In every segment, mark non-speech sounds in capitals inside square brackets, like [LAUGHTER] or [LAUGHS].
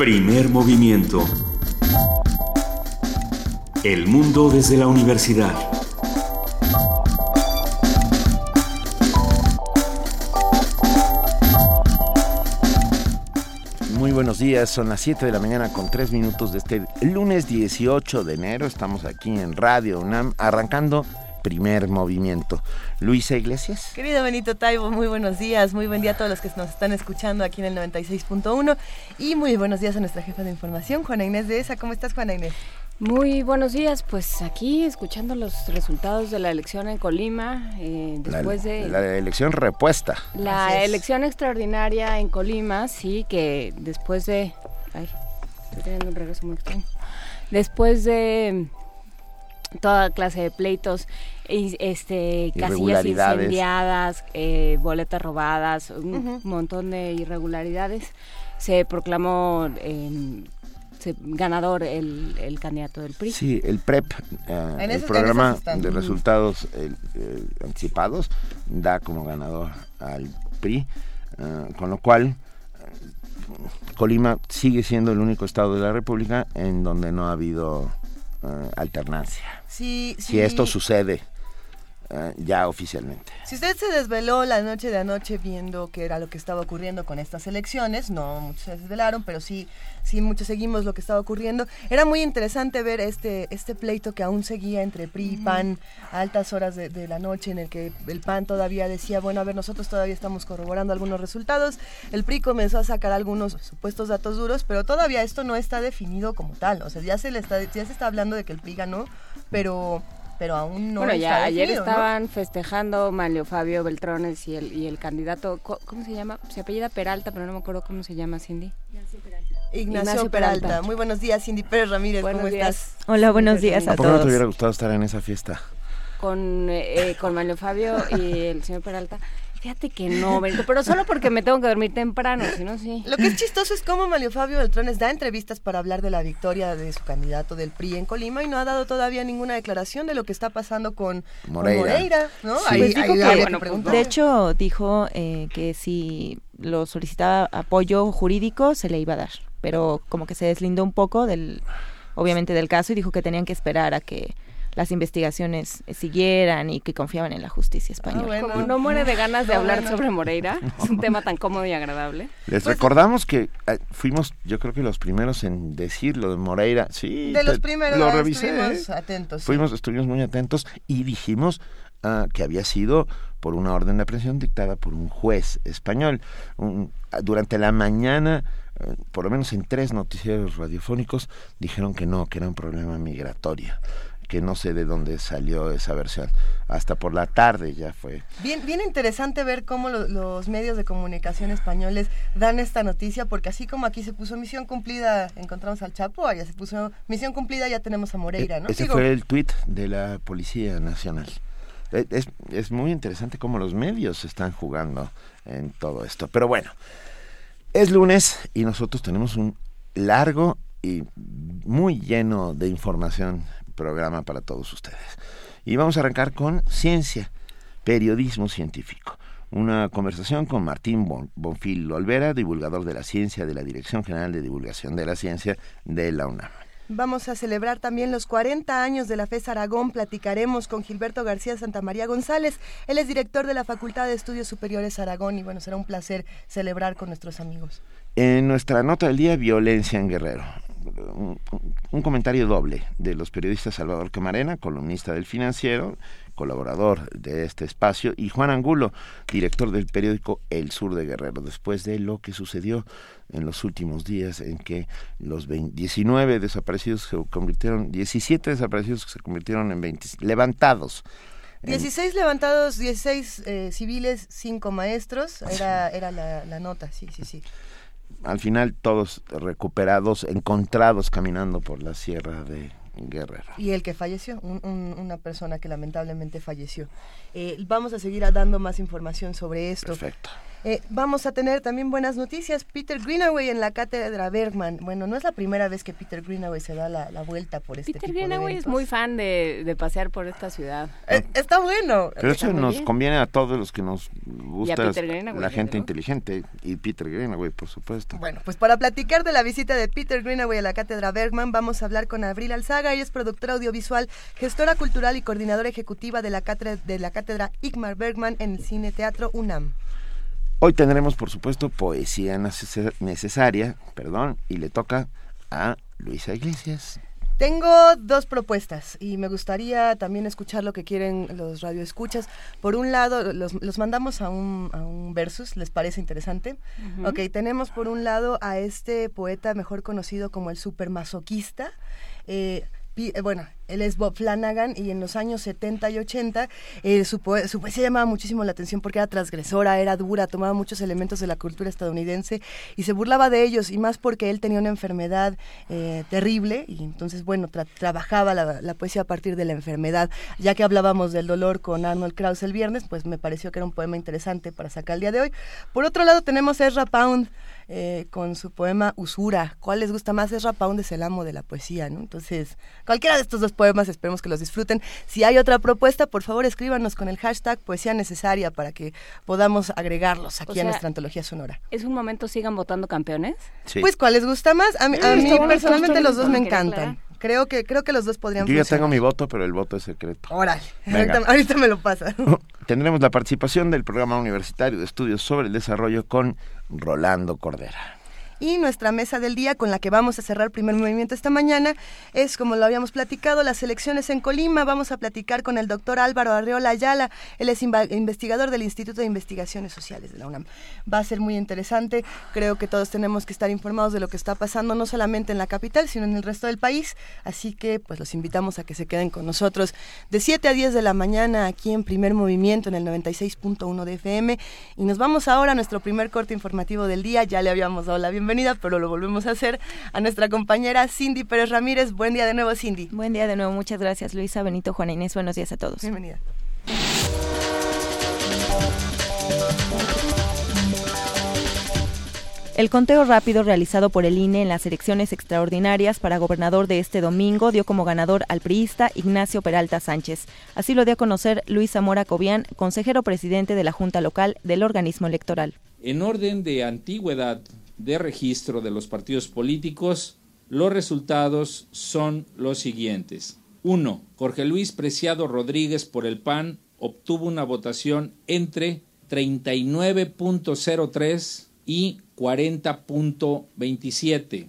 Primer movimiento. El mundo desde la universidad. Muy buenos días, son las 7 de la mañana con 3 minutos de este lunes 18 de enero. Estamos aquí en Radio UNAM arrancando primer movimiento. Luisa Iglesias. Querido Benito Taibo, muy buenos días, muy buen día a todos los que nos están escuchando aquí en el 96.1 y muy buenos días a nuestra jefa de información, Juana Inés de ESA. ¿Cómo estás, Juana Inés? Muy buenos días, pues aquí escuchando los resultados de la elección en Colima, eh, después la, de... La elección repuesta. La elección extraordinaria en Colima, sí, que después de... Ay, estoy teniendo un regreso muy extraño. Después de toda clase de pleitos, este, casillas incendiadas, eh, boletas robadas, un montón de irregularidades, se proclamó... Eh, ganador el, el, candidato del PRI. Sí, el PREP, eh, el programa de resultados eh, anticipados, da como ganador al PRI, eh, con lo cual Colima sigue siendo el único estado de la República en donde no ha habido alternancia. Sí, si esto sucede eh, ya oficialmente. Si usted se desveló la noche de anoche viendo qué era lo que estaba ocurriendo con estas elecciones, no muchos se desvelaron, pero sí, sí muchos seguimos lo que estaba ocurriendo. Era muy interesante ver este, este pleito que aún seguía entre PRI y PAN a altas horas de, de, la noche, en el que el PAN todavía decía, bueno, a ver, nosotros todavía estamos corroborando algunos resultados. El PRI comenzó a sacar algunos supuestos datos duros, pero todavía esto no está definido como tal. O sea, ya se le está, ya se está hablando de que el PRI ganó, pero pero aún no bueno, ya ayer estaban festejando Manlio Fabio Beltrones y el, y el candidato, ¿cómo se llama? Se apellida Peralta, pero no me acuerdo cómo se llama, Cindy. Ignacio, Peralta. Muy buenos días, Cindy Pérez Ramírez, ¿cómo estás? Hola, buenos días a, ¿A todos. no te hubiera gustado estar en esa fiesta? Con, eh, con Manlio Fabio y el señor Peralta. Fíjate que no, pero solo porque me tengo que dormir temprano, si no, sí. Lo que es chistoso es cómo Mario Fabio Beltrones da entrevistas para hablar de la victoria de su candidato del PRI en Colima y no ha dado todavía ninguna declaración de lo que está pasando con Moreira, ¿no? de hecho, dijo eh, que si lo solicitaba apoyo jurídico, se le iba a dar, pero como que se deslindó un poco del, obviamente, del caso y dijo que tenían que esperar a que las investigaciones siguieran y que confiaban en la justicia española. Ah, no muere de ganas de hablar sobre Moreira, [LAUGHS] es un tema tan cómodo y agradable. Les pues, recordamos que eh, fuimos, yo creo que los primeros en decir lo de Moreira, sí, de los primeros, lo revisé, estuvimos ¿eh? atentos. Fuimos, estuvimos muy atentos y dijimos uh, que había sido por una orden de aprehensión dictada por un juez español. Un, durante la mañana eh, por lo menos en tres noticieros radiofónicos dijeron que no, que era un problema migratorio que no sé de dónde salió esa versión. Hasta por la tarde ya fue. Bien, bien interesante ver cómo los medios de comunicación españoles dan esta noticia, porque así como aquí se puso misión cumplida, encontramos al Chapo, allá se puso misión cumplida, ya tenemos a Moreira, ¿no? Ese fue el tuit de la Policía Nacional. E, es, es muy interesante cómo los medios están jugando en todo esto. Pero bueno, es lunes y nosotros tenemos un largo y muy lleno de información programa para todos ustedes. Y vamos a arrancar con ciencia, periodismo científico. Una conversación con Martín Bonfil Olvera, divulgador de la ciencia de la Dirección General de Divulgación de la Ciencia de la UNAM. Vamos a celebrar también los 40 años de la FES Aragón. Platicaremos con Gilberto García Santamaría González. Él es director de la Facultad de Estudios Superiores Aragón y bueno, será un placer celebrar con nuestros amigos. En nuestra nota del día, violencia en Guerrero un, comentario doble de los periodistas Salvador Camarena, columnista del Financiero, colaborador de este espacio, y Juan Angulo, director del periódico El Sur de Guerrero, después de lo que sucedió en los últimos días en que los 19 desaparecidos se convirtieron, 17 desaparecidos se convirtieron en 20 levantados. 16 levantados, 16 eh, civiles, 5 maestros, era, era la, la nota, sí, sí, sí al final todos recuperados, encontrados caminando por la sierra de Guerrero. Y el que falleció, una persona que lamentablemente falleció. Eh, vamos a seguir dando más información sobre esto. Perfecto. Eh, vamos a tener también buenas noticias. Peter Greenaway en la cátedra Bergman. Bueno, no es la primera vez que Peter Greenaway se da la, vuelta por este Peter tipo Greenaway es muy fan de, pasear por esta ciudad. Eh, está bueno. Pero eso nos conviene a todos los que nos gusta la gente ¿no? inteligente y Peter Greenaway, por supuesto. Bueno, pues para platicar de la visita de Peter Greenaway a la cátedra Bergman, vamos a hablar con Abril Alzaga. Ella es productora audiovisual, gestora cultural y coordinadora ejecutiva de la cátedra, de la cátedra Igmar Bergman en el Cine Teatro UNAM. Hoy tendremos, por supuesto, poesía necesaria, perdón, y le toca a Luisa Iglesias. Tengo dos propuestas y me gustaría también escuchar lo que quieren los radioescuchas. Por un lado, los, mandamos a un, a un, versus, ¿les parece interesante? Ok, tenemos por un lado a este poeta mejor conocido como el supermasoquista. Eh, bueno, él es Bob Flanagan y en los años 70 y 80 eh, su, poesía llamaba muchísimo la atención porque era transgresora, era dura, tomaba muchos elementos de la cultura estadounidense y se burlaba de ellos y más porque él tenía una enfermedad eh, terrible y entonces, bueno, trabajaba la, poesía a partir de la enfermedad. Ya que hablábamos del dolor con Arnold Krauss el viernes, pues me pareció que era un poema interesante para sacar el día de hoy. Por otro lado tenemos Ezra Pound eh, con su poema Usura. ¿Cuál les gusta más? Ezra Pound es el amo de la poesía, ¿no? Entonces, cualquiera de estos dos poemas, esperemos que los disfruten. Si hay otra propuesta, por favor escríbanos con el hashtag poesía necesaria para que podamos agregarlos aquí a nuestra antología sonora. ¿Es un momento sigan votando campeones? Pues, ¿cuál les gusta más? A mí, personalmente los dos me encantan. Creo que, creo que los dos podrían Yo ya tengo mi voto, pero el voto es secreto. Órale, ahorita, me lo pasa. [LAUGHS] Tendremos la participación del Programa Universitario de Estudios sobre el Desarrollo con Rolando Cordera. Y nuestra mesa del día con la que vamos a cerrar primer movimiento esta mañana es, como lo habíamos platicado, las elecciones en Colima. Vamos a platicar con el doctor Álvaro Arreola Ayala. Él es investigador del Instituto de Investigaciones Sociales de la UNAM. Va a ser muy interesante. Creo que todos tenemos que estar informados de lo que está pasando, no solamente en la capital, sino en el resto del país. Así que, pues, los invitamos a que se queden con nosotros de 7 a 10 de la mañana aquí en primer movimiento en el 96.1 de FM. Y nos vamos ahora a nuestro primer corte informativo del día. Ya le habíamos dado la bienvenida pero lo volvemos a hacer, a nuestra compañera Cindy Pérez Ramírez. Buen día de nuevo, Cindy. Buen día de nuevo, muchas gracias, Luisa, Benito, Juana Inés. Buenos días a todos. Bienvenida. El conteo rápido realizado por el INE en las elecciones extraordinarias para gobernador de este domingo dio como ganador al priista Ignacio Peralta Sánchez. Así lo dio a conocer Luis Zamora Cobian, consejero presidente de la Junta Local del organismo electoral. En orden de antigüedad, de registro de los partidos políticos, los resultados son los siguientes. 1. Jorge Luis Preciado Rodríguez por el PAN obtuvo una votación entre 39.03 y 40.27.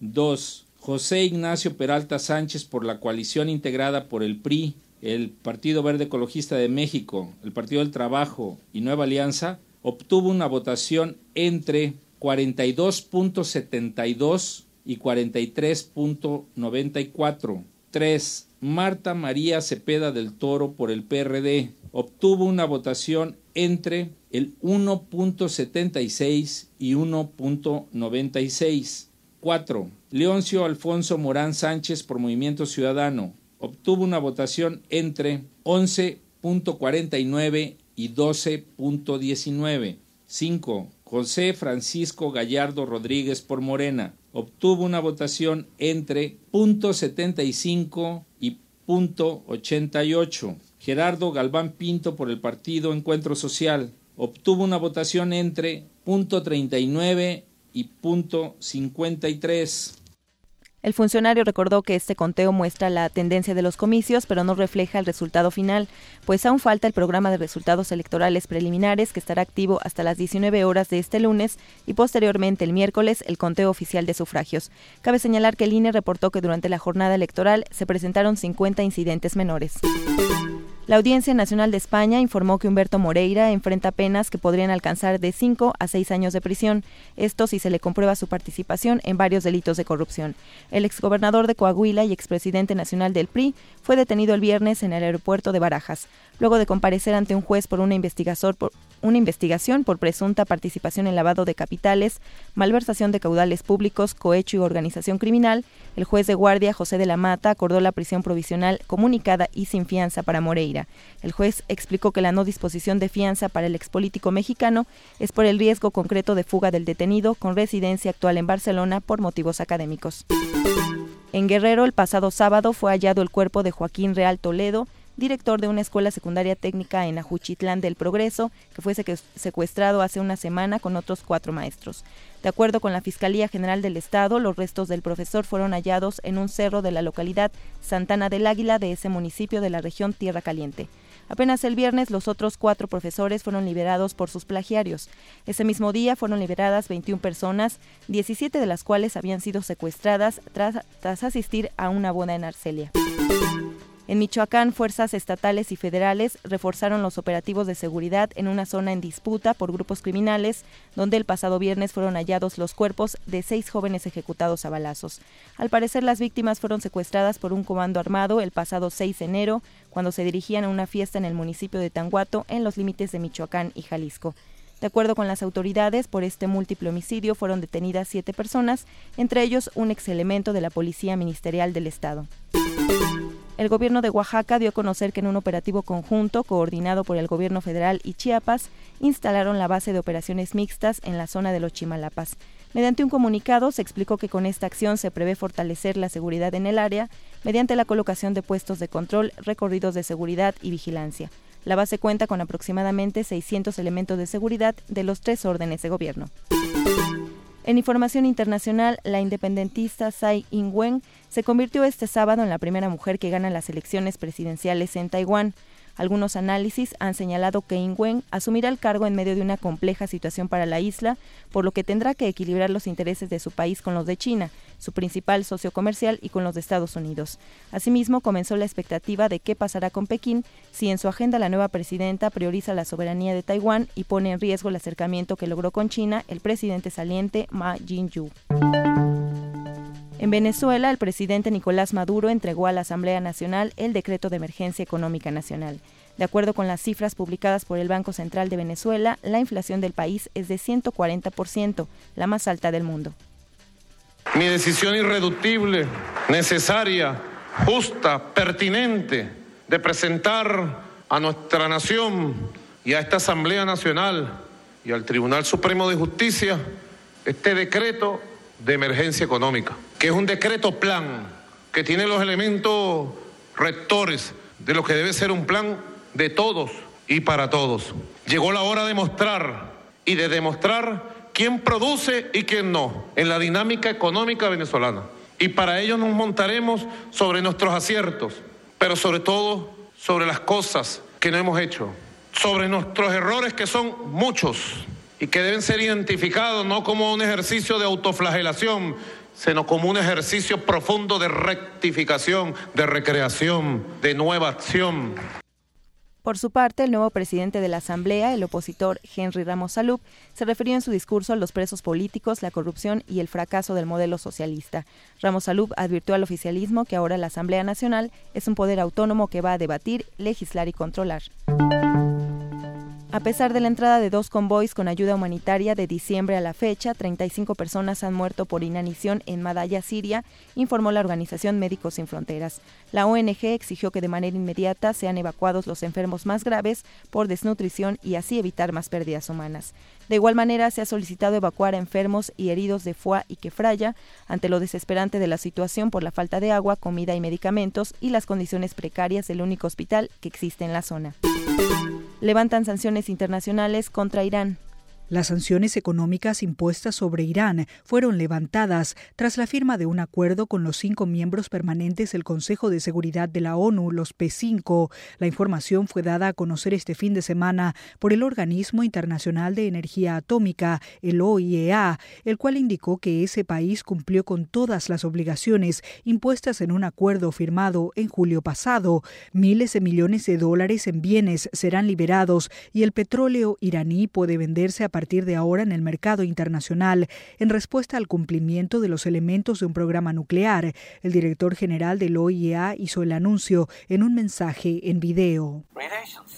2. José Ignacio Peralta Sánchez por la coalición integrada por el PRI, el Partido Verde Ecologista de México, el Partido del Trabajo y Nueva Alianza obtuvo una votación entre 42.72 y 43.94. 3. Marta María Cepeda del Toro por el PRD obtuvo una votación entre el 1.76 y 1.96. 4. Leoncio Alfonso Morán Sánchez por Movimiento Ciudadano obtuvo una votación entre 11.49 y 12.19. 5. José Francisco Gallardo Rodríguez por Morena obtuvo una votación entre .75 y .88. Gerardo Galván Pinto por el partido Encuentro Social obtuvo una votación entre .39 y .53. El funcionario recordó que este conteo muestra la tendencia de los comicios, pero no refleja el resultado final, pues aún falta el programa de resultados electorales preliminares que estará activo hasta las 19 horas de este lunes y posteriormente el miércoles el conteo oficial de sufragios. Cabe señalar que el INE reportó que durante la jornada electoral se presentaron 50 incidentes menores. La Audiencia Nacional de España informó que Humberto Moreira enfrenta penas que podrían alcanzar de 5 a 6 años de prisión, esto si se le comprueba su participación en varios delitos de corrupción. El exgobernador de Coahuila y expresidente nacional del PRI fue detenido el viernes en el aeropuerto de Barajas, luego de comparecer ante un juez por una investigación por, una investigación por presunta participación en lavado de capitales, malversación de caudales públicos, cohecho y organización criminal, el juez de guardia José de la Mata acordó la prisión provisional comunicada y sin fianza para Moreira. El juez explicó que la no disposición de fianza para el expolítico mexicano es por el riesgo concreto de fuga del detenido con residencia actual en Barcelona por motivos académicos. En Guerrero, el pasado sábado fue hallado el cuerpo de Joaquín Real Toledo, director de una escuela secundaria técnica en Ajuchitlán del Progreso, que fue secuestrado hace una semana con otros cuatro maestros. De acuerdo con la Fiscalía General del Estado, los restos del profesor fueron hallados en un cerro de la localidad Santana del Águila de ese municipio de la región Tierra Caliente. Apenas el viernes los otros cuatro profesores fueron liberados por sus plagiarios. Ese mismo día fueron liberadas 21 personas, 17 de las cuales habían sido secuestradas tras, tras asistir a una boda en Arcelia. En Michoacán, fuerzas estatales y federales reforzaron los operativos de seguridad en una zona en disputa por grupos criminales, donde el pasado viernes fueron hallados los cuerpos de seis jóvenes ejecutados a balazos. Al parecer, las víctimas fueron secuestradas por un comando armado el pasado 6 de enero, cuando se dirigían a una fiesta en el municipio de Tanguato, en los límites de Michoacán y Jalisco. De acuerdo con las autoridades, por este múltiple homicidio fueron detenidas siete personas, entre ellos un ex elemento de la Policía Ministerial del Estado. El gobierno de Oaxaca dio a conocer que en un operativo conjunto coordinado por el gobierno federal y Chiapas instalaron la base de operaciones mixtas en la zona de los Chimalapas. Mediante un comunicado se explicó que con esta acción se prevé fortalecer la seguridad en el área mediante la colocación de puestos de control, recorridos de seguridad y vigilancia. La base cuenta con aproximadamente 600 elementos de seguridad de los tres órdenes de gobierno. En información internacional, la independentista Tsai Ing-wen se convirtió este sábado en la primera mujer que gana las elecciones presidenciales en Taiwán. Algunos análisis han señalado que Ing-wen asumirá el cargo en medio de una compleja situación para la isla, por lo que tendrá que equilibrar los intereses de su país con los de China, su principal socio comercial, y con los de Estados Unidos. Asimismo, comenzó la expectativa de qué pasará con Pekín si en su agenda la nueva presidenta prioriza la soberanía de Taiwán y pone en riesgo el acercamiento que logró con China el presidente saliente Ma Ying-jeou. En Venezuela, el presidente Nicolás Maduro entregó a la Asamblea Nacional el decreto de emergencia económica nacional. De acuerdo con las cifras publicadas por el Banco Central de Venezuela, la inflación del país es de 140%, la más alta del mundo. Mi decisión irreductible, necesaria, justa, pertinente de presentar a nuestra nación y a esta Asamblea Nacional y al Tribunal Supremo de Justicia este decreto de emergencia económica, que es un decreto plan que tiene los elementos rectores de lo que debe ser un plan de todos y para todos. Llegó la hora de mostrar y de demostrar quién produce y quién no en la dinámica económica venezolana. Y para ello nos montaremos sobre nuestros aciertos, pero sobre todo sobre las cosas que no hemos hecho, sobre nuestros errores que son muchos y que deben ser identificados no como un ejercicio de autoflagelación, sino como un ejercicio profundo de rectificación, de recreación, de nueva acción. Por su parte, el nuevo presidente de la Asamblea, el opositor Henry Ramos Salub, se refirió en su discurso a los presos políticos, la corrupción y el fracaso del modelo socialista. Ramos Salub advirtió al oficialismo que ahora la Asamblea Nacional es un poder autónomo que va a debatir, legislar y controlar. A pesar de la entrada de dos convoys con ayuda humanitaria de diciembre a la fecha, 35 personas han muerto por inanición en Madaya, Siria, informó la organización Médicos Sin Fronteras. La ONG exigió que de manera inmediata sean evacuados los enfermos más graves por desnutrición y así evitar más pérdidas humanas. De igual manera, se ha solicitado evacuar a enfermos y heridos de Foie y Quefraya ante lo desesperante de la situación por la falta de agua, comida y medicamentos y las condiciones precarias del único hospital que existe en la zona levantan sanciones internacionales contra Irán. Las sanciones económicas impuestas sobre Irán fueron levantadas tras la firma de un acuerdo con los cinco miembros permanentes del Consejo de Seguridad de la ONU, los P5. La información fue dada a conocer este fin de semana por el Organismo Internacional de Energía Atómica, el OIEA, el cual indicó que ese país cumplió con todas las obligaciones impuestas en un acuerdo firmado en julio pasado. Miles de millones de dólares en bienes serán liberados y el petróleo iraní puede venderse a partir partir de ahora en el mercado internacional en respuesta al cumplimiento de los elementos de un programa nuclear. El director general del OIEA hizo el anuncio en un mensaje en video.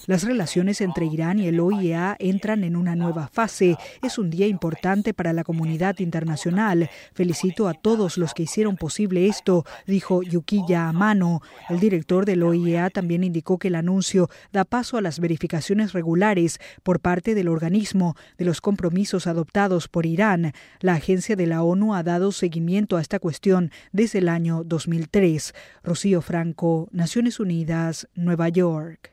Las relaciones entre Irán y el OIEA entran en una nueva fase. Es un día importante para la comunidad internacional. Felicito a todos los que hicieron posible esto, dijo Yukiya Amano. El director del OIEA también indicó que el anuncio da paso a las verificaciones regulares por parte del organismo de los compromisos adoptados por Irán. La agencia de la ONU ha dado seguimiento a esta cuestión desde el año 2003. Rocío Franco, Naciones Unidas, Nueva York.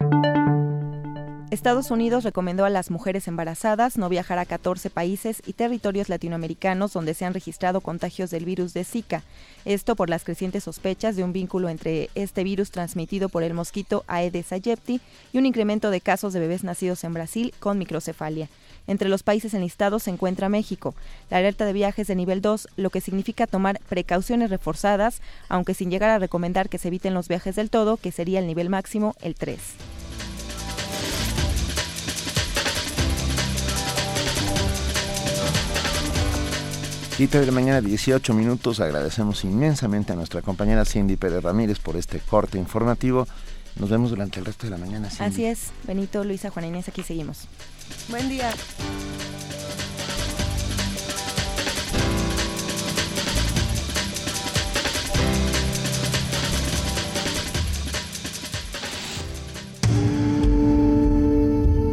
Estados Unidos recomendó a las mujeres embarazadas no viajar a 14 países y territorios latinoamericanos donde se han registrado contagios del virus de Zika. Esto por las crecientes sospechas de un vínculo entre este virus transmitido por el mosquito Aedes aegypti y un incremento de casos de bebés nacidos en Brasil con microcefalia. Entre los países enlistados se encuentra México. La alerta de viajes de nivel 2, lo que significa tomar precauciones reforzadas, aunque sin llegar a recomendar que se eviten los viajes del todo, que sería el nivel máximo, el 3. 7 de la mañana, 18 minutos. Agradecemos inmensamente a nuestra compañera Cindy Pérez Ramírez por este corte informativo. Nos vemos durante el resto de la mañana. Cindy. Así es, Benito, Luisa, Juan Inés, aquí seguimos. Buen día.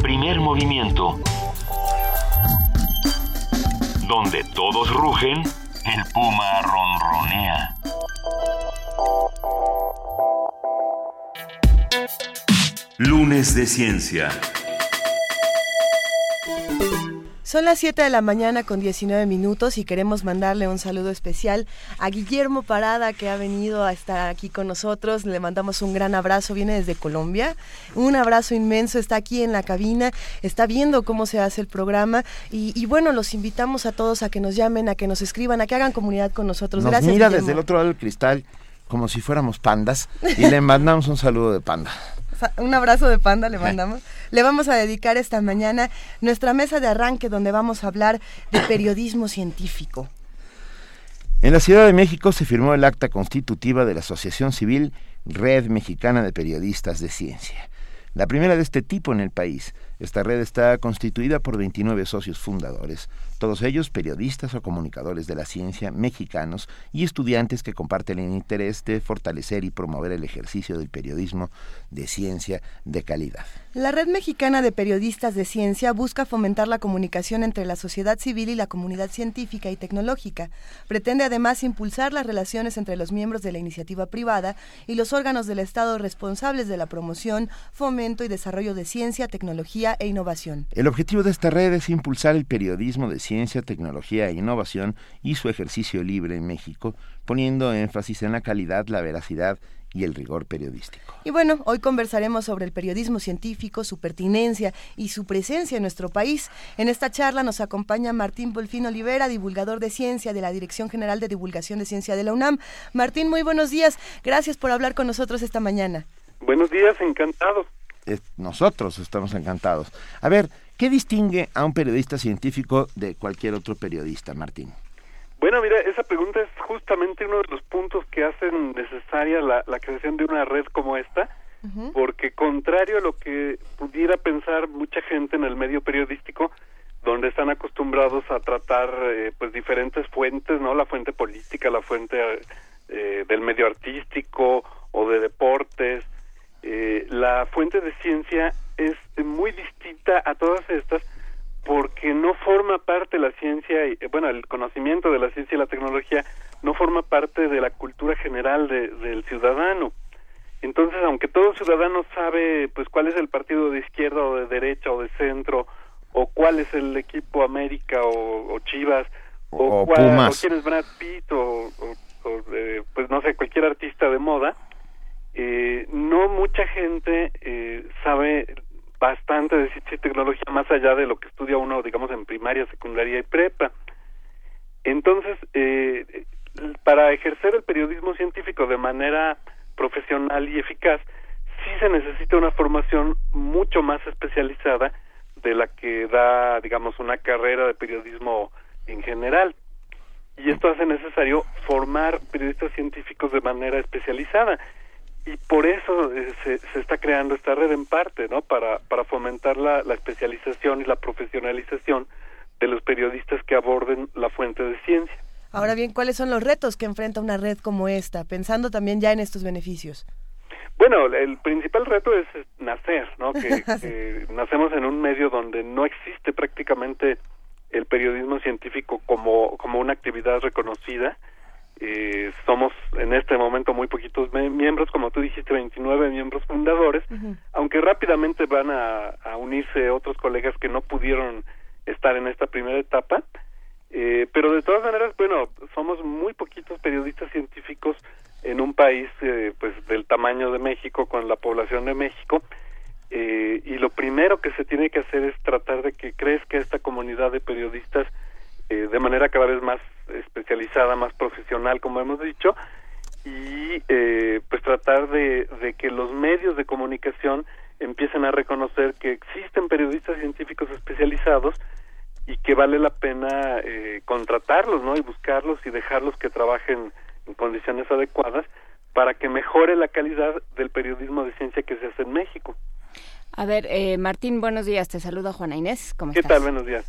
Primer movimiento donde todos rugen, el puma ronronea. Lunes de Ciencia. Son las 7 de la mañana con 19 minutos y queremos mandarle un saludo especial a Guillermo Parada que ha venido a estar aquí con nosotros. Le mandamos un gran abrazo, viene desde Colombia. Un abrazo inmenso, está aquí en la cabina, está viendo cómo se hace el programa y, bueno, los invitamos a todos a que nos llamen, a que nos escriban, a que hagan comunidad con nosotros. Nos Gracias. mira Guillermo. desde el otro lado del cristal como si fuéramos pandas y le mandamos un saludo de panda. Un abrazo de panda le [LAUGHS] mandamos. Le vamos a dedicar esta mañana nuestra mesa de arranque donde vamos a hablar de [COUGHS] periodismo científico. En la Ciudad de México se firmó el acta constitutiva de la Asociación Civil Red Mexicana de Periodistas de Ciencia, la primera de este tipo en el país. Esta red está constituida por 29 socios fundadores, todos ellos periodistas o comunicadores de la ciencia mexicanos y estudiantes que comparten el interés de fortalecer y promover el ejercicio del periodismo de ciencia de calidad. La Red Mexicana de Periodistas de Ciencia busca fomentar la comunicación entre la sociedad civil y la comunidad científica y tecnológica. Pretende además impulsar las relaciones entre los miembros de la iniciativa privada y los órganos del Estado responsables de la promoción, fomento y desarrollo de ciencia, tecnología e innovación. El objetivo de esta red es impulsar el periodismo de ciencia, tecnología e innovación y su ejercicio libre en México, poniendo énfasis en la calidad, la veracidad y el rigor periodístico. Y bueno, hoy conversaremos sobre el periodismo científico, su pertinencia y su presencia en nuestro país. En esta charla nos acompaña Martín Bolfín Olivera, divulgador de ciencia de la Dirección General de Divulgación de Ciencia de la UNAM. Martín, muy buenos días. Gracias por hablar con nosotros esta mañana. Buenos días, encantado. Eh, nosotros estamos encantados. A ver, ¿qué distingue a un periodista científico de cualquier otro periodista, Martín? Bueno, mira, esa pregunta es justamente uno de los puntos que hacen necesaria la, la creación de una red como esta, porque contrario a lo que pudiera pensar mucha gente en el medio periodístico, donde están acostumbrados a tratar eh, pues diferentes fuentes, ¿no? La fuente política, la fuente eh, del medio artístico o de deportes, eh, la fuente de ciencia es muy distinta a todas estas porque no forma parte la ciencia, y, bueno, el conocimiento de la ciencia y la tecnología no forma parte de la cultura general de, del ciudadano. Entonces, aunque todo ciudadano sabe, pues, cuál es el partido de izquierda o de derecha o de centro, o cuál es el equipo América o, o Chivas, o, O cuál, o quién es Brad Pitt, o, eh, pues, no sé, cualquier artista de moda, eh, no mucha gente eh, sabe bastante de ciencia y tecnología más allá de lo que estudia uno, digamos, en primaria, secundaria y prepa. Entonces, eh, para ejercer el periodismo científico de manera profesional y eficaz, sí se necesita una formación mucho más especializada de la que da, digamos, una carrera de periodismo en general. Y esto hace necesario formar periodistas científicos de manera especializada. Y por eso eh, se, se, está creando esta red en parte, ¿no? Para, para fomentar la, la especialización y la profesionalización de los periodistas que aborden la fuente de ciencia. Ahora bien, ¿cuáles son los retos que enfrenta una red como esta, pensando también ya en estos beneficios? Bueno, el principal reto es nacer, ¿no? [LAUGHS] Que, nacemos en un medio donde no existe prácticamente el periodismo científico como, como una actividad reconocida. Eh, somos en este momento muy poquitos miembros, como tú dijiste, 29 miembros fundadores, aunque rápidamente van a, a unirse otros colegas que no pudieron estar en esta primera etapa. Eh, pero de todas maneras, bueno, somos muy poquitos periodistas científicos en un país eh, pues del tamaño de México con la población de México eh, y lo primero que se tiene que hacer es tratar de que crezca esta comunidad de periodistas eh, de manera cada vez más especializada, más profesional, como hemos dicho, y eh, pues tratar de, de que los medios de comunicación empiecen a reconocer que existen periodistas científicos especializados y que vale la pena eh, contratarlos, ¿no? Y buscarlos y dejarlos que trabajen en condiciones adecuadas para que mejore la calidad del periodismo de ciencia que se hace en México. A ver, eh, Martín, buenos días. Te saludo Juana Inés. ¿Cómo ¿Qué tal? Buenos días.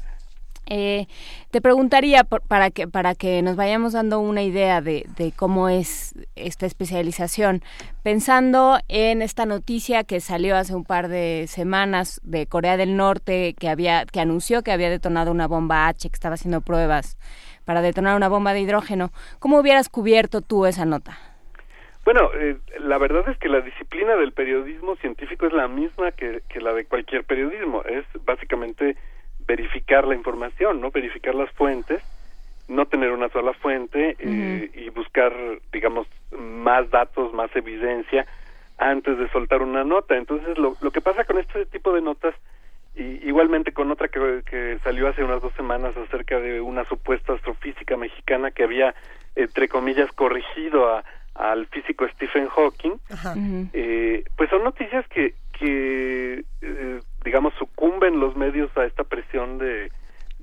Eh, te preguntaría para que para que nos vayamos dando una idea de, de, cómo es esta especialización, pensando en esta noticia que salió hace un par de semanas de Corea del Norte que había que anunció que había detonado una bomba H, que estaba haciendo pruebas para detonar una bomba de hidrógeno. ¿Cómo hubieras cubierto tú esa nota? Bueno, eh, la verdad es que la disciplina del periodismo científico es la misma que, que la de cualquier periodismo. Es básicamente verificar la información, ¿no? Verificar las fuentes, no tener una sola fuente eh, y buscar, digamos, más datos, más evidencia antes de soltar una nota. Entonces, lo, lo que pasa con este tipo de notas, y igualmente con otra que, que salió hace unas dos semanas acerca de una supuesta astrofísica mexicana que había, entre comillas, corregido a, al físico Stephen Hawking, eh, pues son noticias que, que eh, digamos, sucumben los medios a esta presión de,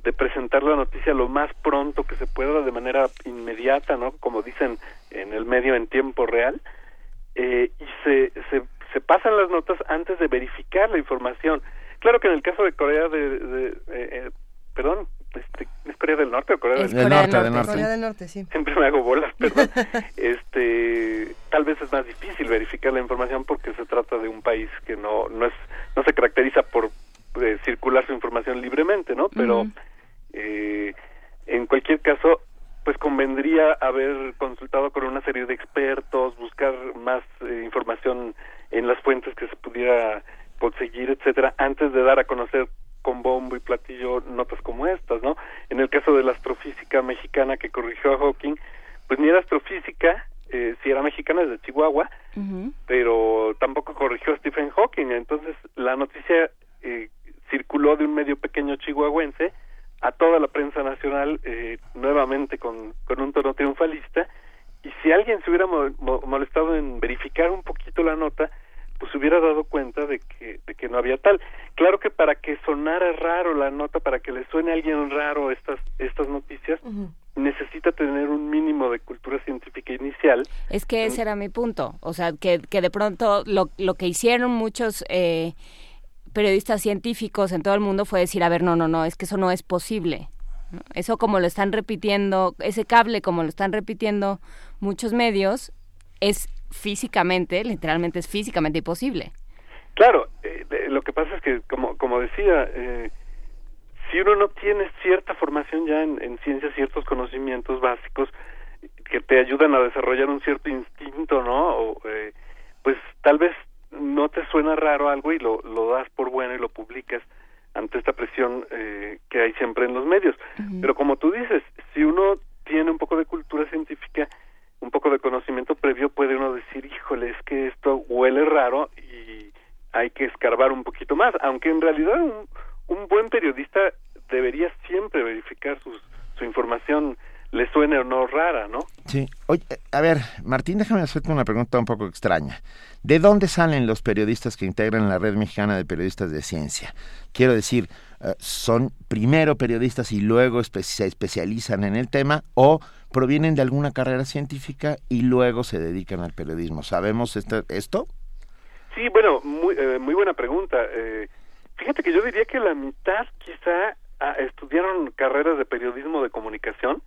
de presentar la noticia lo más pronto que se pueda, de manera inmediata, ¿no? Como dicen en el medio en tiempo real, eh, y se, se, se pasan las notas antes de verificar la información. Claro que en el caso de Corea de, de eh, eh perdón, este, ¿es Corea del Norte o Corea del, del norte, del norte? Corea del Norte, sí. Siempre me hago bolas, [LAUGHS] perdón. este, tal vez es más difícil verificar la información porque se trata de un país que no no es no se caracteriza por eh, circular su información libremente, ¿no? Pero eh, en cualquier caso, pues convendría haber consultado con una serie de expertos, buscar más eh, información en las fuentes que se pudiera conseguir, etcétera, antes de dar a conocer con bombo y platillo notas como estas, ¿no? En el caso de la astrofísica mexicana que corrigió a Hawking, pues ni era astrofísica, eh, si era mexicana es de Chihuahua, pero tampoco corrigió a Stephen Hawking, entonces la noticia eh, circuló de un medio pequeño chihuahuense a toda la prensa nacional eh, nuevamente con, con un tono triunfalista. Y si alguien se hubiera molestado en verificar un poquito la nota, pues hubiera dado cuenta de que, de que no había tal. Claro que para que sonara raro la nota, para que le suene a alguien raro estas, estas noticias, necesita tener un mínimo de cultura científica inicial. Es que ese era mi punto, o sea, que, que de pronto lo, lo que hicieron muchos... Eh, periodistas científicos en todo el mundo fue decir, a ver, no, no, no, es que eso no es posible. Eso como lo están repitiendo, ese cable como lo están repitiendo muchos medios, es físicamente, literalmente es físicamente imposible. Claro, eh, lo que pasa es que, como, como decía, eh, si uno no tiene cierta formación ya en, en ciencias, ciertos conocimientos básicos que te ayudan a desarrollar un cierto instinto, ¿no? O, eh, pues tal vez no te suena raro algo y lo, lo das por bueno y lo publicas ante esta presión eh, que hay siempre en los medios. Pero como tú dices, si uno tiene un poco de cultura científica, un poco de conocimiento previo, puede uno decir, híjole, es que esto huele raro y hay que escarbar un poquito más, aunque en realidad un, un buen periodista debería siempre verificar sus, su información le suene o no rara, ¿no? Sí. Oye, a ver, Martín, déjame hacerte una pregunta un poco extraña. ¿De dónde salen los periodistas que integran la Red Mexicana de Periodistas de Ciencia? Quiero decir, eh, ¿son primero periodistas y luego se especializan en el tema o provienen de alguna carrera científica y luego se dedican al periodismo? ¿Sabemos esto? esto? Sí, bueno, muy, eh, muy buena pregunta. Eh, fíjate que yo diría que la mitad quizá ah, estudiaron carreras de periodismo de comunicación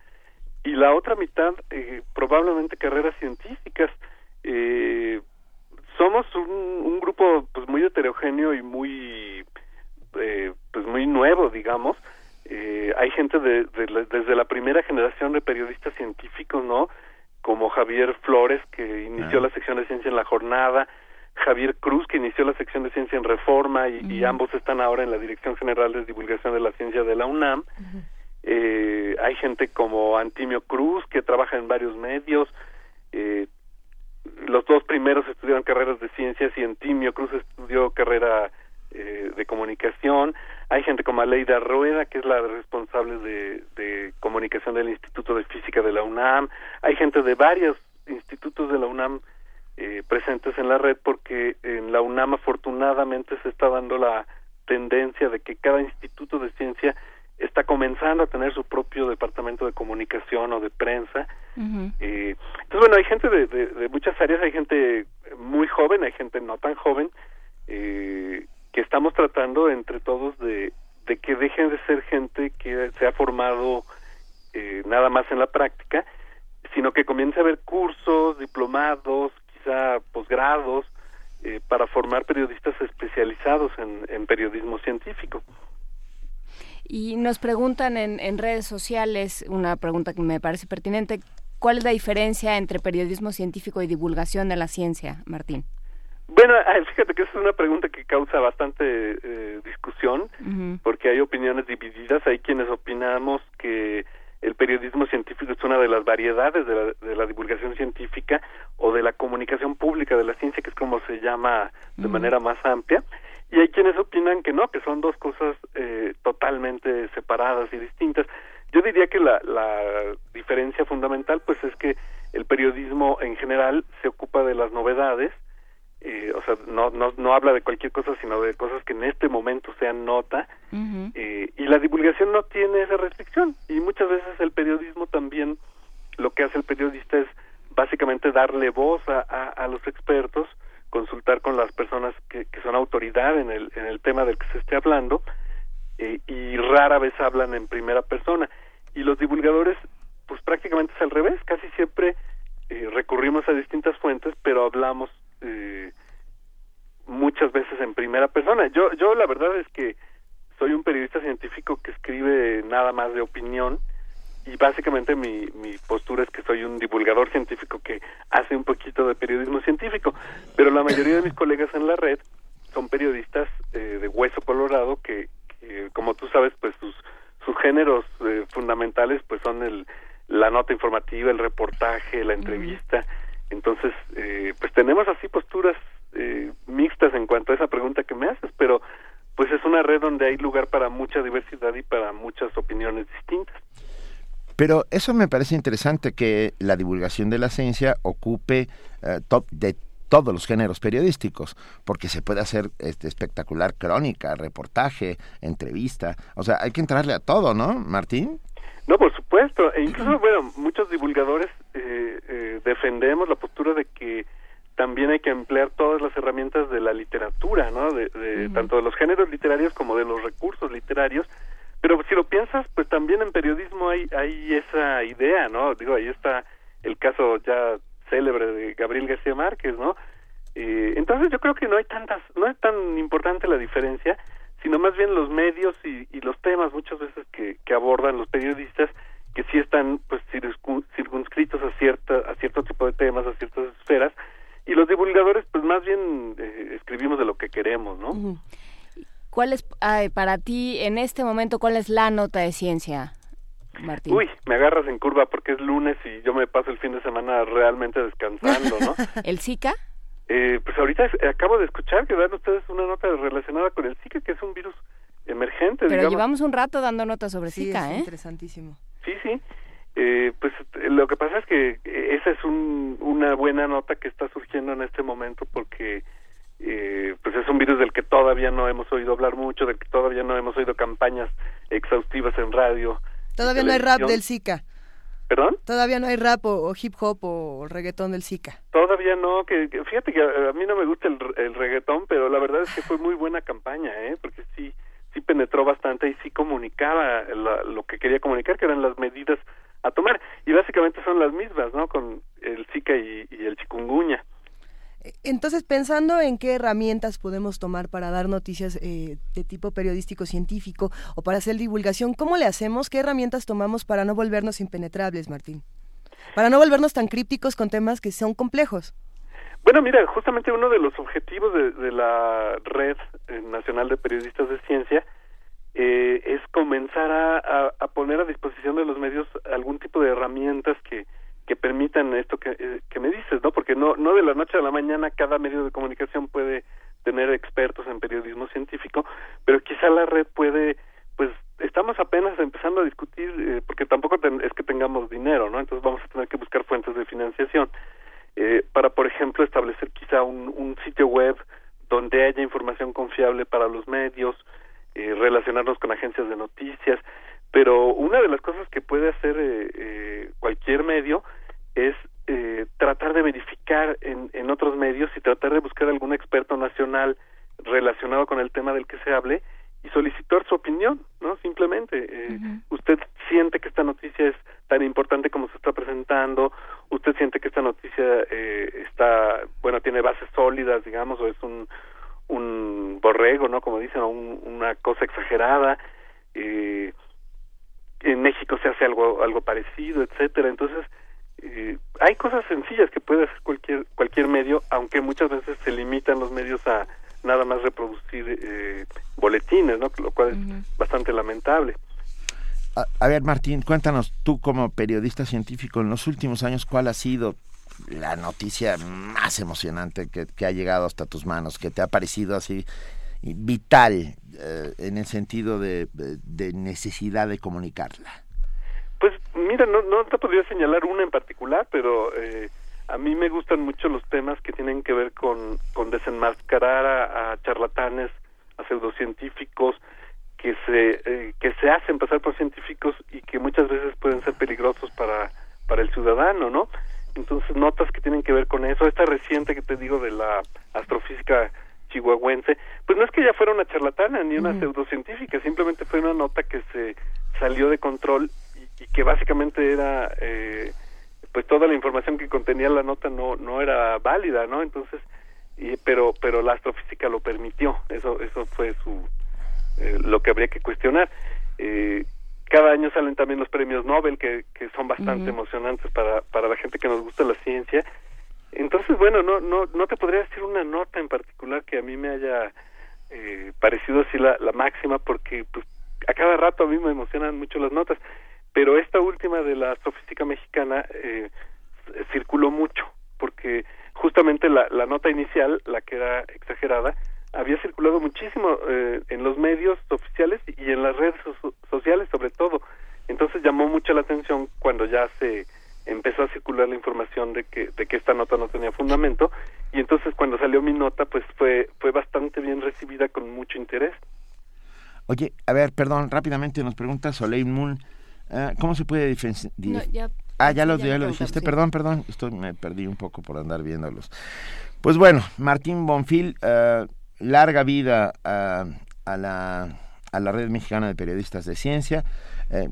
y la otra mitad eh, probablemente carreras científicas. Eh, somos un, un, grupo pues muy heterogéneo y muy eh, pues muy nuevo, digamos. Eh, hay gente de, de, desde la primera generación de periodistas científicos, ¿no? Como Javier Flores que inició ah. la sección de ciencia en la jornada, Javier Cruz que inició la sección de ciencia en Reforma y, y ambos están ahora en la Dirección General de Divulgación de la Ciencia de la UNAM. Eh, hay gente como Antimio Cruz que trabaja en varios medios. Eh, los dos primeros estudiaron carreras de ciencias y Antimio Cruz estudió carrera eh, de comunicación. Hay gente como Aleida Rueda, que es la responsable de, de comunicación del Instituto de Física de la UNAM. Hay gente de varios institutos de la UNAM eh, presentes en la red porque en la UNAM afortunadamente se está dando la tendencia de que cada instituto de ciencia está comenzando a tener su propio departamento de comunicación o de prensa. eh, entonces, bueno, hay gente de, de, de, muchas áreas, hay gente muy joven, hay gente no tan joven, eh, que estamos tratando entre todos de, que dejen de ser gente que se ha formado eh, nada más en la práctica, sino que comience a haber cursos, diplomados, quizá posgrados, eh, para formar periodistas especializados en, en periodismo científico. Y nos preguntan en, en redes sociales, una pregunta que me parece pertinente, ¿cuál es la diferencia entre periodismo científico y divulgación de la ciencia, Martín? Bueno, [LAUGHS] fíjate que esa es una pregunta que causa bastante eh, discusión, uh -huh. porque hay opiniones divididas. Hay quienes opinamos que el periodismo científico es una de las variedades de la, de la divulgación científica o de la comunicación pública de la ciencia, que es como se llama de uh -huh. manera más amplia. Y hay quienes opinan que no, que son dos cosas eh, totalmente separadas y distintas. Yo diría que la, la diferencia fundamental, pues, es que el periodismo en general se ocupa de las novedades, eh, o sea, no, no, no habla de cualquier cosa, sino de cosas que en este momento sean nota, uh -huh. eh, y la divulgación no tiene esa restricción, y muchas veces el periodismo también, lo que hace el periodista es básicamente darle voz a, a, a los expertos, consultar con las personas que, que, son autoridad en el, en el tema del que se esté hablando, eh, y rara vez hablan en primera persona, y los divulgadores, pues prácticamente es al revés, casi siempre eh, recurrimos a distintas fuentes, pero hablamos eh, muchas veces en primera persona. Yo, yo la verdad es que soy un periodista científico que escribe nada más de opinión y básicamente mi, mi postura es que soy un divulgador científico que hace un poquito de periodismo científico, pero la mayoría de mis colegas en la red son periodistas eh, de hueso colorado que, que, como tú sabes, pues sus, sus géneros eh, fundamentales pues son el, la nota informativa, el reportaje, la entrevista. Mm. Entonces, eh, pues tenemos así posturas eh, mixtas en cuanto a esa pregunta que me haces, pero pues es una red donde hay lugar para mucha diversidad y para muchas opiniones distintas. Pero eso me parece interesante que la divulgación de la ciencia ocupe uh, top de todos los géneros periodísticos, porque se puede hacer este, espectacular crónica, reportaje, entrevista, o sea, hay que entrarle a todo, ¿no, Martín? No, por supuesto, e incluso, bueno, muchos divulgadores eh, eh, defendemos la postura de que también hay que emplear todas las herramientas de la literatura, ¿no? De, de uh -huh. tanto de los géneros literarios como de los recursos literarios. Pero si lo piensas, pues también en periodismo hay hay esa idea, ¿no? Digo, ahí está el caso ya célebre de Gabriel García Márquez, ¿no? Eh, entonces yo creo que no hay tantas, no es tan importante la diferencia, sino más bien los medios y, y los temas muchas veces que, que abordan los periodistas que sí están pues circunscritos a cierta a cierto tipo de temas, a ciertas esferas y los divulgadores pues más bien eh, escribimos de lo que queremos, ¿no? ¿Cuál es ay, para ti en este momento cuál es la nota de ciencia? Martín. Uy, me agarras en curva porque es lunes y yo me paso el fin de semana realmente descansando, ¿no? [LAUGHS] ¿El Zika? Eh, pues ahorita acabo de escuchar que dan ustedes una nota relacionada con el Zika, que es un virus emergente. Pero digamos. llevamos un rato dando notas sobre sí, Zika, es ¿eh? interesantísimo. Sí, sí. Eh, Eh, pues lo que pasa es que esa es un, una buena nota que está surgiendo en este momento porque eh, pues es un virus del que todavía no hemos oído hablar mucho, del que todavía no hemos oído campañas exhaustivas en radio. Todavía no hay rap del Zika. ¿Perdón? Todavía no hay rap o, hip hop o reggaetón del Zika. Todavía no, que, fíjate que a, mí no me gusta el, el, reggaetón, pero la verdad es que fue muy buena campaña, ¿eh? Porque sí, sí penetró bastante y sí comunicaba lo que quería comunicar, que eran las medidas a tomar. Y básicamente son las mismas, ¿no? Con el Zika y, y el chikungunya. Entonces, pensando en qué herramientas podemos tomar para dar noticias eh, de tipo periodístico científico o para hacer divulgación, ¿cómo le hacemos? ¿Qué herramientas tomamos para no volvernos impenetrables, Martín? Para no volvernos tan crípticos con temas que son complejos. Bueno, mira, justamente uno de los objetivos de, la Red eh, Nacional de Periodistas de Ciencia eh, es comenzar a poner a disposición de los medios algún tipo de herramientas que, que permitan esto eh, que, me dices, ¿no? Porque no, no de la noche a la mañana cada medio de comunicación puede tener expertos en periodismo científico, pero quizá la red puede, pues estamos apenas empezando a discutir, eh, porque tampoco es que tengamos dinero, ¿no? Entonces vamos a tener que buscar fuentes de financiación eh, para, por ejemplo, establecer quizá un, un sitio web donde haya información confiable para los medios, relacionarnos con agencias de noticias, pero una de las cosas que puede hacer eh, cualquier medio es eh, tratar de verificar en, en otros medios y tratar de buscar algún experto nacional relacionado con el tema del que se hable y solicitar su opinión, ¿no? Simplemente, eh, usted siente que esta noticia es tan importante como se está presentando, usted siente que esta noticia eh, está, bueno, tiene bases sólidas, digamos, o es un, un borrego, ¿no? Como dicen, o una cosa exagerada, eh, en México se hace algo, algo parecido, etcétera, entonces, eh, hay cosas sencillas que puede hacer cualquier cualquier medio, aunque muchas veces se limitan los medios a nada más reproducir eh, boletines, ¿no? Lo cual es bastante lamentable. A, ver, Martín, cuéntanos tú como periodista científico en los últimos años cuál ha sido la noticia más emocionante que, que ha llegado hasta tus manos, que te ha parecido así vital eh, en el sentido de, de necesidad de comunicarla. Pues mira, no, no te podría señalar una en particular, pero eh, a mí me gustan mucho los temas que tienen que ver con, con desenmascarar a, charlatanes, a pseudocientíficos, que se, eh, que se hacen pasar por científicos y que muchas veces pueden ser peligrosos para, para el ciudadano, ¿no? Entonces, notas que tienen que ver con eso. Esta reciente que te digo de la astrofísica chihuahuense, pues no es que ella fuera una charlatana ni una pseudocientífica, simplemente fue una nota que se salió de control y que básicamente era eh, pues toda la información que contenía la nota no no era válida no entonces y, pero pero la astrofísica lo permitió. Eso eso fue su eh, lo que habría que cuestionar. Eh, cada año salen también los premios Nobel que, que son bastante emocionantes para para la gente que nos gusta la ciencia. Entonces bueno no no no te podría decir una nota en particular que a mí me haya eh, parecido así la, la máxima porque pues a cada rato a mí me emocionan mucho las notas pero esta última de la astrofísica mexicana eh, circuló mucho porque justamente la, la nota inicial la que era exagerada había circulado muchísimo eh, en los medios oficiales y en las redes sociales sobre todo. Entonces llamó mucho la atención cuando ya se empezó a circular la información de que de que esta nota no tenía fundamento y entonces cuando salió mi nota pues fue fue bastante bien recibida con mucho interés. Oye, a ver, perdón, rápidamente nos pregunta Soleil Moon Ah, ¿Cómo se puede diferenciar? ah, ya lo, ya lo dijiste, perdón, perdón, esto me perdí un poco por andar viéndolos. Pues bueno, Martín Bonfil, uh, larga vida a, la, a la Red Mexicana de Periodistas de Ciencia. Eh,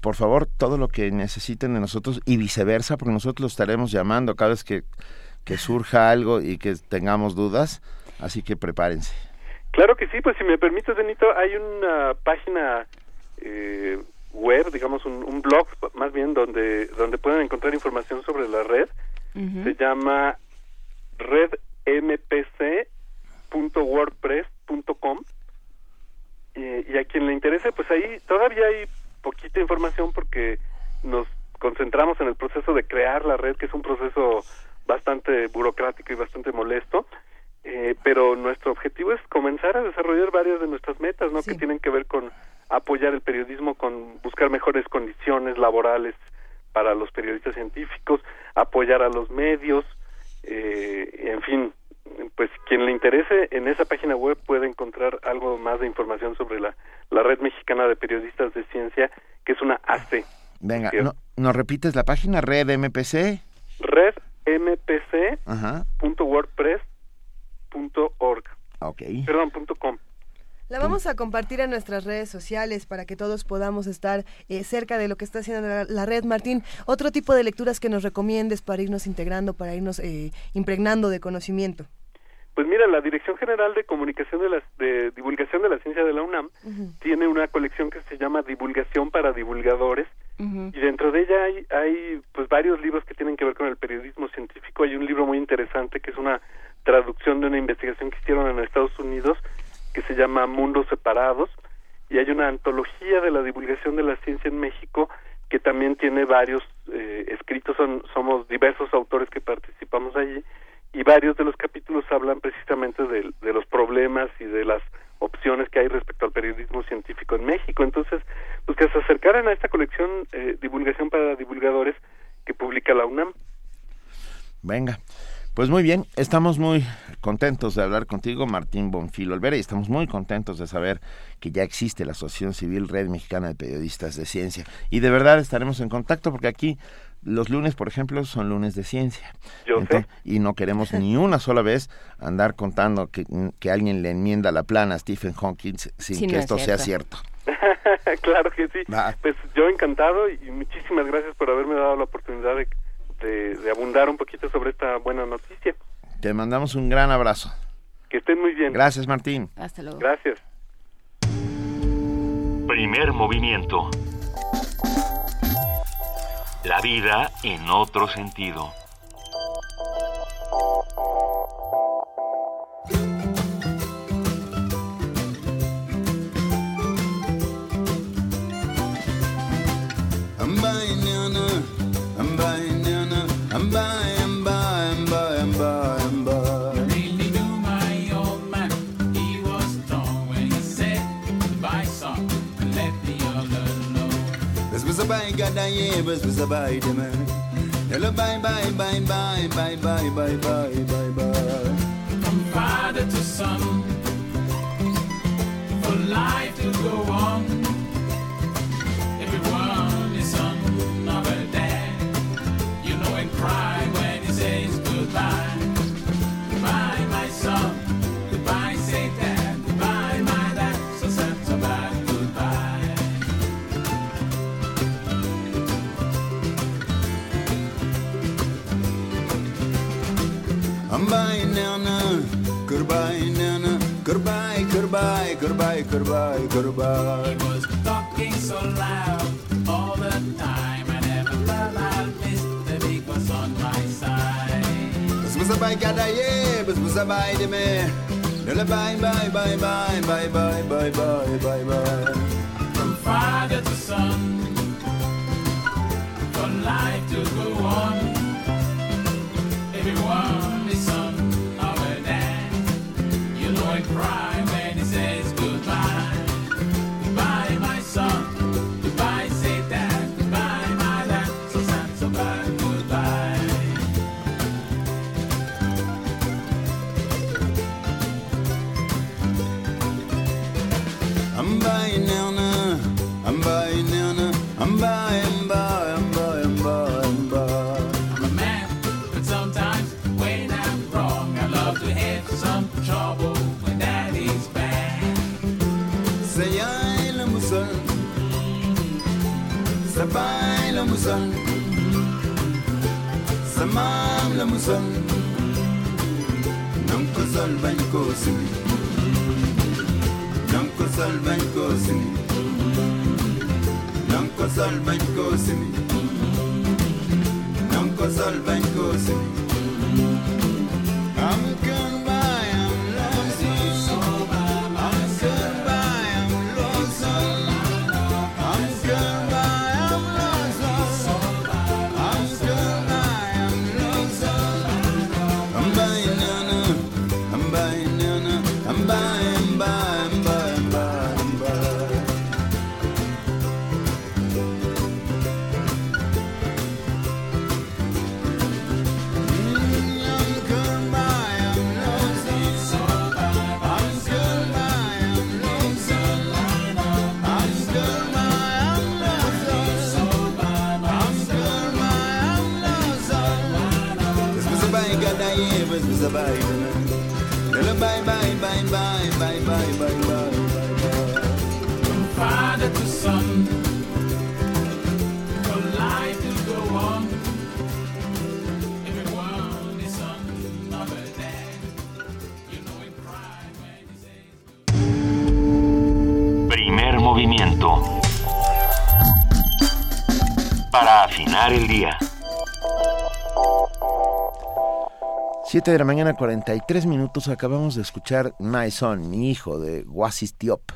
por favor, todo lo que necesiten de nosotros y viceversa, porque nosotros lo estaremos llamando cada vez que, que surja algo y que tengamos dudas, así que prepárense. Claro que sí, pues si me permites, Benito, hay una página eh, web, digamos un, blog más bien donde donde pueden encontrar información sobre la red. Se llama redmpc.wordpress.com y, y a quien le interese, pues ahí todavía hay poquita información porque nos concentramos en el proceso de crear la red, que es un proceso bastante burocrático y bastante molesto. Eh, pero nuestro objetivo es comenzar a desarrollar varias de nuestras metas, ¿no? Que tienen que ver con apoyar el periodismo con buscar mejores condiciones laborales para los periodistas científicos, apoyar a los medios, eh, en fin, pues quien le interese en esa página web puede encontrar algo más de información sobre la, la Red Mexicana de Periodistas de Ciencia, que es una AC. Venga, no, ¿nos repites la página Red MPC? redmpc.wordpress.org. Ok. Perdón, punto .com. La vamos a compartir en nuestras redes sociales para que todos podamos estar eh, cerca de lo que está haciendo la, red. Martín, otro tipo de lecturas que nos recomiendes para irnos integrando, para irnos eh, impregnando de conocimiento. Pues mira, la Dirección General de Comunicación de, las, de Divulgación de la Ciencia de la UNAM tiene una colección que se llama Divulgación para Divulgadores y dentro de ella hay, hay pues varios libros que tienen que ver con el periodismo científico. Hay un libro muy interesante que es una traducción de una investigación que hicieron en Estados Unidos que se llama Mundos Separados y hay una antología de la divulgación de la ciencia en México que también tiene varios eh, escritos, son, somos diversos autores que participamos allí y varios de los capítulos hablan precisamente de, los problemas y de las opciones que hay respecto al periodismo científico en México. Entonces, pues que se acercaran a esta colección eh, Divulgación para Divulgadores que publica la UNAM. Venga. Pues muy bien, estamos muy contentos de hablar contigo, Martín Bonfilo Olvera, y estamos muy contentos de saber que ya existe la Asociación Civil Red Mexicana de Periodistas de Ciencia. Y de verdad estaremos en contacto porque aquí los lunes, por ejemplo, son lunes de ciencia. Yo sé. Y no queremos ni una sola vez andar contando que, que alguien le enmienda la plana a Stephen Hawking sin Sí, que no es esto sea cierto. cierto. [LAUGHS] claro que sí. Va. Pues yo encantado y muchísimas gracias por haberme dado la oportunidad de, de, de abundar un poquito sobre esta buena noticia. Te mandamos un gran abrazo. Que estén muy bien. Gracias, Martín. Hasta luego. Gracias. Primer movimiento. La vida en otro sentido. Ye, bes bes bye de man. Hello bye bye bye bye bye bye bye bye bye bye. From father to son, for life to go on. Everyone is son of a dad. You know and cry Buying Nana, goodbye Nana, goodbye, goodbye, goodbye, goodbye, goodbye. He was talking so loud all the time. I never felt I missed the big was on my side. Bye gada ye, bes bes bye de bye bye bye bye bye bye bye bye bye bye. From father to son, for life to go on. Everyone pride. sol bañ koo simi nang ko sol bañ ko sol bañ ko sol bañ am Primer movimiento. Para afinar el día. 7 de la mañana, 43 minutos. Acabamos de escuchar My Son, mi hijo, de Wasis Diop.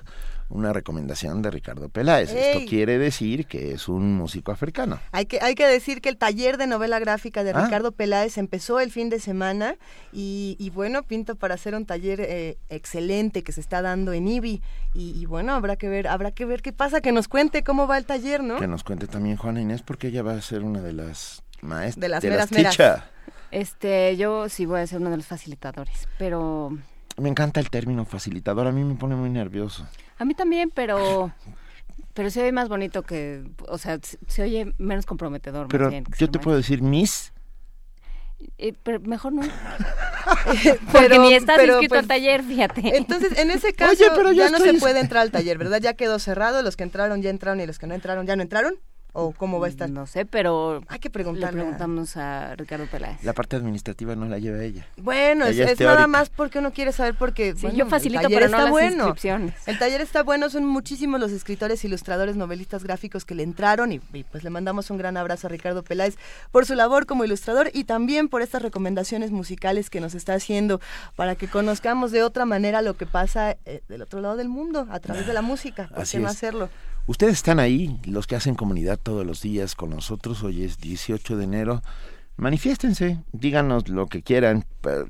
Una recomendación de Ricardo Peláez. ¡Ey! Esto quiere decir que es un músico africano. Hay que, hay que decir que el taller de novela gráfica de Ah. Ricardo Peláez empezó el fin de semana y, y bueno, pinta para hacer un taller eh, excelente que se está dando en IBI. Y, y bueno, habrá que ver, habrá que ver qué pasa, que nos cuente cómo va el taller, ¿no? Que nos cuente también Juana Inés, porque ella va a ser una de las maestras. De las meras meras. Este, yo sí voy a ser uno de los facilitadores, pero Me encanta el término facilitador, a mí me pone muy nervioso. a mí también, pero pero se oye más bonito que, o sea, se, oye menos comprometedor. más Pero bien, que yo te puedo decir Miss. Eh, pero mejor no. [LAUGHS] Pero- Porque ni estás pero, inscrito pues, al taller, fíjate. Entonces, en ese caso, Oye, pero ya no estoy- se puede entrar al taller, ¿verdad? Ya quedó cerrado, los que entraron ya entraron y los que no entraron ya no entraron. ¿O cómo va a estar? No sé, pero Hay que le preguntarle. a- preguntamos a Ricardo Peláez. La parte administrativa no la lleva ella. Bueno, es, Ella es es nada más porque uno quiere saber porque Sí, bueno, yo facilito, pero no está las bueno. inscripciones. El taller está bueno, son muchísimos los escritores, ilustradores, novelistas gráficos que le entraron y, y, pues le mandamos un gran abrazo a Ricardo Peláez por su labor como ilustrador y también por estas recomendaciones musicales que nos está haciendo para que conozcamos de otra manera lo que pasa eh, del otro lado del mundo a través de la música. ¿Por Así qué no es. hacerlo? Ustedes están ahí, los que hacen comunidad todos los días con nosotros. Hoy es 18 de enero. Manifiéstense, díganos lo que quieran,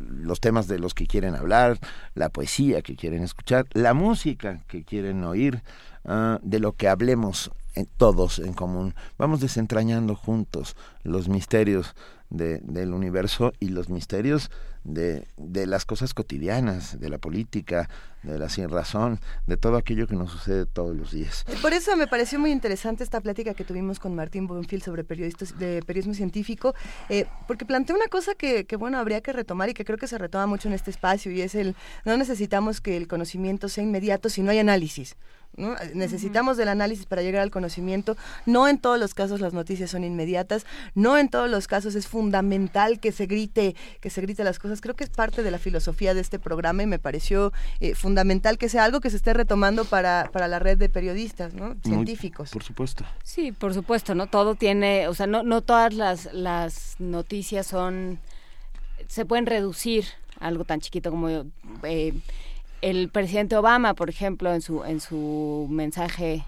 los temas de los que quieren hablar, la poesía que quieren escuchar, la música que quieren oír, ah, de lo que hablemos en- todos en común. Vamos desentrañando juntos los misterios de- del universo y los misterios de, de las cosas cotidianas, de la política, de la sin razón, de todo aquello que nos sucede todos los días. Por eso me pareció muy interesante esta plática que tuvimos con Martín Bonfil sobre periodistas, de periodismo científico, eh, porque planteó una cosa que, que, bueno, habría que retomar y que creo que se retoma mucho en este espacio, y es el, no necesitamos que el conocimiento sea inmediato si no hay análisis. ¿No? Necesitamos del análisis para llegar al conocimiento. No en todos los casos las noticias son inmediatas, no en todos los casos es fundamental que se grite, que se grite las cosas. Creo que es parte de la filosofía de este programa y me pareció eh, fundamental que sea algo que se esté retomando para, para la red de periodistas, ¿no? Muy- científicos. por supuesto. Sí, por supuesto, ¿no? Todo tiene, o sea, no, no todas las, las noticias son, se pueden reducir a algo tan chiquito como eh, el presidente Obama, por ejemplo, en su, en su mensaje,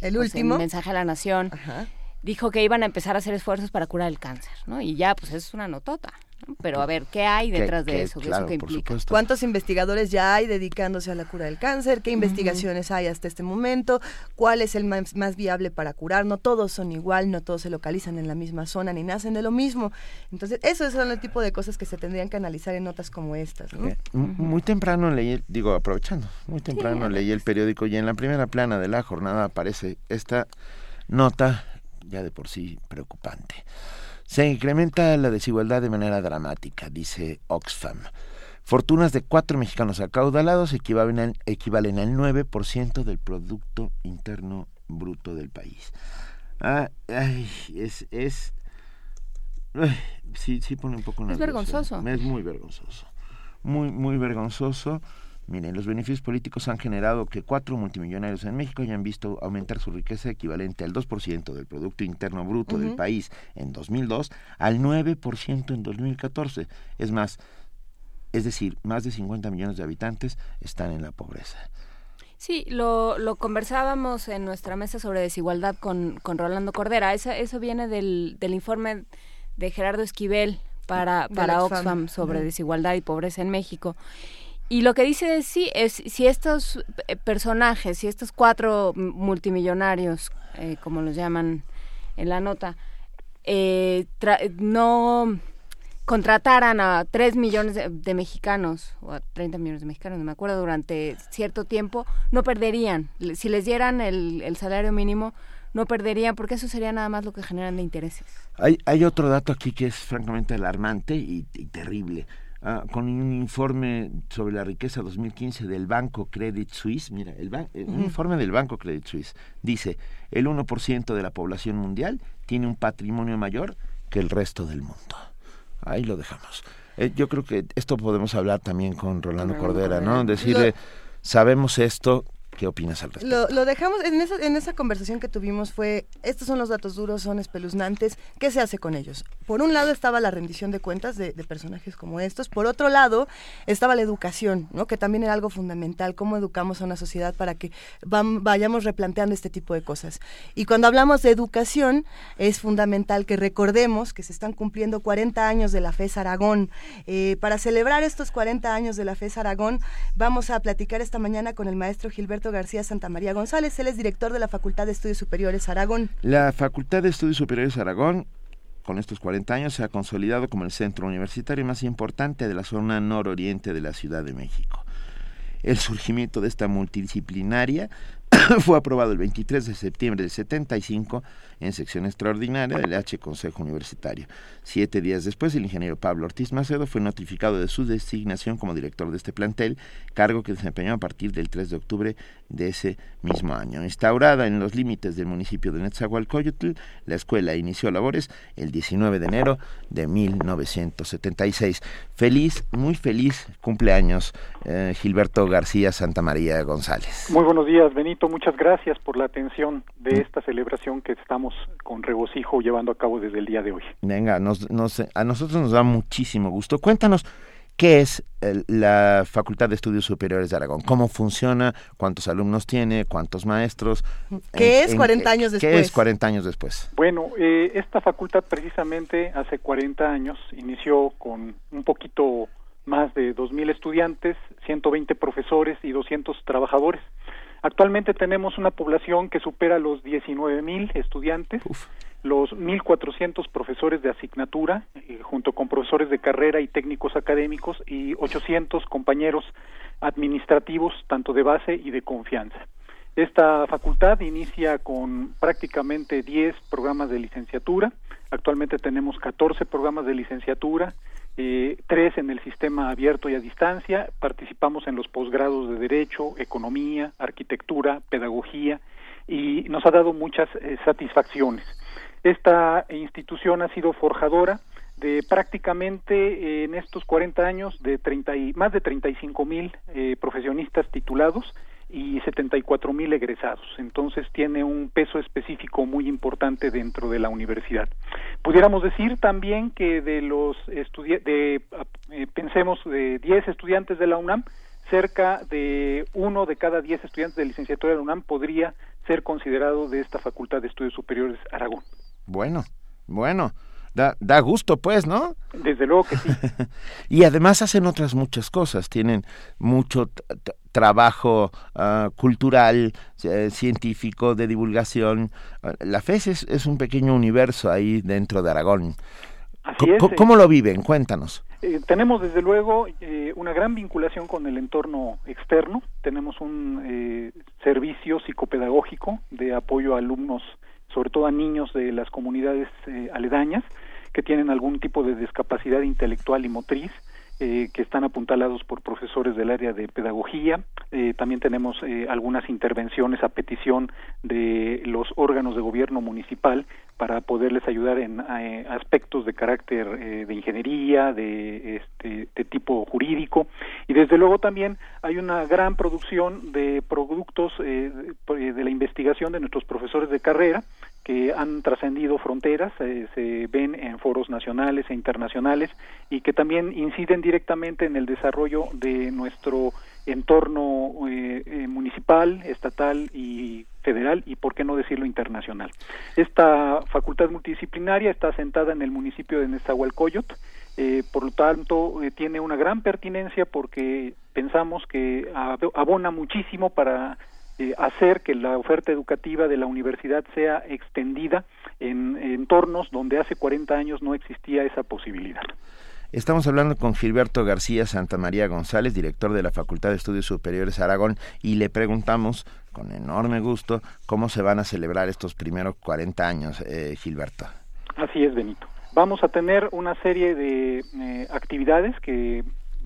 El pues, en último. mensaje a la nación, Ajá. dijo que iban a empezar a hacer esfuerzos para curar el cáncer, ¿no? Y ya, pues es una notota, ¿no? Pero a ver, ¿qué hay detrás de eso? ¿Qué claro, eso que implica? ¿Cuántos investigadores ya hay dedicándose a la cura del cáncer? ¿Qué investigaciones hay hasta este momento? ¿Cuál es el más, más viable para curar? No todos son igual, no todos se localizan en la misma zona ni nacen de lo mismo. Entonces, esos son el tipo de cosas que se tendrían que analizar en notas como estas. Muy temprano leí, digo, aprovechando, muy temprano leí el periódico y en la primera plana de la jornada aparece esta nota, ya de por sí preocupante. Se incrementa la desigualdad de manera dramática, dice Oxfam. Fortunas de cuatro mexicanos acaudalados equivalen al, equivalen al 9% del Producto Interno Bruto del país. Ah, ay, es... es ay, sí, sí pone un poco nervioso. vergonzoso. Es muy vergonzoso. Muy, muy vergonzoso. Miren, los beneficios políticos han generado que cuatro multimillonarios en México hayan visto aumentar su riqueza equivalente al 2% del Producto Interno Bruto del país en 2002 al 9% en 2014. Es más, es decir, más de 50 millones de habitantes están en la pobreza. Sí, lo, lo conversábamos en nuestra mesa sobre desigualdad con, con Rolando Cordera. Eso, eso viene del, del informe de Gerardo Esquivel para, para Oxfam. Oxfam sobre desigualdad y pobreza en México. Y lo que dice sí, es si estos eh, personajes, si estos cuatro multimillonarios, eh, como los llaman en la nota, eh, no contrataran a 3 millones de, de mexicanos o a 30 millones de mexicanos, no me acuerdo, durante cierto tiempo, no perderían. Si les dieran el, salario mínimo, no perderían, porque eso sería nada más lo que generan de intereses. Hay, hay otro dato aquí que es francamente alarmante y terrible. Ah, con un informe sobre la riqueza 2015 del Banco Credit Suisse. Mira, el ban- eh, un informe del Banco Credit Suisse dice, el 1% de la población mundial tiene un patrimonio mayor que el resto del mundo. Ahí lo dejamos. Eh, yo creo que esto podemos hablar también con Rolando Rolando Cordera, ¿no? Decirle, sabemos esto, ¿qué opinas al respecto? Lo, dejamos en esa, conversación que tuvimos fue, estos son los datos duros, son espeluznantes, ¿qué se hace con ellos? Por un lado estaba la rendición de cuentas de, personajes como estos, por otro lado estaba la educación, ¿no? que también era algo fundamental, cómo educamos a una sociedad para que vayamos replanteando este tipo de cosas. Y cuando hablamos de educación, es fundamental que recordemos que se están cumpliendo 40 años de la FES Aragón. Eh, para celebrar estos 40 años de la FES Aragón, vamos a platicar esta mañana con el maestro Gilberto García Santamaría González. Él es director de la Facultad de Estudios Superiores Aragón. La Facultad de Estudios Superiores Aragón, con estos 40 años, se ha consolidado como el centro universitario más importante de la zona nororiente de la Ciudad de México. El surgimiento de esta multidisciplinaria [COUGHS] fue aprobado el 23 de septiembre del 75 en sección extraordinaria del H Consejo Universitario. Siete días después, el ingeniero Pablo Ortiz Macedo fue notificado de su designación como director de este plantel, cargo que desempeñó a partir del 3 de octubre de ese mismo año. Instaurada en los límites del municipio de Netzahualcoyotl, la escuela inició labores el 19 de enero de 1976. Feliz, muy feliz cumpleaños, eh, Gilberto García Santamaría González. Muy buenos días, Benito. Muchas gracias por la atención de esta celebración que estamos con regocijo llevando a cabo desde el día de hoy. Venga, nos, nos- a nosotros nos da muchísimo gusto. Cuéntanos qué es el- la Facultad de Estudios Superiores de Aragón, cómo funciona, cuántos alumnos tiene, cuántos maestros. ¿Qué en- es en- 40 años ¿Qué después? es 40 años después? Bueno, eh, esta facultad precisamente hace 40 años inició con un poquito más de 2.000 estudiantes, 120 profesores y 200 trabajadores. Actualmente tenemos una población que supera los 19.000 estudiantes, los 1.400 profesores de asignatura, eh, junto con profesores de carrera y técnicos académicos, y 800 compañeros administrativos, tanto de base y de confianza. Esta facultad inicia con prácticamente 10 programas de licenciatura. Actualmente tenemos 14 programas de licenciatura, eh, tres en el sistema abierto y a distancia. Participamos en los posgrados de Derecho, Economía, Arquitectura, Pedagogía y nos ha dado muchas eh, satisfacciones. Esta institución ha sido forjadora de prácticamente eh, en estos 40 años de 30 y, más de 35 mil eh, profesionistas titulados y 74 mil egresados. Entonces tiene un peso específico muy importante dentro de la universidad. Pudiéramos decir también que de los de, eh, pensemos de 10 estudiantes de la UNAM, cerca de uno de cada 10 estudiantes de licenciatura de la UNAM podría ser considerado de esta Facultad de Estudios Superiores Aragón. Bueno, bueno, da, da gusto pues, ¿no? Desde luego que sí. [LAUGHS] y además hacen otras muchas cosas, tienen mucho trabajo ah, cultural, eh, científico, de divulgación. Ah, La FES es, es un pequeño universo ahí dentro de Aragón. Así es, eh. ¿Cómo lo viven? Cuéntanos. Eh, tenemos desde luego eh, una gran vinculación con el entorno externo. Tenemos un servicio psicopedagógico de apoyo a alumnos, sobre todo a niños de las comunidades eh, aledañas que tienen algún tipo de discapacidad intelectual y motriz. eh, que están apuntalados por profesores del área de pedagogía. Eh, también tenemos eh, algunas intervenciones a petición de los órganos de gobierno municipal para poderles ayudar en aspectos de carácter de ingeniería, de, este, de tipo jurídico y desde luego también hay una gran producción de productos de la investigación de nuestros profesores de carrera que han trascendido fronteras, eh, se ven en foros nacionales e internacionales y que también inciden directamente en el desarrollo de nuestro entorno eh, eh, municipal, estatal y federal y por qué no decirlo internacional. Esta facultad multidisciplinaria está asentada en el municipio de Nezahualcóyotl, eh, por lo tanto eh, tiene una gran pertinencia porque pensamos que ab- abona muchísimo para eh, hacer que la oferta educativa de la universidad sea extendida en entornos donde hace 40 años no existía esa posibilidad. Estamos hablando con Gilberto García Santamaría González, director de la Facultad de Estudios Superiores Aragón, y le preguntamos con enorme gusto cómo se van a celebrar estos primeros 40 años, eh, Gilberto. Así es, Benito. Vamos a tener una serie de eh, actividades que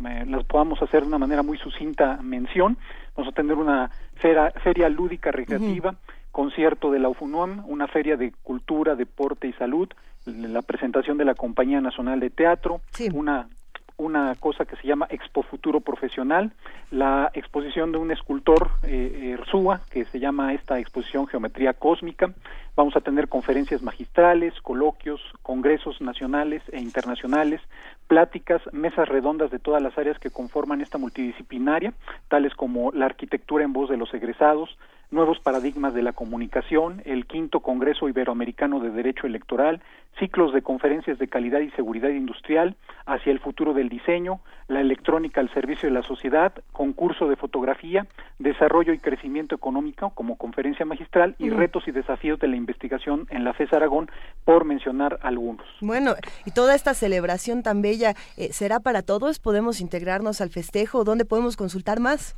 eh, las podamos hacer de una manera muy sucinta mención. Vamos a tener una fera- feria lúdica recreativa, concierto de la UFUNOM, una feria de cultura, deporte y salud, la presentación de la Compañía Nacional de Teatro, una una cosa que se llama Expo Futuro Profesional, la exposición de un escultor eh, Erzúa, que se llama esta exposición Geometría Cósmica. Vamos a tener conferencias magistrales, coloquios, congresos nacionales e internacionales, pláticas, mesas redondas de todas las áreas que conforman esta multidisciplinaria, tales como la arquitectura en voz de los egresados, nuevos paradigmas de la comunicación, el quinto Congreso Iberoamericano de Derecho Electoral, ciclos de conferencias de calidad y seguridad industrial hacia el futuro del diseño, la electrónica al servicio de la sociedad, concurso de fotografía, desarrollo y crecimiento económico como conferencia magistral y retos y desafíos de la investigación en la FES Aragón, por mencionar algunos. Bueno, y toda esta celebración tan bella, eh, ¿será para todos? ¿Podemos integrarnos al festejo? ¿Dónde podemos consultar más?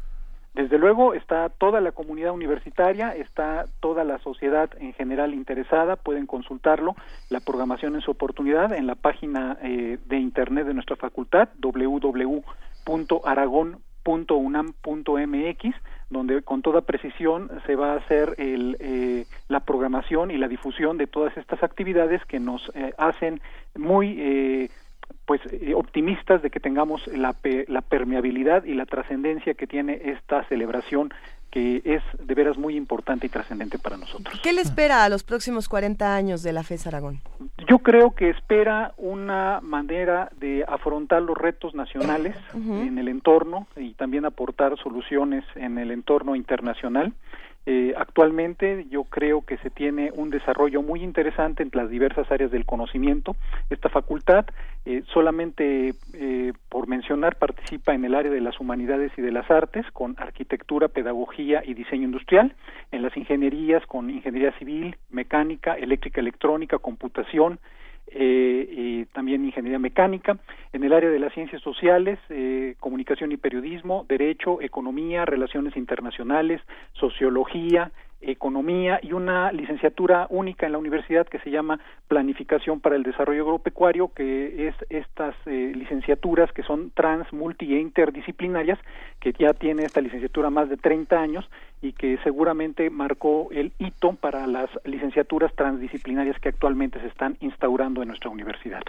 Desde luego está toda la comunidad universitaria, está toda la sociedad en general interesada, pueden consultarlo, la programación en su oportunidad en la página eh, de internet de nuestra facultad www.aragon.unam.mx donde con toda precisión se va a hacer el, eh, la programación y la difusión de todas estas actividades que nos eh, hacen muy eh, pues eh, optimistas de que tengamos la, la permeabilidad y la trascendencia que tiene esta celebración que es de veras muy importante y trascendente para nosotros. ¿Qué le espera a los próximos 40 años de la FES Aragón? Yo creo que espera una manera de afrontar los retos nacionales en el entorno y también aportar soluciones en el entorno internacional. Eh, actualmente yo creo que se tiene un desarrollo muy interesante en las diversas áreas del conocimiento. Esta facultad, eh, solamente eh, por mencionar, participa en el área de las humanidades y de las artes con arquitectura, pedagogía y diseño industrial, en las ingenierías con ingeniería civil, mecánica, eléctrica, electrónica, computación, eh, y también ingeniería mecánica, en el área de las ciencias sociales, eh, comunicación y periodismo, derecho, economía, relaciones internacionales, sociología, economía y una licenciatura única en la universidad que se llama planificación para el desarrollo agropecuario que es estas eh, licenciaturas que son trans multi e interdisciplinarias que ya tiene esta licenciatura más de 30 años y que seguramente marcó el hito para las licenciaturas transdisciplinarias que actualmente se están instaurando en nuestra universidad.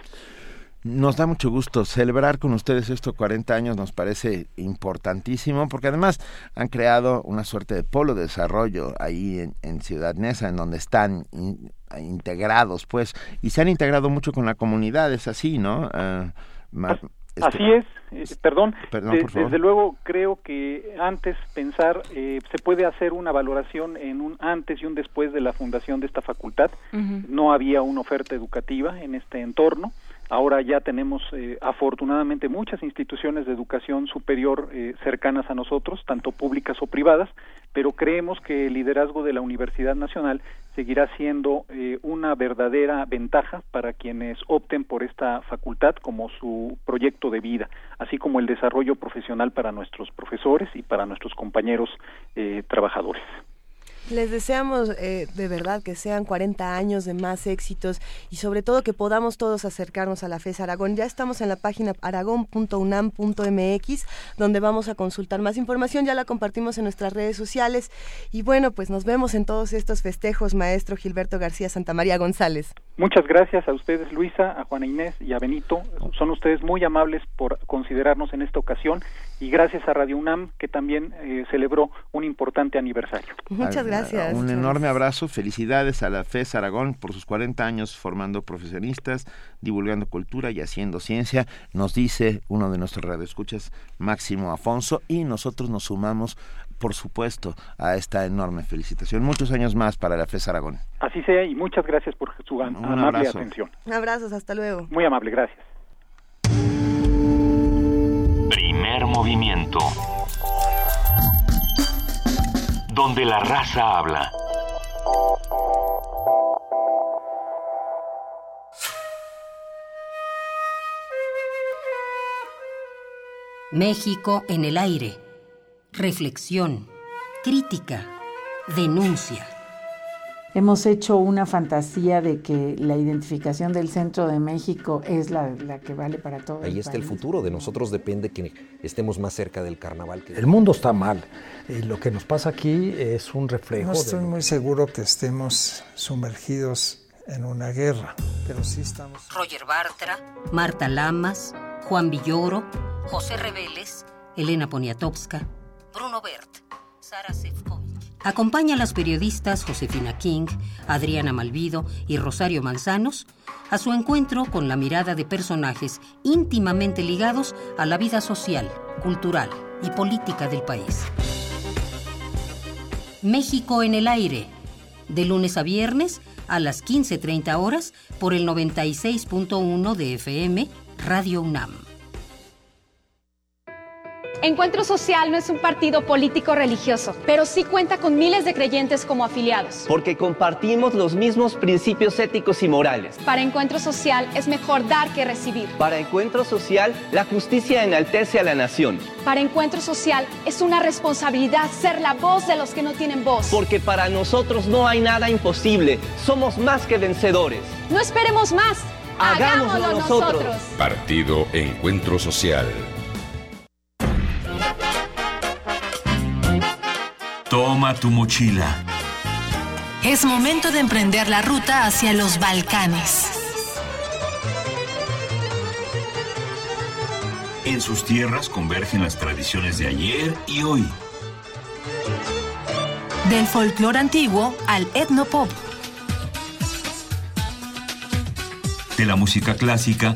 Nos da mucho gusto celebrar con ustedes estos 40 años, nos parece importantísimo, porque además han creado una suerte de polo de desarrollo ahí en, en Ciudad Neza, en donde están in- integrados, pues, y se han integrado mucho con la comunidad, es así, ¿no? Ma- este- Así es, eh, perdón. Perdón, De- por favor. Desde luego creo que antes pensar, eh, se puede hacer una valoración en un antes y un después de la fundación de esta facultad. No había una oferta educativa en este entorno. Ahora ya tenemos eh, afortunadamente muchas instituciones de educación superior eh, cercanas a nosotros, tanto públicas o privadas, pero creemos que el liderazgo de la Universidad Nacional seguirá siendo eh, una verdadera ventaja para quienes opten por esta facultad como su proyecto de vida, así como el desarrollo profesional para nuestros profesores y para nuestros compañeros eh, trabajadores. Les deseamos eh, de verdad que sean 40 años de más éxitos y sobre todo que podamos todos acercarnos a la FES Aragón. Ya estamos en la página aragón.unam.mx donde vamos a consultar más información, ya la compartimos en nuestras redes sociales y bueno, pues nos vemos en todos estos festejos, maestro Gilberto García Santamaría González. Muchas gracias a ustedes, Luisa, a Juana Inés y a Benito. Son ustedes muy amables por considerarnos en esta ocasión y gracias a Radio UNAM que también eh, celebró un importante aniversario. Muchas gracias. Un Muchas enorme abrazo, felicidades a la FES Aragón por sus 40 años formando profesionistas, divulgando cultura y haciendo ciencia, nos dice uno de nuestros radioescuchas, Máximo Afonso, y nosotros nos sumamos, por supuesto, a esta enorme felicitación. Muchos años más para la FES Aragón. Así sea y muchas gracias por su Un amable abrazo. atención. Abrazos, hasta luego. Muy amable, gracias. Primer movimiento. Donde la raza habla. México en el aire. Reflexión, crítica, denuncia. hemos hecho una fantasía de que la identificación del centro de México es la, la que vale para todo. Ahí el está el futuro. De nosotros depende que estemos más cerca del carnaval. Que... El mundo está mal. Y lo que nos pasa aquí es un reflejo No estoy muy seguro que estemos sumergidos en una guerra, pero sí estamos. Roger Bartra, Marta Lamas, Juan Villoro, José Reveles, Elena Poniatowska, Bruno Bert, Sara Sefcovic. Acompaña a las periodistas Josefina King, Adriana Malvido y Rosario Manzanos a su encuentro con la mirada de personajes íntimamente ligados a la vida social, cultural y política del país. México en el aire, de lunes a viernes a las 15.30 horas por el 96.1 de FM, Radio UNAM. Encuentro Social no es un partido político religioso, pero sí cuenta con miles de creyentes como afiliados. Porque compartimos los mismos principios éticos y morales. Para Encuentro Social es mejor dar que recibir. Para Encuentro Social, la justicia enaltece a la nación. Para Encuentro Social es una responsabilidad ser la voz de los que no tienen voz. Porque para nosotros no hay nada imposible. Somos más que vencedores. No esperemos más. Hagámoslo Hagámoslo nosotros. nosotros. Partido Encuentro Social. Toma tu mochila. Es momento de emprender la ruta hacia los Balcanes. En sus tierras convergen las tradiciones de ayer y hoy. Del folclore antiguo al etnopop. De la música clásica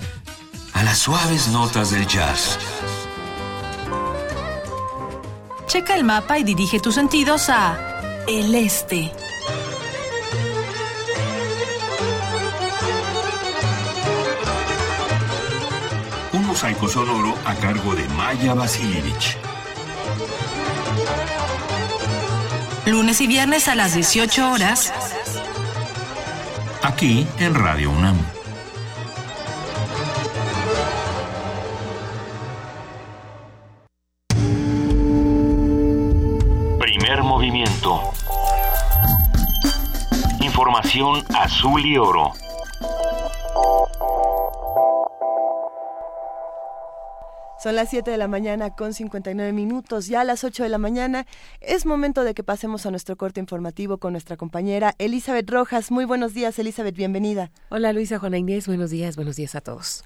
a las suaves notas del jazz. Checa el mapa y dirige tus sentidos a el este. Un mosaico sonoro a cargo de Maya Vasilievich. Lunes y viernes a las 18 horas. Aquí en Radio UNAM. Azul y oro. Son las 7 de la mañana con 59 minutos. Ya a las 8 de la mañana es momento de que pasemos a nuestro corte informativo con nuestra compañera Elizabeth Rojas. Muy buenos días, Elizabeth, bienvenida. Hola Luisa, Juana Inés, buenos días, buenos días a todos.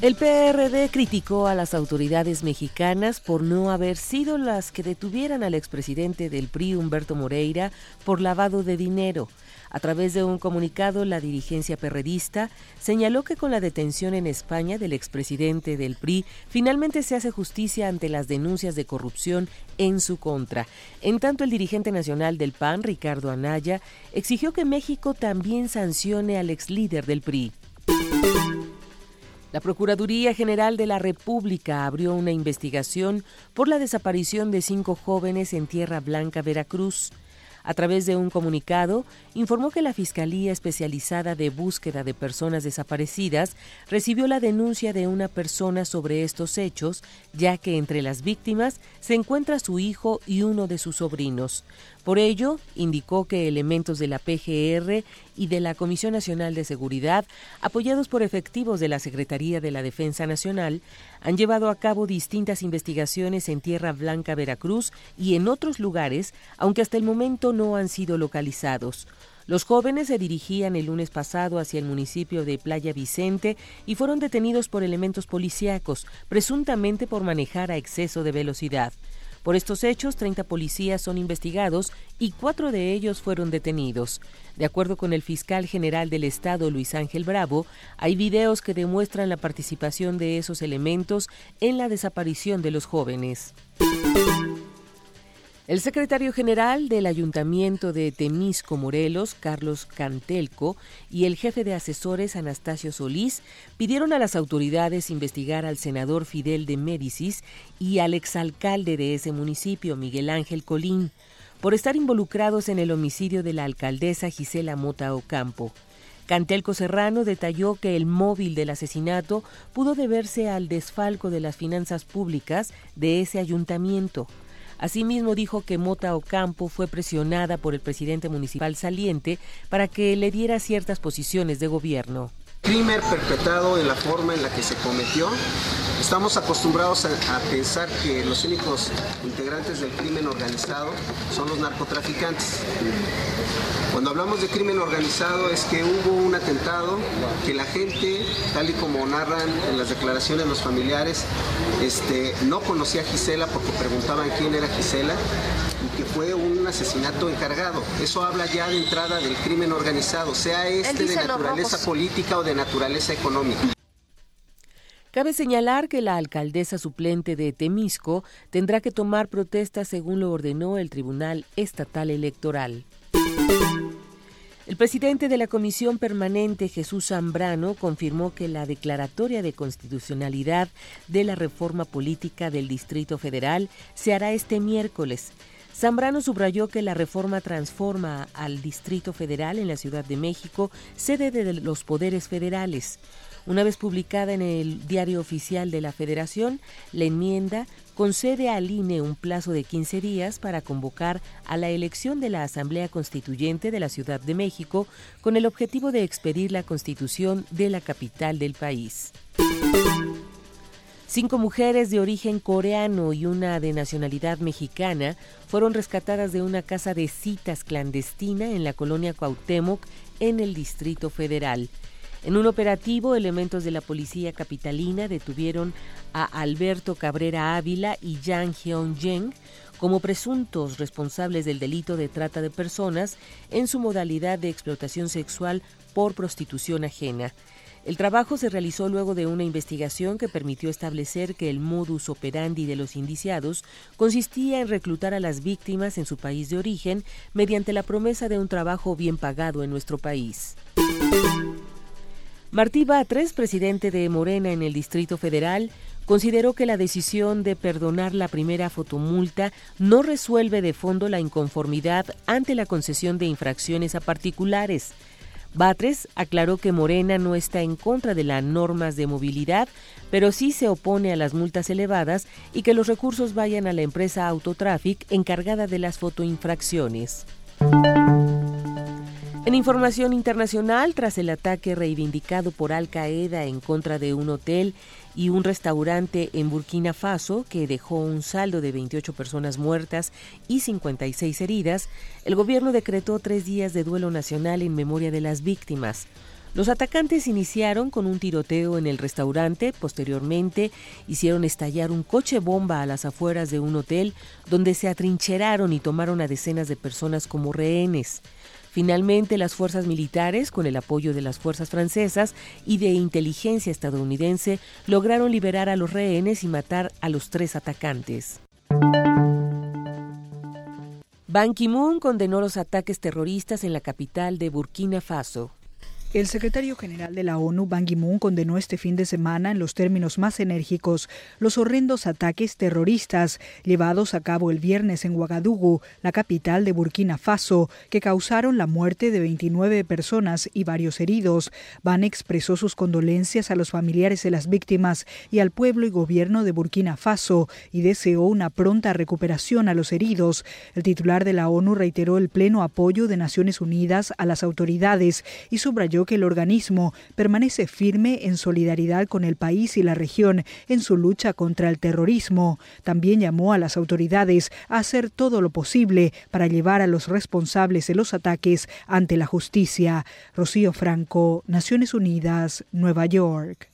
El PRD criticó a las autoridades mexicanas por no haber sido las que detuvieran al expresidente del PRI, Humberto Moreira, por lavado de dinero. A través de un comunicado, la dirigencia perredista señaló que con la detención en España del expresidente del PRI, finalmente se hace justicia ante las denuncias de corrupción en su contra. En tanto, el dirigente nacional del PAN, Ricardo Anaya, exigió que México también sancione al ex líder del PRI. La Procuraduría General de la República abrió una investigación por la desaparición de cinco jóvenes en Tierra Blanca, Veracruz. A través de un comunicado, informó que la Fiscalía Especializada de Búsqueda de Personas Desaparecidas recibió la denuncia de una persona sobre estos hechos, ya que entre las víctimas se encuentra su hijo y uno de sus sobrinos. Por ello, indicó que elementos de la PGR y de la Comisión Nacional de Seguridad, apoyados por efectivos de la Secretaría de la Defensa Nacional, han llevado a cabo distintas investigaciones en Tierra Blanca, Veracruz y en otros lugares, aunque hasta el momento no han sido localizados. Los jóvenes se dirigían el lunes pasado hacia el municipio de Playa Vicente y fueron detenidos por elementos policíacos, presuntamente por manejar a exceso de velocidad. Por estos hechos, 30 policías son investigados y cuatro de ellos fueron detenidos. De acuerdo con el fiscal general del Estado, Luis Ángel Bravo, hay videos que demuestran la participación de esos elementos en la desaparición de los jóvenes. El secretario general del Ayuntamiento de Temisco, Morelos, Carlos Cantelco, y el jefe de asesores, Anastasio Solís, pidieron a las autoridades investigar al senador Fidel de Médicis y al exalcalde de ese municipio, Miguel Ángel Colín, por estar involucrados en el homicidio de la alcaldesa Gisela Mota Ocampo. Cantelco Serrano detalló que el móvil del asesinato pudo deberse al desfalco de las finanzas públicas de ese ayuntamiento. Asimismo dijo que Mota Ocampo fue presionada por el presidente municipal saliente para que le diera ciertas posiciones de gobierno. Crimen perpetrado en la forma en la que se cometió. Estamos acostumbrados a, pensar que los únicos integrantes del crimen organizado son los narcotraficantes. Cuando hablamos de crimen organizado es que hubo un atentado que la gente, tal y como narran en las declaraciones los familiares, este, no conocía a Gisela porque preguntaban quién era Gisela que fue un asesinato encargado. Eso habla ya de entrada del crimen organizado, sea este de naturaleza política o de naturaleza económica. Cabe señalar que la alcaldesa suplente de Temisco tendrá que tomar protestas según lo ordenó el Tribunal Estatal Electoral. El presidente de la Comisión Permanente, Jesús Zambrano, confirmó que la declaratoria de constitucionalidad de la reforma política del Distrito Federal se hará este miércoles. Zambrano subrayó que la reforma transforma al Distrito Federal en la Ciudad de México sede de los poderes federales. Una vez publicada en el Diario Oficial de la Federación, la enmienda concede al INE un plazo de 15 días para convocar a la elección de la Asamblea Constituyente de la Ciudad de México con el objetivo de expedir la constitución de la capital del país. Cinco mujeres de origen coreano y una de nacionalidad mexicana fueron rescatadas de una casa de citas clandestina en la colonia Cuauhtémoc, en el Distrito Federal. En un operativo, elementos de la policía capitalina detuvieron a Alberto Cabrera Ávila y Yang Hyun-jeng como presuntos responsables del delito de trata de personas en su modalidad de explotación sexual por prostitución ajena. El trabajo se realizó luego de una investigación que permitió establecer que el modus operandi de los indiciados consistía en reclutar a las víctimas en su país de origen mediante la promesa de un trabajo bien pagado en nuestro país. Martí Batres, presidente de Morena en el Distrito Federal, consideró que la decisión de perdonar la primera fotomulta no resuelve de fondo la inconformidad ante la concesión de infracciones a particulares. Batres aclaró que Morena no está en contra de las normas de movilidad, pero sí se opone a las multas elevadas y que los recursos vayan a la empresa Autotraffic encargada de las fotoinfracciones. En información internacional, tras el ataque reivindicado por Al Qaeda en contra de un hotel y un restaurante en Burkina Faso que dejó un saldo de 28 personas muertas y 56 heridas, el gobierno decretó tres días de duelo nacional en memoria de las víctimas. Los atacantes iniciaron con un tiroteo en el restaurante, posteriormente hicieron estallar un coche bomba a las afueras de un hotel donde se atrincheraron y tomaron a decenas de personas como rehenes. Finalmente, las fuerzas militares, con el apoyo de las fuerzas francesas y de inteligencia estadounidense, lograron liberar a los rehenes y matar a los tres atacantes. Ban Ki-moon condenó los ataques terroristas en la capital de Burkina Faso. El secretario general de la ONU, Ban Ki-moon, condenó este fin de semana en los términos más enérgicos los horrendos ataques terroristas llevados a cabo el viernes en Ouagadougou, la capital de Burkina Faso, que causaron la muerte de 29 personas y varios heridos. Ban expresó sus condolencias a los familiares de las víctimas y al pueblo y gobierno de Burkina Faso y deseó una pronta recuperación a los heridos. El titular de la ONU reiteró el pleno apoyo de Naciones Unidas a las autoridades y subrayó que el organismo permanece firme en solidaridad con el país y la región en su lucha contra el terrorismo. También llamó a las autoridades a hacer todo lo posible para llevar a los responsables de los ataques ante la justicia. Rocío Franco, Naciones Unidas, Nueva York.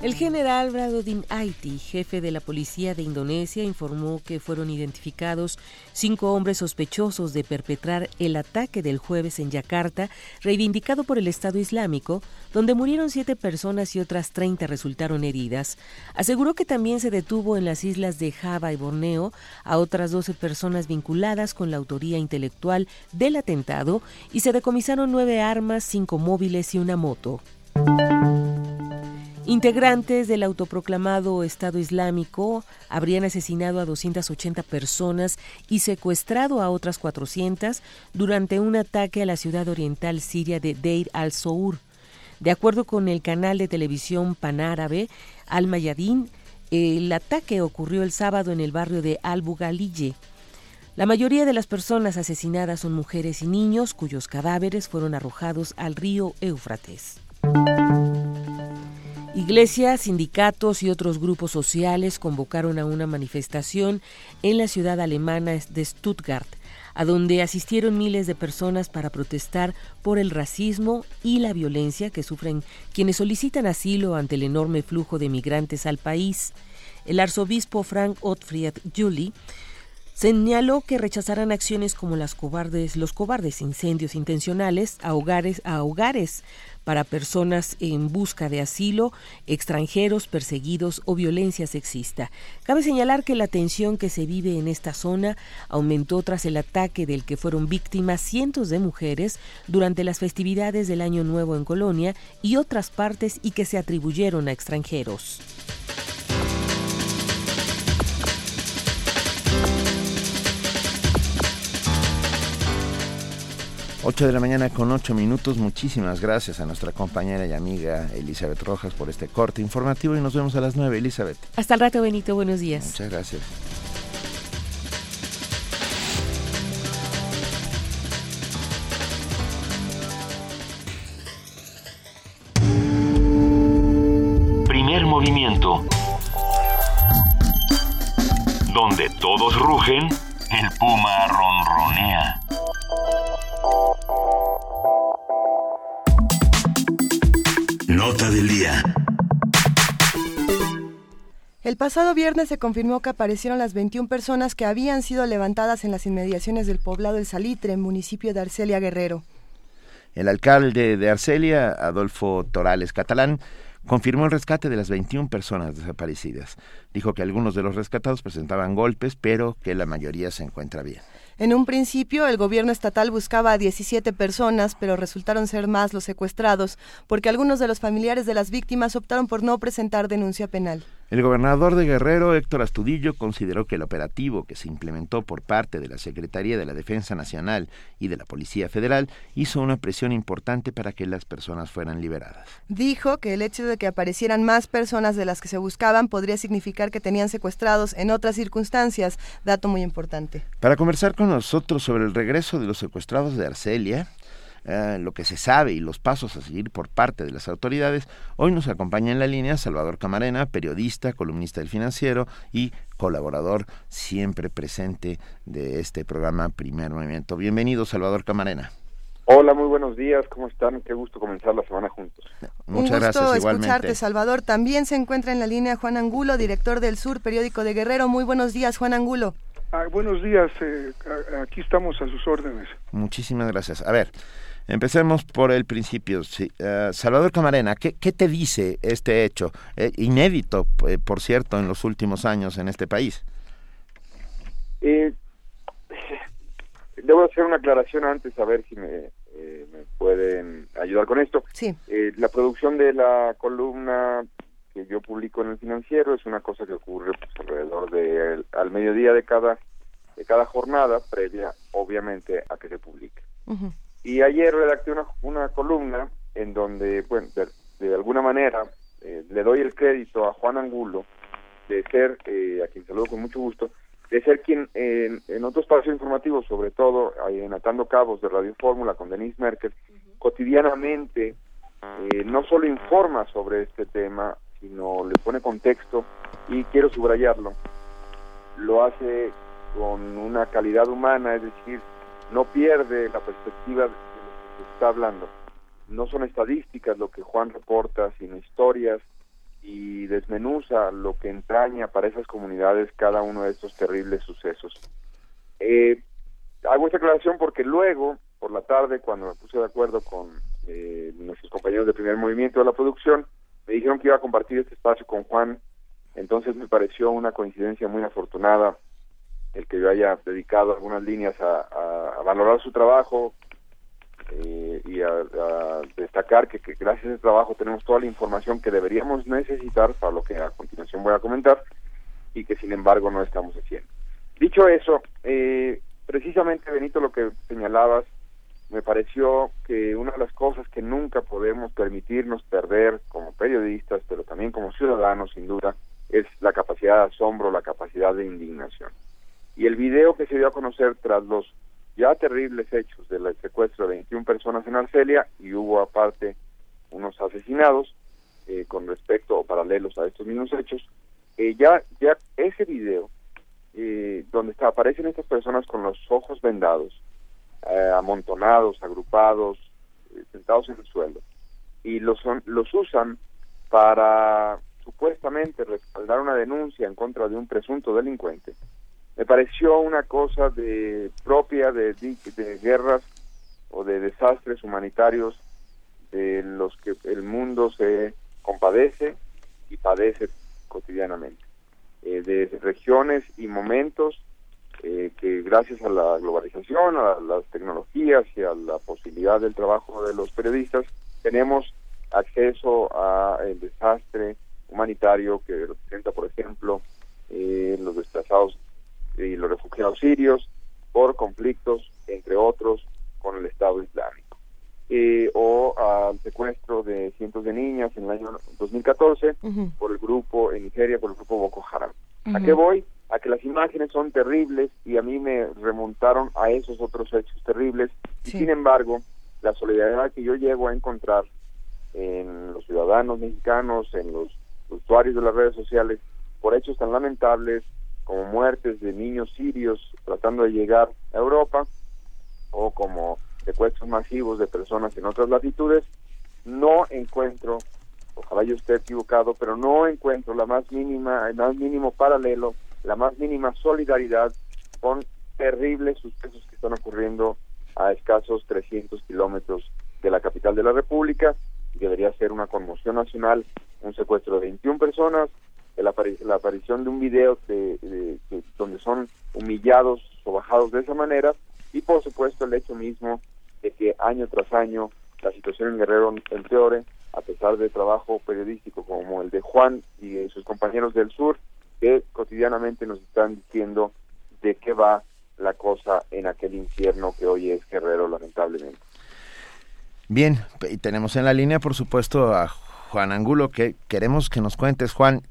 El general Bradodin Aiti, jefe de la policía de Indonesia, informó que fueron identificados cinco hombres sospechosos de perpetrar el ataque del jueves en Yakarta, reivindicado por el Estado Islámico, donde murieron siete personas y otras 30 resultaron heridas. Aseguró que también se detuvo en las islas de Java y Borneo a otras 12 personas vinculadas con la autoría intelectual del atentado y se decomisaron nueve armas, cinco móviles y una moto. Integrantes del autoproclamado Estado Islámico habrían asesinado a 280 personas y secuestrado a otras 400 durante un ataque a la ciudad oriental siria de Deir al-Zour. De acuerdo con el canal de televisión panárabe Al Mayadin, el ataque ocurrió el sábado en el barrio de Al-Bugalille. La mayoría de las personas asesinadas son mujeres y niños cuyos cadáveres fueron arrojados al río Éufrates. Iglesias, sindicatos y otros grupos sociales convocaron a una manifestación en la ciudad alemana de Stuttgart, a donde asistieron miles de personas para protestar por el racismo y la violencia que sufren quienes solicitan asilo ante el enorme flujo de migrantes al país. El arzobispo Frank Ottfried Juli señaló que rechazarán acciones como las cobardes, los cobardes incendios intencionales a hogares, a hogares para personas en busca de asilo, extranjeros perseguidos o violencia sexista. Cabe señalar que la tensión que se vive en esta zona aumentó tras el ataque del que fueron víctimas cientos de mujeres durante las festividades del Año Nuevo en Colonia y otras partes y que se atribuyeron a extranjeros. 8 de la mañana con 8 minutos. Muchísimas gracias a nuestra compañera y amiga Elizabeth Rojas por este corte informativo y nos vemos a las 9, Elizabeth. Hasta el rato, Benito. Buenos días. Muchas gracias. Primer movimiento. Donde todos rugen, el puma ronronea. Nota del día. El pasado viernes se confirmó que aparecieron las 21 personas que habían sido levantadas en las inmediaciones del poblado El Salitre, municipio de Arcelia Guerrero. El alcalde de Arcelia, Adolfo Torales Catalán, confirmó el rescate de las 21 personas desaparecidas. Dijo que algunos de los rescatados presentaban golpes, pero que la mayoría se encuentra bien. En un principio, el gobierno estatal buscaba a 17 personas, pero resultaron ser más los secuestrados, porque algunos de los familiares de las víctimas optaron por no presentar denuncia penal. El gobernador de Guerrero, Héctor Astudillo, consideró que el operativo que se implementó por parte de la Secretaría de la Defensa Nacional y de la Policía Federal hizo una presión importante para que las personas fueran liberadas. Dijo que el hecho de que aparecieran más personas de las que se buscaban podría significar que tenían secuestrados en otras circunstancias, dato muy importante. Para conversar con nosotros sobre el regreso de los secuestrados de Arcelia, eh, lo que se sabe y los pasos a seguir por parte de las autoridades, hoy nos acompaña en la línea Salvador Camarena, periodista, columnista del financiero y colaborador siempre presente de este programa Primer Movimiento. Bienvenido, Salvador Camarena. Hola, muy buenos días, ¿cómo están? Qué gusto comenzar la semana juntos. Muchas Un gusto gracias, escucharte. Salvador. También se encuentra en la línea Juan Angulo, director del Sur, periódico de Guerrero. Muy buenos días, Juan Angulo. Ah, buenos días, eh, aquí estamos a sus órdenes. Muchísimas gracias. A ver, empecemos por el principio. Sí, eh, Salvador Camarena, ¿qué, qué te dice este hecho? Eh, inédito, eh, por cierto, en los últimos años en este país. Eh, debo hacer una aclaración antes, a ver si me, eh, me pueden ayudar con esto. Sí. Eh, la producción de la columna que yo publico en el financiero es una cosa que ocurre pues, alrededor de al mediodía de cada de cada jornada previa obviamente a que se publique y ayer redacté una, una columna en donde bueno de, de alguna manera eh, le doy el crédito a Juan Angulo de ser eh, a quien saludo con mucho gusto de ser quien en, en otro espacio informativo sobre todo ahí en Atando Cabos de Radio Fórmula con Denise Merkel cotidianamente eh, no solo informa sobre este tema, sino le pone contexto y quiero subrayarlo. Lo hace con una calidad humana, es decir, no pierde la perspectiva de lo que se está hablando. No son estadísticas lo que Juan reporta, sino historias y desmenuza lo que entraña para esas comunidades cada uno de estos terribles sucesos. Eh, hago esta aclaración porque luego, por la tarde, cuando me puse de acuerdo con eh, nuestros compañeros de primer movimiento de la producción, me dijeron que iba a compartir este espacio con Juan, entonces me pareció una coincidencia muy afortunada el que yo haya dedicado algunas líneas a, valorar su trabajo, eh, y a, a destacar que, que gracias a ese trabajo tenemos toda la información que deberíamos necesitar para lo que a continuación voy a comentar y que sin embargo no estamos haciendo. Dicho eso, eh, precisamente Benito lo que señalabas, me pareció que una de las cosas que nunca podemos permitirnos perder como periodistas, pero también como ciudadanos, sin duda, es la capacidad de asombro, la capacidad de indignación. Y el video que se dio a conocer tras los ya terribles hechos del secuestro de 21 personas en Arcelia y hubo aparte unos asesinados eh, con respecto o paralelos a estos mismos hechos, eh, ya, ya ese video eh, donde aparecen estas personas con los ojos vendados, eh, amontonados, agrupados, sentados en el suelo, y los, los usan para supuestamente respaldar una denuncia en contra de un presunto delincuente, me pareció una cosa de propia de, de guerras o de desastres humanitarios de los que el mundo se compadece y padece cotidianamente, eh, de regiones y momentos eh, que gracias a la globalización, a las tecnologías y a la posibilidad del trabajo de los periodistas, tenemos acceso a el desastre humanitario que representa, por ejemplo, eh, los desplazados y los refugiados sirios por conflictos, entre otros, con el Estado Islámico. Eh, o al secuestro de cientos de niñas en el año 2014 por el grupo en Nigeria, por el grupo Boko Haram. ¿A qué voy? A que las imágenes son terribles y a mí me remontaron a esos otros hechos terribles. Y sin embargo, la solidaridad que yo llego a encontrar en los ciudadanos mexicanos, en los usuarios de las redes sociales, por hechos tan lamentables como muertes de niños sirios tratando de llegar a Europa o como secuestros masivos de personas en otras latitudes, no encuentro, ojalá yo esté equivocado, pero no encuentro la más mínima, el más mínimo paralelo, la más mínima solidaridad con terribles sucesos que están ocurriendo a escasos 300 kilómetros de la capital de la República. Debería ser una conmoción nacional, un secuestro de 21 personas, apari- la aparición de un video de- de- de- donde son humillados o bajados de esa manera y por supuesto el hecho mismo de que año tras año la situación en Guerrero empeore a pesar de trabajo periodístico como el de Juan y sus compañeros del sur que cotidianamente nos están diciendo de qué va la cosa en aquel infierno que hoy es Guerrero lamentablemente. Bien, y tenemos en la línea, por supuesto, a Juan Angulo, que queremos que nos cuentes, Juan,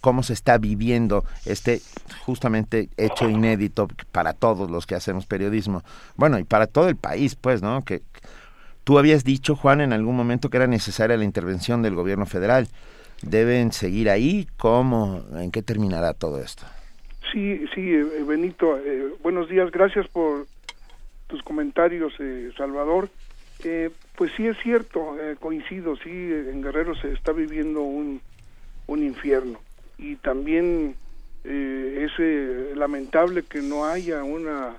cómo se está viviendo este justamente hecho inédito para todos los que hacemos periodismo. Bueno, y para todo el país, pues, ¿no? Que tú habías dicho, Juan, en algún momento que era necesaria la intervención del gobierno federal. ¿Deben seguir ahí? ¿Cómo? ¿En qué terminará todo esto? Sí, sí, eh, Benito, eh, buenos días, gracias por tus comentarios, eh, Salvador. Eh, pues sí es cierto, eh, coincido, sí, en Guerrero se está viviendo un, un infierno. Y también eh, es eh, lamentable que no haya una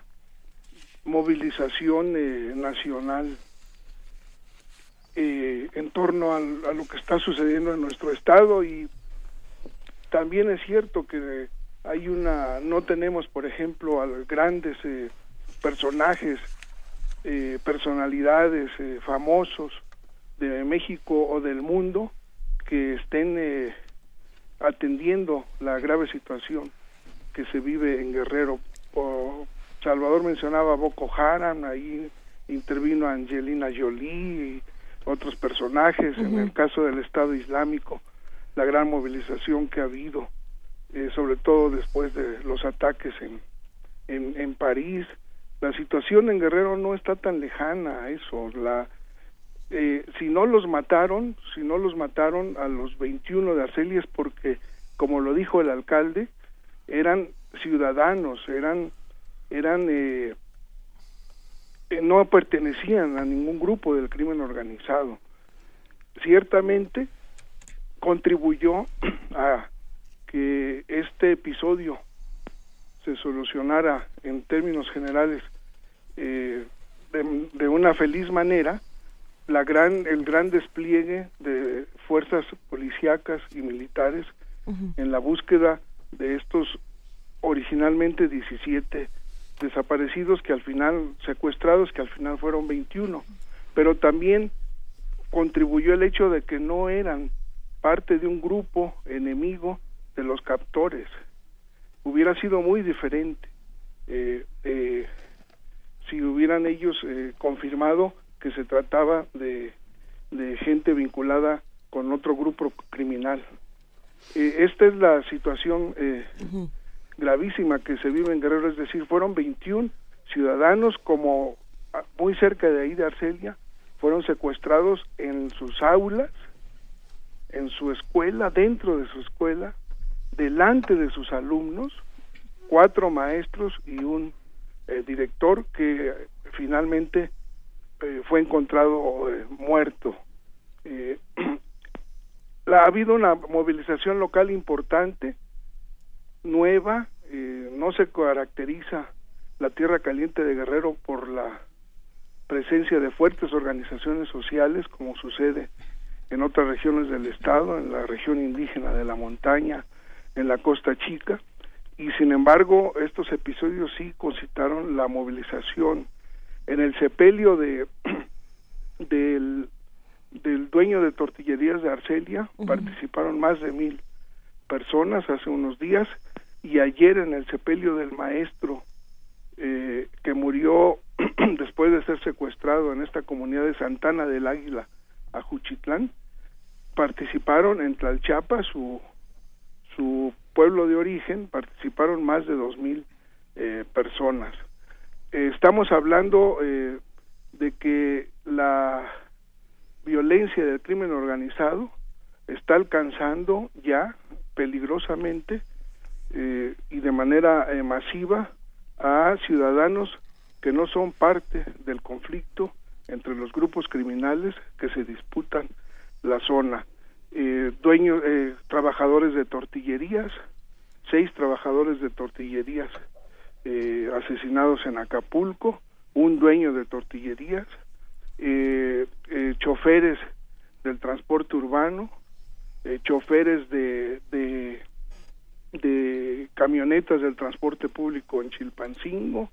movilización eh, nacional en torno al- a lo que está sucediendo en nuestro estado. Y también es cierto que hay una no tenemos por ejemplo a los grandes personajes eh, personalidades eh, famosos de México o del mundo que estén eh, atendiendo la grave situación que se vive en Guerrero Salvador mencionaba Boko Haram ahí intervino Angelina Jolie y otros personajes en el caso del Estado Islámico la gran movilización que ha habido eh, sobre todo después de los ataques en, en, en París. La situación en Guerrero no está tan lejana a eso. La, eh, si no los mataron, si no los mataron a los 21 de Arcelia es porque, como lo dijo el alcalde, eran ciudadanos, eran, eran, eh, eh, no pertenecían a ningún grupo del crimen organizado. Ciertamente contribuyó [CLEARS THROAT] a que este episodio se solucionara en términos generales eh, de, de una feliz manera la gran el gran despliegue de fuerzas policíacas y militares en la búsqueda de estos originalmente 17 desaparecidos que al final secuestrados que al final fueron 21 pero también contribuyó el hecho de que no eran parte de un grupo enemigo de los captores. Hubiera sido muy diferente eh, eh, si hubieran ellos eh, confirmado que se trataba de, de gente vinculada con otro grupo criminal. Eh, esta es la situación eh, gravísima que se vive en Guerrero, es decir, fueron 21 ciudadanos como ah, muy cerca de ahí de Arcelia, fueron secuestrados en sus aulas, en su escuela, dentro de su escuela, delante de sus alumnos, cuatro maestros y un eh, director que finalmente eh, fue encontrado eh, muerto. La- [CLEARS THROAT] ha habido una movilización local importante, nueva, no se caracteriza la Tierra Caliente de Guerrero por la presencia de fuertes organizaciones sociales, como sucede en otras regiones del estado, en la región indígena de la montaña, en la Costa Chica, y sin embargo estos episodios sí concitaron la movilización. En el sepelio de [CLEARS THROAT] del, del dueño de tortillerías de Arcelia participaron más de mil personas hace unos días y ayer en el sepelio del maestro eh, que murió [CLEARS THROAT] después de ser secuestrado en esta comunidad de Santana del Águila, a Juchitlán, participaron en Tlalchapa, su, su pueblo de origen, participaron más de dos mil eh, personas. Eh, estamos hablando eh, de que la violencia del crimen organizado está alcanzando ya peligrosamente eh, y de manera eh, masiva a ciudadanos que no son parte del conflicto entre los grupos criminales que se disputan la zona. Eh, dueños, eh, trabajadores de tortillerías, seis trabajadores de tortillerías eh, asesinados en Acapulco, un dueño de tortillerías, choferes del transporte urbano, choferes de, de, camionetas del transporte público en Chilpancingo,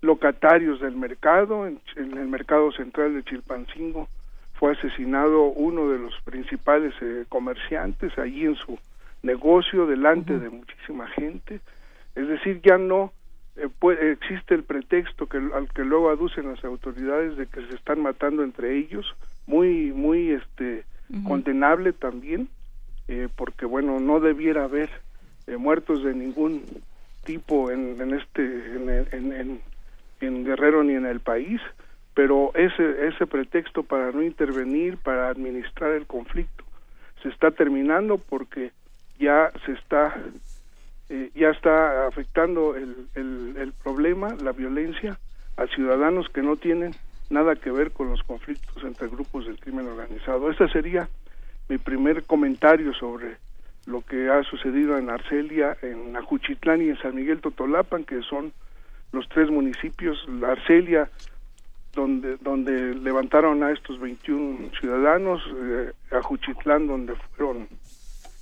locatarios del mercado, en el mercado central de Chilpancingo fue asesinado uno de los principales eh, comerciantes allí en su negocio delante de muchísima gente. Es decir, ya no eh, puede- existe el pretexto que al que luego aducen las autoridades de que se están matando entre ellos, muy muy este condenable también, eh, porque bueno no debiera haber eh, muertos de ningún tipo en, en este en, en, en- en Guerrero ni en el país, pero ese ese pretexto para no intervenir, para administrar el conflicto, se está terminando porque ya se está eh, ya está afectando el, el, problema, la violencia, a ciudadanos que no tienen nada que ver con los conflictos entre grupos del crimen organizado. Ese sería mi primer comentario sobre lo que ha sucedido en Arcelia, en Ajuchitlán y en San Miguel Totolapan, que son los tres municipios, Arcelia, donde, donde levantaron a estos 21 ciudadanos, eh, Ajuchitlán, donde fueron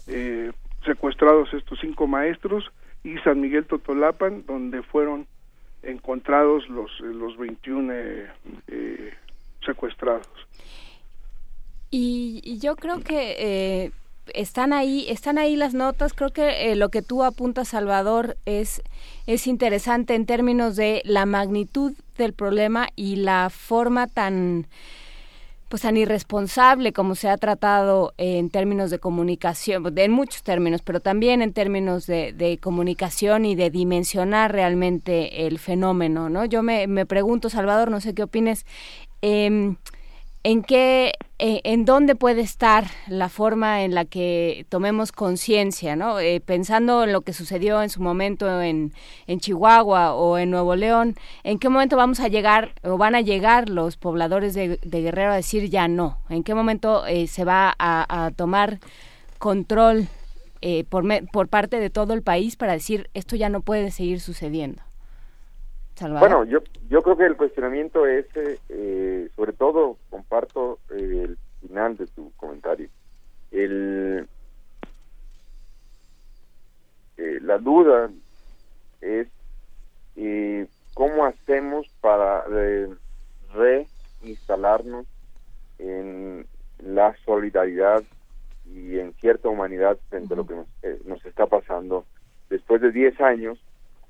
eh, secuestrados estos cinco maestros, y San Miguel Totolapan, donde fueron encontrados los, eh, los 21 eh, eh, secuestrados. Y, y yo creo que están ahí, están ahí las notas. Creo que eh, lo que tú apuntas, Salvador, es es interesante en términos de la magnitud del problema y la forma tan pues tan irresponsable como se ha tratado en términos de comunicación, en muchos términos, pero también en términos de, de comunicación y de dimensionar realmente el fenómeno, ¿no? Yo me, me pregunto, Salvador, no sé qué opines, em, en qué, eh, en dónde puede estar la forma en la que tomemos conciencia, ¿no? Eh, pensando en lo que sucedió en su momento en, Chihuahua o en Nuevo León, ¿en qué momento vamos a llegar o van a llegar los pobladores de, Guerrero a decir ya no? ¿En qué momento eh, se va a, a tomar control eh, por, me- por parte de todo el país para decir esto ya no puede seguir sucediendo? Salvador. Bueno, yo, yo creo que el cuestionamiento es, eh, eh, sobre todo, comparto eh, el final de tu comentario. El, eh, la duda es eh, cómo hacemos para eh, instalarnos en la solidaridad y en cierta humanidad frente a lo que nos, nos está pasando después de 10 años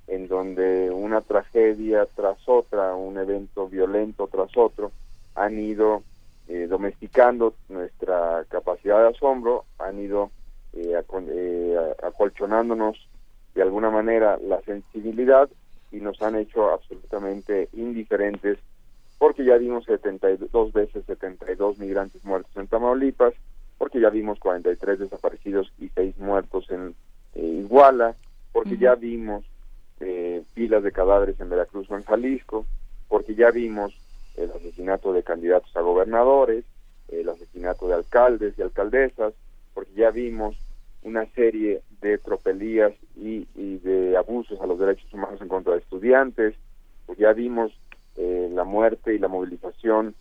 en donde una tragedia tras otra, un evento violento tras otro, han ido eh, domesticando nuestra capacidad de asombro, han ido eh, acon- eh, acolchonándonos de alguna manera la sensibilidad y nos han hecho absolutamente indiferentes porque ya vimos 72 veces 72 migrantes muertos en Tamaulipas, porque ya vimos 43 desaparecidos y 6 muertos en eh, Iguala, porque ya vimos eh, pilas de cadáveres en Veracruz o en Jalisco, porque ya vimos el asesinato de candidatos a gobernadores, el asesinato de alcaldes y alcaldesas, porque ya vimos una serie de tropelías y, y de abusos a los derechos humanos en contra de estudiantes, pues ya vimos eh, la muerte y la movilización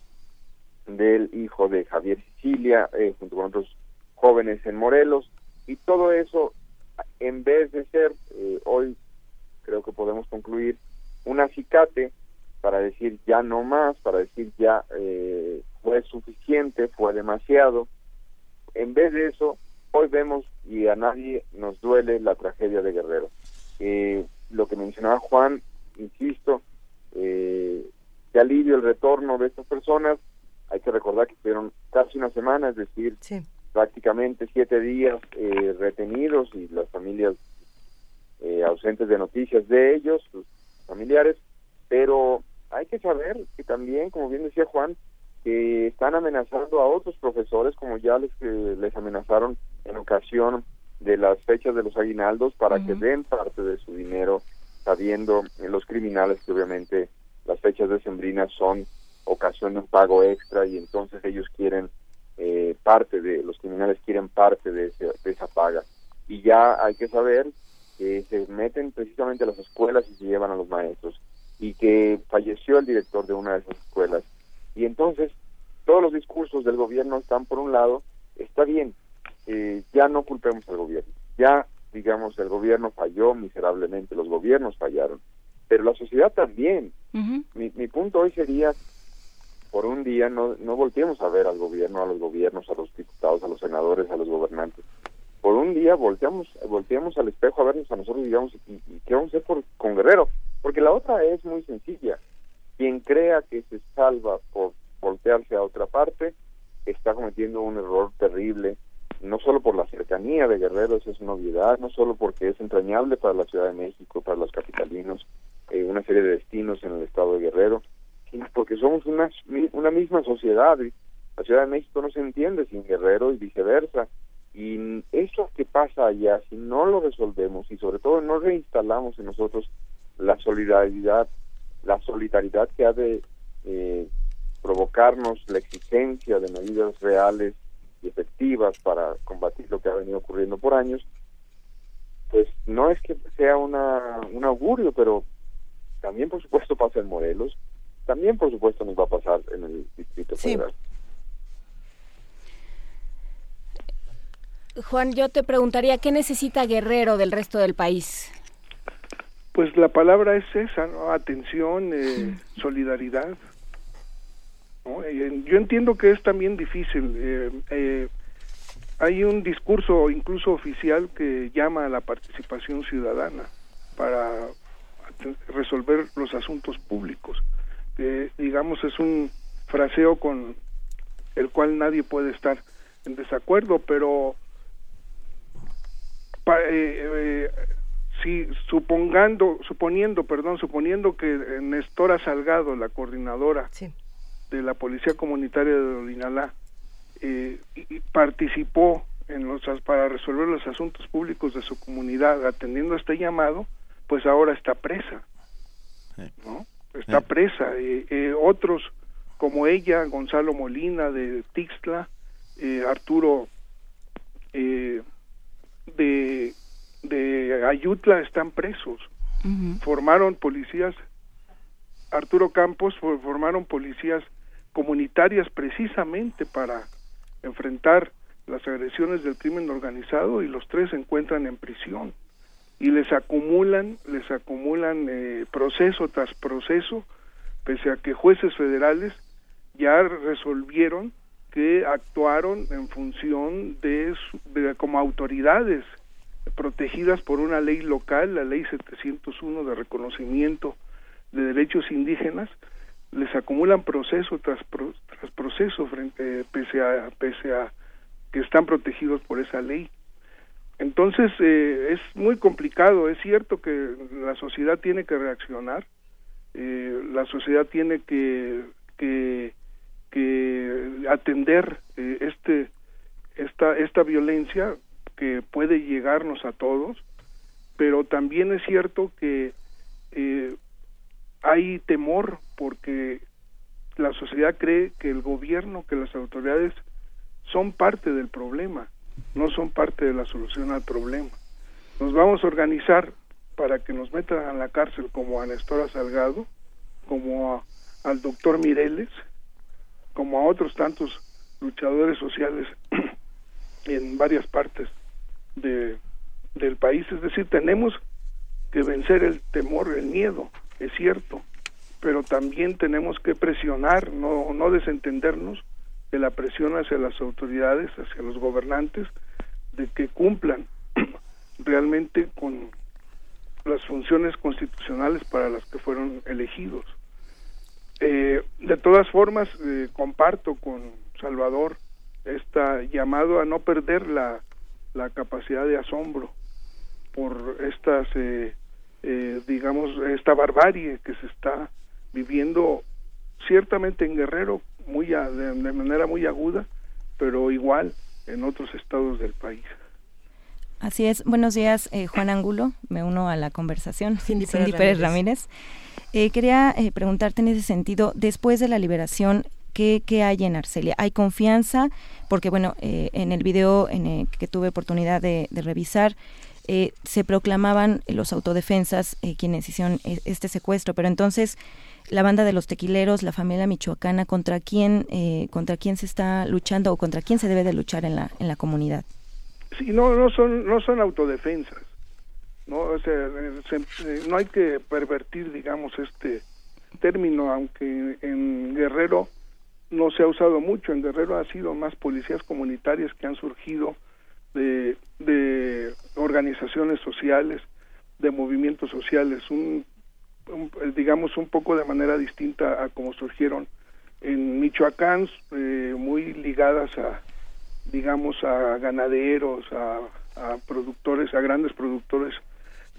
del hijo de Javier Sicilia eh, junto con otros jóvenes en Morelos y todo eso en vez de ser eh, hoy creo que podemos concluir un acicate para decir ya no más, para decir ya eh, fue suficiente, fue demasiado. En vez de eso, hoy vemos y a nadie nos duele la tragedia de Guerrero. Eh, lo que mencionaba Juan, insisto, eh, qué alivio el retorno de estas personas. Hay que recordar que fueron casi una semana, es decir, prácticamente siete días eh, retenidos y las familias eh, ausentes de noticias de ellos, sus familiares, pero hay que saber que también, como bien decía Juan, que están amenazando a otros profesores, como ya les, eh, les amenazaron en ocasión de las fechas de los aguinaldos, para que den parte de su dinero, sabiendo eh, los criminales que obviamente las fechas decembrinas son ocasión de un pago extra y entonces ellos quieren eh, parte de, los criminales quieren parte de, ese- de esa paga. Y ya hay que saber que se meten precisamente a las escuelas y se llevan a los maestros y que falleció el director de una de esas escuelas. Y entonces todos los discursos del gobierno están por un lado, está bien, eh, ya no culpemos al gobierno, ya digamos el gobierno falló miserablemente, los gobiernos fallaron, pero la sociedad también. mi, mi punto hoy sería, por un día no, no volteemos a ver al gobierno, a los gobiernos, a los diputados, a los senadores, a los gobernantes. Por un día volteamos, volteemos al espejo a vernos a nosotros y digamos, ¿y, y qué vamos a hacer por, con Guerrero? Porque la otra es muy sencilla. Quien crea que se salva por voltearse a otra parte, está cometiendo un error terrible, no solo por la cercanía de Guerrero, esa es una obviedad, no solo porque es entrañable para la Ciudad de México, para los capitalinos, eh, una serie de destinos en el estado de Guerrero, sino porque somos una, una misma sociedad. La Ciudad de México no se entiende sin Guerrero y viceversa. Y eso que pasa allá, si no lo resolvemos y sobre todo no reinstalamos en nosotros la solidaridad, la solidaridad que ha de eh, provocarnos la exigencia de medidas reales y efectivas para combatir lo que ha venido ocurriendo por años, pues no es que sea una, un augurio, pero también por supuesto pasa en Morelos, también por supuesto nos va a pasar en el Distrito Federal. Juan, yo te preguntaría, ¿qué necesita Guerrero del resto del país? Pues la palabra es esa, ¿no? Atención, eh, solidaridad. ¿no? Yo entiendo que es también difícil. eh, eh, hay un discurso incluso oficial que llama a la participación ciudadana para resolver los asuntos públicos. Que, digamos, es un fraseo con el cual nadie puede estar en desacuerdo, pero pa- eh, eh, si supongando, suponiendo, perdón, suponiendo que Nestora Salgado, la coordinadora de la Policía Comunitaria de Olinalá, eh, y- y participó en los para resolver los asuntos públicos de su comunidad atendiendo a este llamado, pues ahora está presa, ¿no? Está presa. Eh, eh, otros como ella, Gonzalo Molina de Tixla, eh, Arturo eh, de, de Ayutla están presos. Formaron policías, Arturo Campos for- formaron policías comunitarias precisamente para enfrentar las agresiones del crimen organizado y los tres se encuentran en prisión y les acumulan les acumulan eh, proceso tras proceso pese a que jueces federales ya resolvieron que actuaron en función de, de- como autoridades protegidas por una ley local, la ley 701 de reconocimiento de derechos indígenas, les acumulan proceso tras, pro- tras proceso frente pese a pese a que están protegidos por esa ley. Entonces eh, es muy complicado. Es cierto que la sociedad tiene que reaccionar, eh, la sociedad tiene que, que atender eh, este esta esta violencia que puede llegarnos a todos, pero también es cierto que eh, hay temor porque la sociedad cree que el gobierno, que las autoridades son parte del problema, no son parte de la solución al problema. Nos vamos a organizar para que nos metan a la cárcel como a Nestora Salgado, como al doctor Mireles, como a otros tantos luchadores sociales [CLEARS THROAT] en varias partes de, del país. Es decir, tenemos que vencer el temor, el miedo, es cierto, pero también tenemos que presionar, no, no desentendernos de la presión hacia las autoridades, hacia los gobernantes, de que cumplan [CLEARS THROAT] realmente con las funciones constitucionales para las que fueron elegidos. Eh, de todas formas, eh, comparto con Salvador esta llamado a no perder la, la capacidad de asombro por estas, eh, eh, digamos, esta barbarie que se está viviendo ciertamente en Guerrero muy a- de manera muy aguda, pero igual en otros estados del país. Así es. Buenos días, eh, Juan Angulo. Me uno a la conversación. Cindy, Pérez Pérez Ramírez. Ramírez. Eh, quería eh, preguntarte en ese sentido, después de la liberación, ¿qué, qué hay en Arcelia? ¿Hay confianza? Porque, bueno, eh, en el video en el que tuve oportunidad de, de revisar, eh, se proclamaban los autodefensas eh, quienes hicieron eh, este secuestro, pero entonces la banda de los tequileros, la familia michoacana, ¿contra quién, eh, contra quién se está luchando o contra quién se debe de luchar en la, en la comunidad? Sí, no, no son, no son autodefensas. No, o sea, se- no hay que pervertir, digamos, este término, aunque en Guerrero no se ha usado mucho. En Guerrero ha sido más policías comunitarias que han surgido de, de organizaciones sociales, de movimientos sociales, un, un- digamos, un poco de manera distinta a como surgieron en Michoacán, eh, muy ligadas a, digamos, a ganaderos, a, a productores, a grandes productores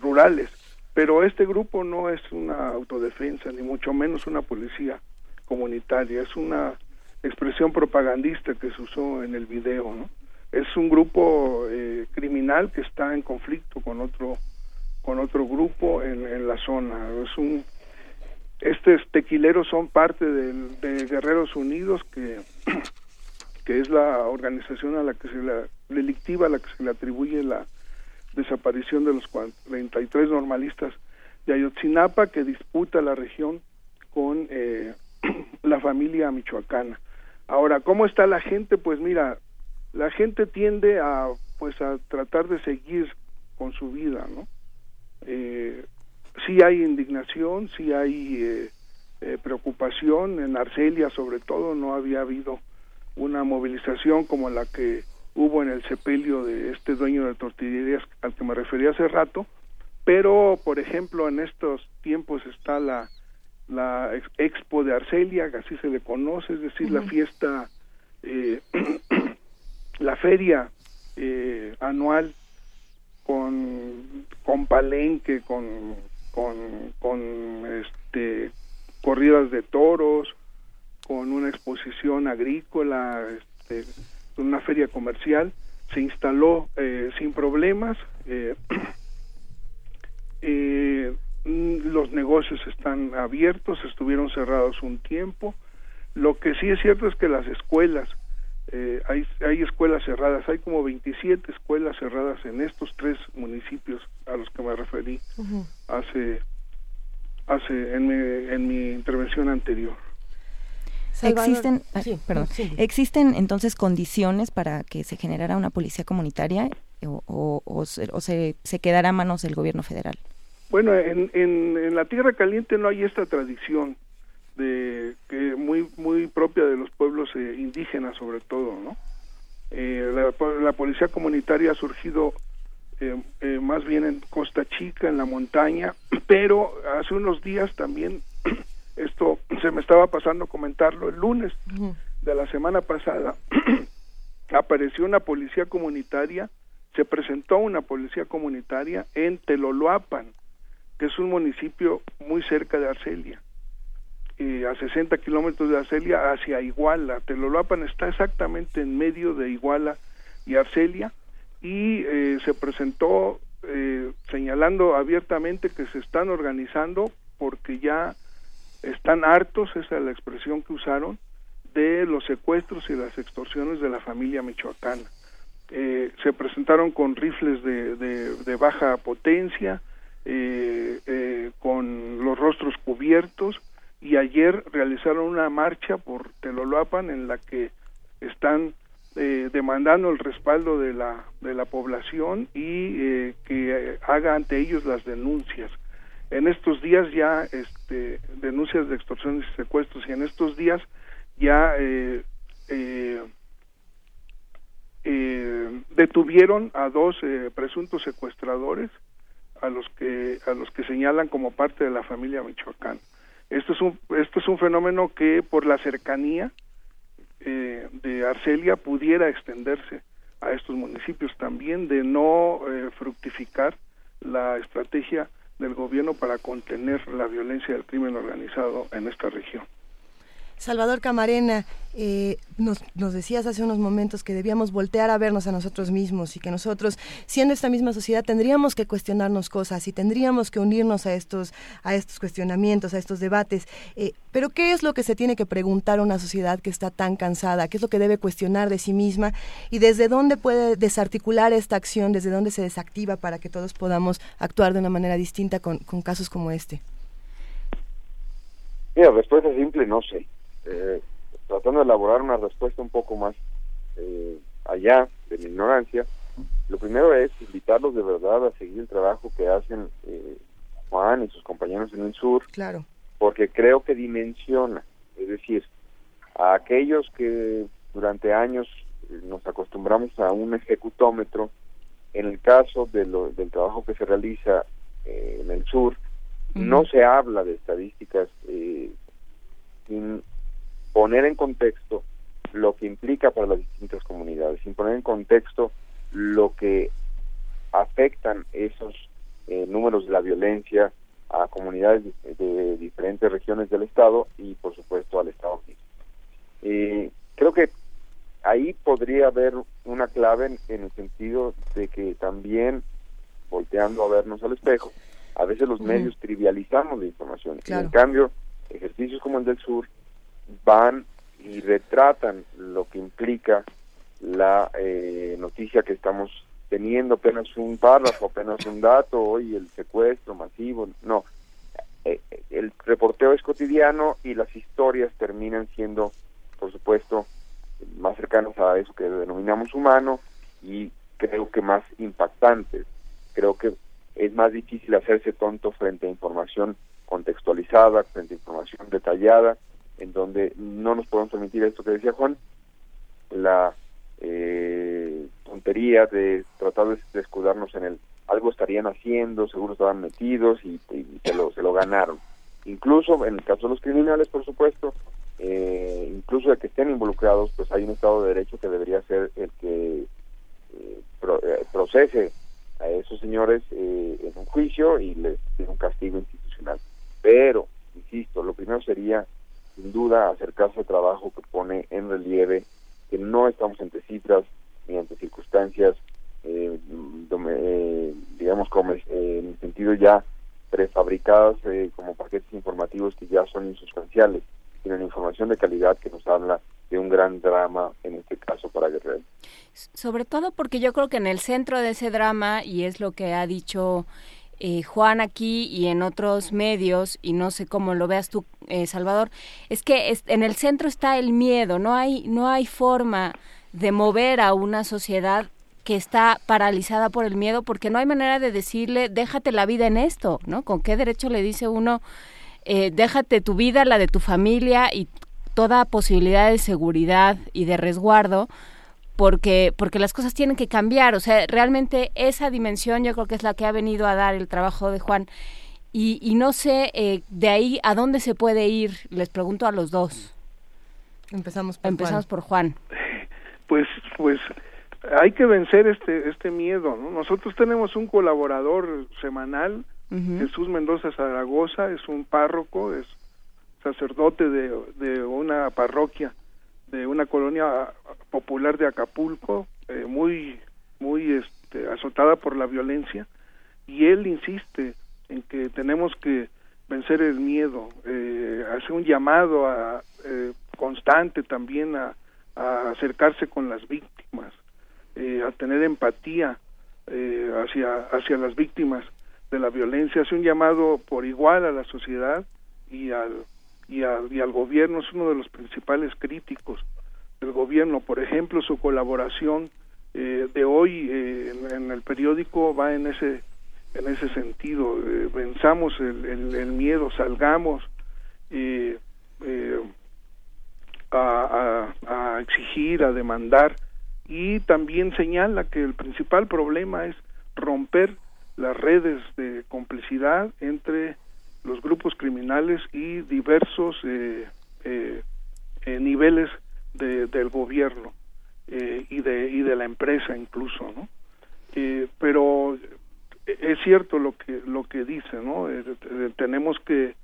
rurales. Pero este grupo no es una autodefensa, ni mucho menos una policía comunitaria, es una expresión propagandista que se usó en el video, ¿no? Es un grupo eh, criminal que está en conflicto con otro con otro grupo en, la zona. Es un estos tequileros son parte del- de Guerreros Unidos que [CLEARS THROAT] que es la organización a la que se la delictiva a la que se le atribuye la desaparición de los 43 normalistas de Ayotzinapa que disputa la región con eh, [CLEARS THROAT] la familia michoacana. Ahora, ¿cómo está la gente? Pues mira, la gente tiende a pues a tratar de seguir con su vida, ¿no? Eh, sí hay indignación, sí hay eh, eh, preocupación en Arcelia, sobre todo no había habido una movilización como la que hubo en el sepelio de este dueño de tortillerías al que me refería hace rato, pero por ejemplo en estos tiempos está la la ex- Expo de Arcelia, que así se le conoce, es decir, la fiesta, eh, [CLEARS THROAT] la feria eh, anual con, con palenque, con, con, con este, corridas de toros, con una exposición agrícola, este, una feria comercial, se instaló eh, sin problemas. eh, [CLEARS THROAT] eh, mm, los negocios están abiertos, estuvieron cerrados un tiempo. Lo que sí es cierto es que las escuelas, eh, hay, hay escuelas cerradas, hay como 27 escuelas cerradas en estos tres municipios a los que me referí hace, hace en, mi, en mi intervención anterior. Salvador, Existen, sí, perdón, sí. existen entonces condiciones para que se generara una policía comunitaria o, o- o se, o se- se quedará a manos del gobierno federal. Bueno, en, en, en la Tierra Caliente no hay esta tradición de que muy muy propia de los pueblos eh, indígenas sobre todo, ¿no? Eh, la, la, policía comunitaria ha surgido eh, eh, más bien en Costa Chica, en la montaña, [CLEARS THROAT] pero hace unos días también, [CLEARS THROAT] esto [CLEARS THROAT] se me estaba pasando comentarlo, el lunes de la semana pasada, [CLEARS THROAT] apareció una policía comunitaria, se presentó una policía comunitaria en Teloloapan, que es un municipio muy cerca de Arcelia, eh, a 60 kilómetros de Arcelia hacia Iguala. Teloloapan está exactamente en medio de Iguala y Arcelia, y eh, se presentó eh, señalando abiertamente que se están organizando porque ya están hartos, esa es la expresión que usaron, de los secuestros y las extorsiones de la familia michoacana. Eh, se presentaron con rifles de, de, baja potencia, con los rostros cubiertos, y ayer realizaron una marcha por Teloloapan en la que están eh, demandando el respaldo de la, de la población y eh, que haga ante ellos las denuncias. En estos días ya, este, denuncias de extorsiones y secuestros, y en estos días ya eh, detuvieron a dos presuntos secuestradores a los que a los que señalan como parte de la familia Michoacán. Esto es un esto es un fenómeno que por la cercanía eh, de Arcelia pudiera extenderse a estos municipios también de no eh, fructificar la estrategia del gobierno para contener la violencia del crimen organizado en esta región. Salvador Camarena, eh, nos, nos, decías hace unos momentos que debíamos voltear a vernos a nosotros mismos y que nosotros, siendo esta misma sociedad, tendríamos que cuestionarnos cosas y tendríamos que unirnos a estos, a estos cuestionamientos, a estos debates. Eh, pero ¿qué es lo que se tiene que preguntar a una sociedad que está tan cansada? ¿Qué es lo que debe cuestionar de sí misma? ¿Y desde dónde puede desarticular esta acción? ¿Desde dónde se desactiva para que todos podamos actuar de una manera distinta con, con casos como este? Mira, respuesta simple, no sé eh, tratando de elaborar una respuesta un poco más eh, allá de mi ignorancia, lo primero es invitarlos de verdad a seguir el trabajo que hacen eh, Juan y sus compañeros en el sur, claro. porque creo que dimensiona, es decir, a aquellos que durante años nos acostumbramos a un ejecutómetro, en el caso de lo, del trabajo que se realiza en el sur, no se habla de estadísticas eh, sin poner en contexto lo que implica para las distintas comunidades, sin poner en contexto lo que afectan esos eh, números de la violencia a comunidades de, diferentes regiones del Estado y, por supuesto, al Estado mismo. Eh, creo que ahí podría haber una clave en, el sentido de que también, volteando a vernos al espejo, a veces los medios trivializamos la información. Y en cambio, ejercicios como el del sur van y retratan lo que implica la eh, noticia que estamos teniendo, apenas un párrafo, apenas un dato, hoy el secuestro masivo, no. Eh, el reporteo es cotidiano y las historias terminan siendo, por supuesto, más cercanas a eso que denominamos humano y creo que más impactantes. Creo que es más difícil hacerse tonto frente a información contextualizada, frente a información detallada, en donde no nos podemos permitir esto que decía Juan, la eh, tontería de tratar de, escudarnos en el algo estarían haciendo, seguro estaban metidos y, se, lo, se lo ganaron. Incluso en el caso de los criminales, por supuesto, eh, incluso de que estén involucrados, pues hay un Estado de Derecho que debería ser el que eh, procese a esos señores en un juicio y les dé un castigo institucional. Pero, insisto, lo primero sería sin duda acercarse al trabajo que pone en relieve que no estamos ante cifras ni ante circunstancias, eh, eh, digamos, eh, en el sentido ya prefabricadas como paquetes informativos que ya son insustanciales, sino información de calidad que nos habla de un gran drama, en este caso para Guerrero. Sobre todo porque yo creo que en el centro de ese drama, y es lo que ha dicho eh, Juan aquí y en otros medios, y no sé cómo lo veas tú, eh, Salvador, es que en el centro está el miedo, no hay, no hay forma de mover a una sociedad que está paralizada por el miedo porque no hay manera de decirle déjate la vida en esto, ¿no? ¿Con qué derecho le dice uno eh, déjate tu vida, la de tu familia y toda posibilidad de seguridad y de resguardo porque porque las cosas tienen que cambiar. O sea realmente esa dimensión yo creo que es la que ha venido a dar el trabajo de Juan. Y, y no sé eh, de ahí a dónde se puede ir les pregunto a los dos. Empezamos por empezamos Juan. por Juan. [LAUGHS] Pues pues hay que vencer este este miedo ¿no? nosotros tenemos un colaborador semanal Jesús Mendoza Zaragoza es un párroco es sacerdote de, de una parroquia de una colonia popular de Acapulco eh, muy muy este, azotada por la violencia y él insiste en que tenemos que vencer el miedo eh, hace un llamado a, eh, constante también a, acercarse con las víctimas eh, a tener empatía eh, hacia hacia las víctimas de la violencia hace un llamado por igual a la sociedad y al y al, y al gobierno es uno de los principales críticos del gobierno. Por ejemplo su colaboración eh, de hoy eh, en, en el periódico va en ese en ese sentido. Eh, venzamos el, el, el miedo salgamos eh, eh, a, a, a exigir a demandar. Y también señala que el principal problema es romper las redes de complicidad entre los grupos criminales y diversos eh, eh, eh, niveles de, del gobierno eh, y de y de la empresa incluso no Eh, pero es cierto lo que lo que dice no Eh, eh, tenemos que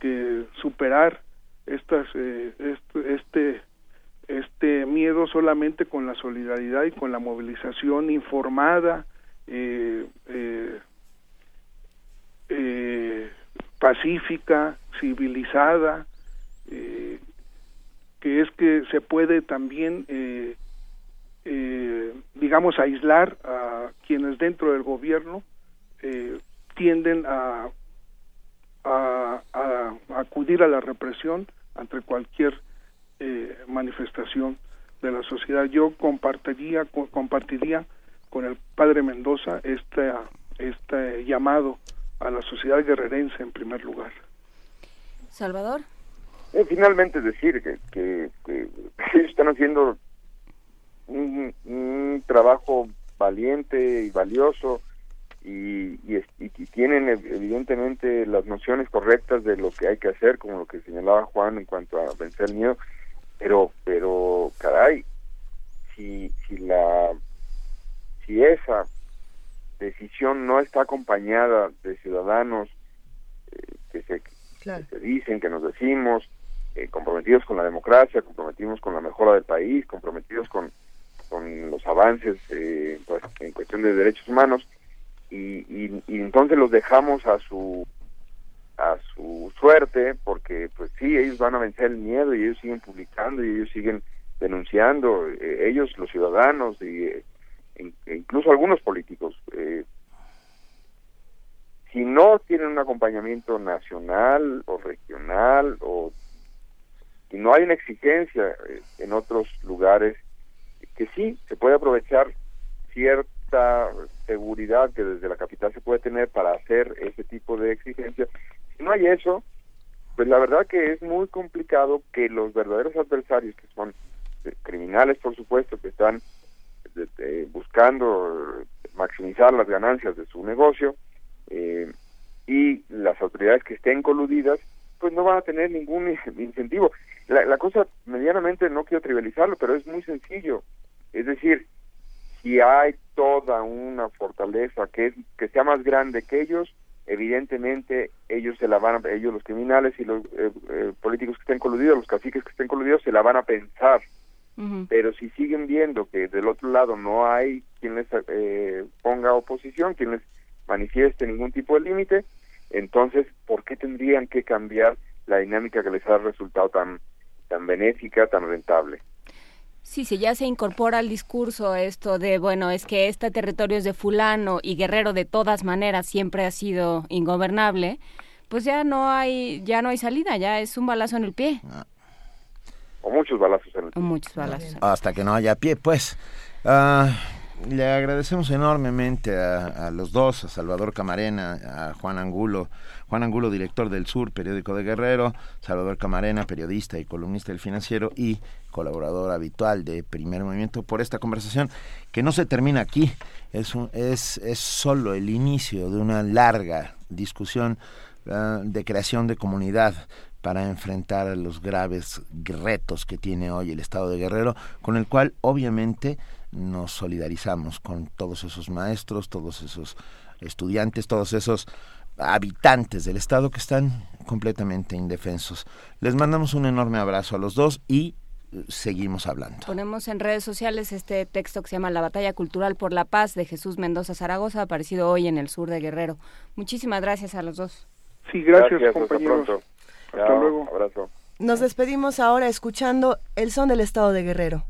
que superar estas eh, este, este este miedo solamente con la solidaridad y con la movilización informada eh, eh, eh, pacífica, civilizada, eh, que es que se puede también, eh, eh, digamos, aislar a quienes dentro del gobierno eh, tienden a, a, a acudir a la represión ante cualquier eh, manifestación de la sociedad. Yo compartiría, co- compartiría con el padre Mendoza este, este llamado a la sociedad guerrerense en primer lugar. Salvador Eh, finalmente decir que, que, [LAUGHS] están haciendo un, un trabajo valiente y valioso y, y, es- y- tienen ev- evidentemente las nociones correctas de lo que hay que hacer, como lo que señalaba Juan en cuanto a vencer el miedo, pero, pero caray, si, si la, si esa decisión no está acompañada de ciudadanos eh, que se Claro. que dicen, que nos decimos, eh, comprometidos con la democracia, comprometidos con la mejora del país, comprometidos con, con los avances eh, pues, en cuestión de derechos humanos, y, y, y entonces los dejamos a su a su suerte, porque pues sí, ellos van a vencer el miedo y ellos siguen publicando y ellos siguen denunciando, eh, ellos, los ciudadanos y incluso algunos políticos. eh, si no tienen un acompañamiento nacional o regional o y no hay una exigencia eh, en otros lugares que sí se puede aprovechar cierta seguridad que desde la capital se puede tener para hacer ese tipo de exigencias si no hay eso pues la verdad que es muy complicado que los verdaderos adversarios que son eh, criminales por supuesto que están eh, eh, buscando maximizar las ganancias de su negocio eh, y las autoridades que estén coludidas pues no van a tener ningún [LAUGHS] incentivo. La, la cosa medianamente no quiero trivializarlo, pero es muy sencillo. Es decir, si hay toda una fortaleza que es que sea más grande que ellos, evidentemente ellos se la van a, ellos los criminales y los eh, eh, políticos que estén coludidos, los caciques que estén coludidos se la van a pensar. Pero si siguen viendo que del otro lado no hay quien les eh, ponga oposición, quien les manifieste ningún tipo de límite, entonces, ¿por qué tendrían que cambiar la dinámica que les ha resultado tan, tan benéfica, tan rentable? Sí, si ya se incorpora al discurso esto de, bueno, es que este territorio es de fulano y Guerrero de todas maneras siempre ha sido ingobernable, pues ya no hay, ya no hay salida, ya es un balazo en el pie. O muchos balazos en el O muchos balazos. Hasta que no haya pie, pues. Ah, le agradecemos enormemente a, a, los dos, a Salvador Camarena, a Juan Angulo, Juan Angulo, director del Sur, periódico de Guerrero, Salvador Camarena, periodista y columnista del Financiero y colaborador habitual de Primer Movimiento, por esta conversación que no se termina aquí, es, un, es, es solo el inicio de una larga discusión uh, de creación de comunidad para enfrentar los graves retos que tiene hoy el Estado de Guerrero, con el cual obviamente nos solidarizamos con todos esos maestros, todos esos estudiantes, todos esos habitantes del Estado que están completamente indefensos. Les mandamos un enorme abrazo a los dos y eh, seguimos hablando. Ponemos en redes sociales este texto que se llama La batalla cultural por la paz de Jesús Mendoza Zaragoza, aparecido hoy en el sur de Guerrero. Muchísimas gracias a los dos. Sí, gracias, Gracias, hasta compañeros. pronto. Hasta Chao, luego. Abrazo. Nos despedimos ahora escuchando El son del estado de Guerrero.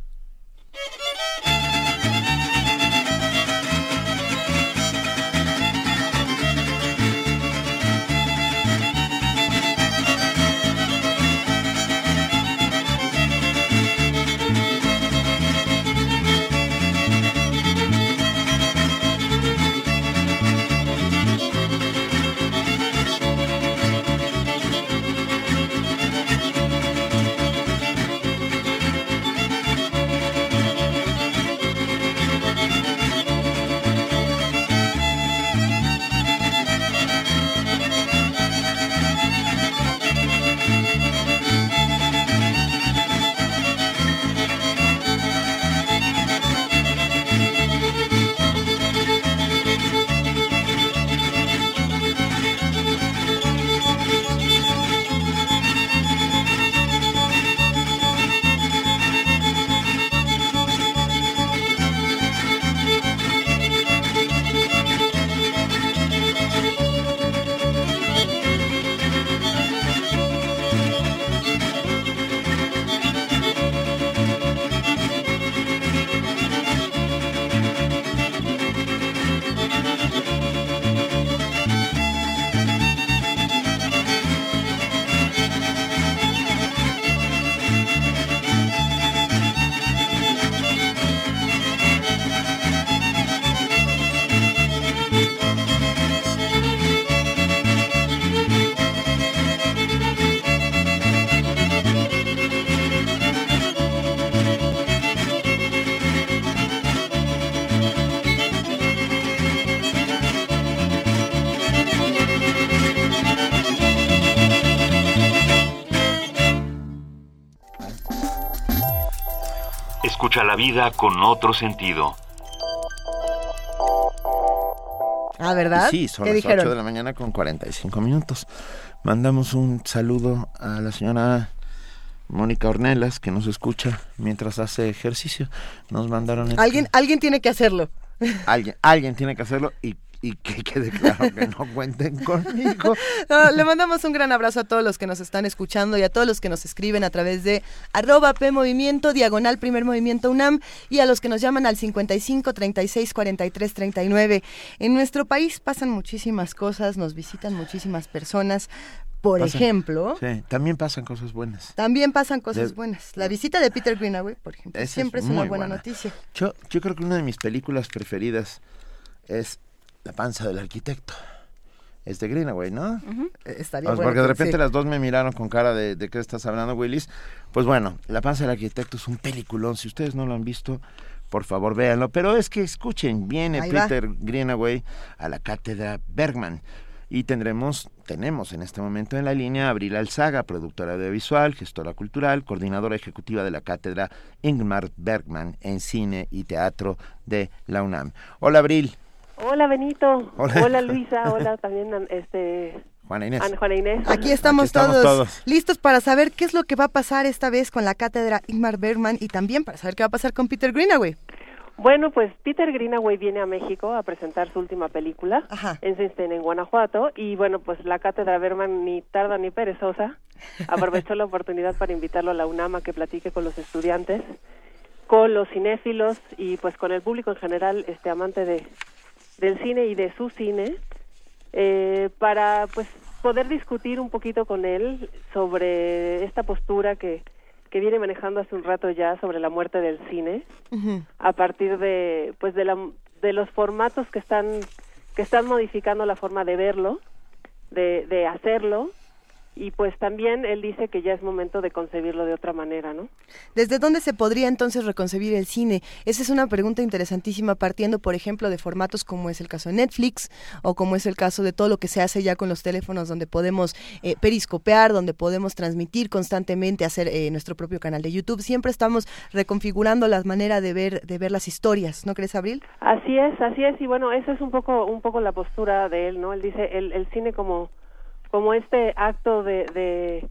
Escucha la vida con otro sentido. Ah, ¿verdad? Sí, son ¿Qué las dijeron? 8 de la mañana con 45 minutos. Mandamos un saludo a la señora Mónica Ornelas, que nos escucha mientras hace ejercicio. Nos mandaron... este- Alguien, alguien tiene que hacerlo. alguien, alguien tiene que hacerlo y, y que quede claro que no cuenten conmigo. No, [LAUGHS] le mandamos un gran abrazo a todos los que nos están escuchando y a todos los que nos escriben a través de arroba P Movimiento, diagonal Primer Movimiento UNAM y a los que nos llaman al 55 36 43 39. En nuestro país pasan muchísimas cosas, nos visitan muchísimas personas. Por Pasan- ejemplo, Sí, también pasan cosas buenas. también pasan cosas De- buenas. La visita de Peter Greenaway, por ejemplo, siempre es, una muy buena, noticia. Yo, yo creo que una de mis películas preferidas es La panza del arquitecto. Es de Greenaway, ¿no? Eh, Estaría Pues bueno porque de repente sí. las dos me miraron con cara de, de qué estás hablando, Willis. Pues bueno, La panza del arquitecto es un peliculón. Si ustedes no lo han visto, por favor véanlo. Pero es que escuchen, viene Ahí va. Peter Greenaway a la cátedra Bergman. Y tendremos, tenemos en este momento en la línea a Abril Alzaga, productora audiovisual, gestora cultural, coordinadora ejecutiva de la cátedra Ingmar Bergman en cine y teatro de la UNAM. Hola Abril. Hola Benito, Hola. hola, Luisa, hola también este Juana Inés. Juana Inés. Aquí estamos, Aquí estamos todos, todos. listos para saber qué es lo que va a pasar esta vez con la cátedra Ingmar Bergman y también para saber qué va a pasar con Peter Greenaway. Bueno, pues Peter Greenaway viene a México a presentar su última película en Sinsten, en Guanajuato, y bueno, pues la cátedra Berman ni tarda ni perezosa aprovechó la oportunidad para invitarlo a la UNAM a que platique con los estudiantes, con los cinéfilos y pues con el público en general, este amante de del cine y de su cine, eh, para pues poder discutir un poquito con él sobre esta postura que que viene manejando hace un rato ya sobre la muerte del cine, a partir de, pues, de, la, de los formatos que están, que están modificando la forma de verlo, de, de hacerlo, y pues también él dice que ya es momento de concebirlo de otra manera, ¿no? ¿Desde dónde se podría entonces reconcebir el cine? Esa es una pregunta interesantísima partiendo, por ejemplo, de formatos como es el caso de Netflix o como es el caso de todo lo que se hace ya con los teléfonos donde podemos eh, periscopear, donde podemos transmitir constantemente, hacer eh, nuestro propio canal de YouTube. Siempre estamos reconfigurando la manera de ver de ver las historias, ¿no crees, Abril? Así es, así es y bueno, esa es un poco un poco la postura de él, ¿no? Él dice el, el cine como como este acto de, de,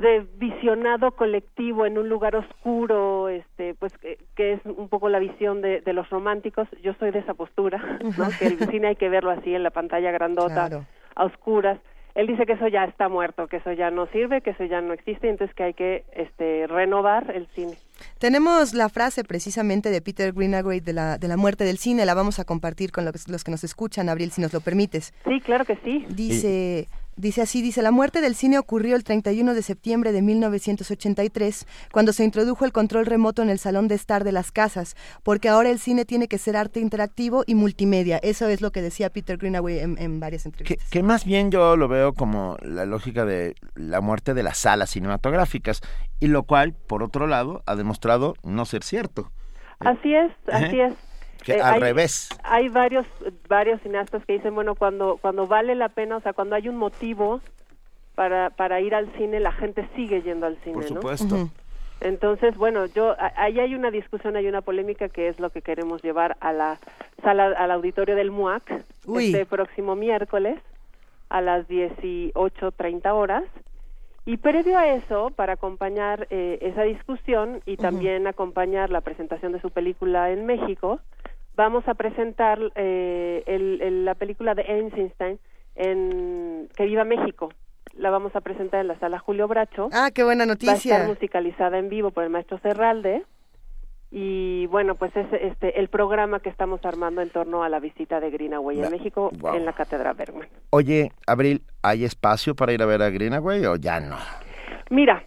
de visionado colectivo en un lugar oscuro, este, pues que, es un poco la visión de, de, los románticos. Yo soy de esa postura, ¿no? [LAUGHS] que el cine hay que verlo así en la pantalla grandota, a oscuras. Él dice que eso ya está muerto, que eso ya no sirve, que eso ya no existe, entonces que hay que este, renovar el cine. Tenemos la frase precisamente de Peter Greenaway de la, de la muerte del cine, la vamos a compartir con los, los que nos escuchan, Abril, si nos lo permites. Sí, claro que sí. Dice... Dice así, dice, la muerte del cine ocurrió el 31 de septiembre de 1983, cuando se introdujo el control remoto en el salón de estar de las casas, porque ahora el cine tiene que ser arte interactivo y multimedia. Eso es lo que decía Peter Greenaway en, varias entrevistas. Que, más bien yo lo veo como la lógica de la muerte de las salas cinematográficas, y lo cual, por otro lado, ha demostrado no ser cierto. Así es, así es. Eh, al revés. Hay varios varios cineastas que dicen, bueno, cuando cuando vale la pena, o sea, cuando hay un motivo para para ir al cine, la gente sigue yendo al cine, Por supuesto. Entonces, bueno, yo ahí hay una discusión, hay una polémica que es lo que queremos llevar a la sala al auditorio del MUAC este próximo miércoles a las 18:30 horas. Y previo a eso, para acompañar eh, esa discusión y también acompañar la presentación de su película en México, vamos a presentar eh, la película de Einstein en Que Viva México. La vamos a presentar en la sala Julio Bracho. Ah, qué buena noticia. Va a estar musicalizada en vivo por el maestro Serralde. Y bueno, pues es este el programa que estamos armando en torno a la visita de Greenaway en México en la Cátedra Bergman. Oye, Abril, ¿hay espacio para ir a ver a Greenaway o ya no? Mira,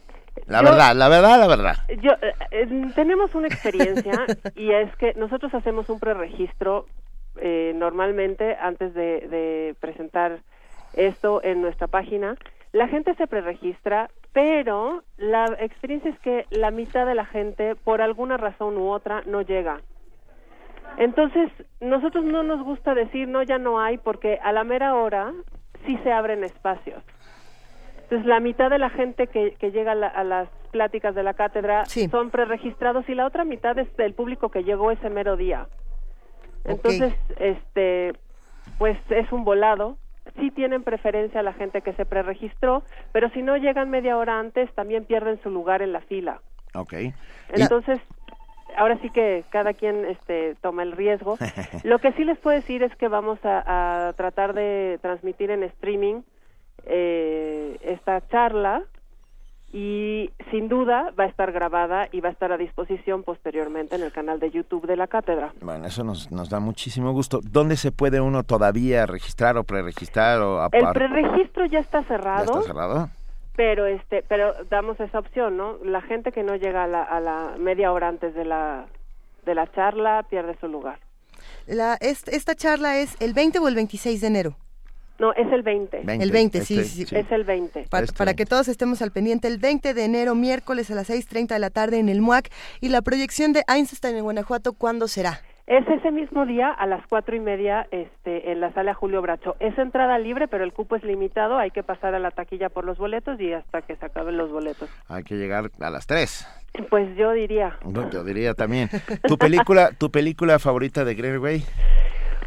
la verdad, la verdad, la verdad. Yo, eh, tenemos una experiencia [LAUGHS] y es que nosotros hacemos un preregistro eh, normalmente antes de, presentar esto en nuestra página. La gente se preregistra, pero la experiencia es que la mitad de la gente, por alguna razón u otra, no llega. Entonces, nosotros no nos gusta decir no, ya no hay, porque a la mera hora sí se abren espacios. Entonces, la mitad de la gente que, llega a, las pláticas de la cátedra son preregistrados y la otra mitad es del público que llegó ese mero día. Entonces, este, pues es un volado. Sí tienen preferencia a la gente que se preregistró, pero si no llegan media hora antes, también pierden su lugar en la fila. Ok. Entonces, ahora sí que cada quien este, toma el riesgo. [LAUGHS] Lo que sí les puedo decir es que vamos a tratar de transmitir en streaming eh, esta charla y sin duda va a estar grabada y va a estar a disposición posteriormente en el canal de YouTube de la cátedra. Bueno, eso nos, nos da muchísimo gusto. ¿Dónde se puede uno todavía registrar o preregistrar? O el preregistro ya está cerrado. ¿Ya está cerrado? Pero, este, pero damos esa opción, ¿no? La gente que no llega a la, a la media hora antes de la, de la charla pierde su lugar. La, esta charla es el 20 o el 26 de enero. No, es el 20. el 20, sí, sí, Es el 20. Para, que todos estemos al pendiente, el 20 de enero, miércoles a las 6.30 de la tarde en el MUAC. ¿Y la proyección de Einstein en Guanajuato cuándo será? Es ese mismo día a las cuatro y media este, en la sala Julio Bracho. Es entrada libre, pero el cupo es limitado. Hay que pasar a la taquilla por los boletos y hasta que se acaben los boletos. Hay que llegar a las tres. Pues yo diría. yo diría también. ¿Tu película, tu película favorita de Greenway?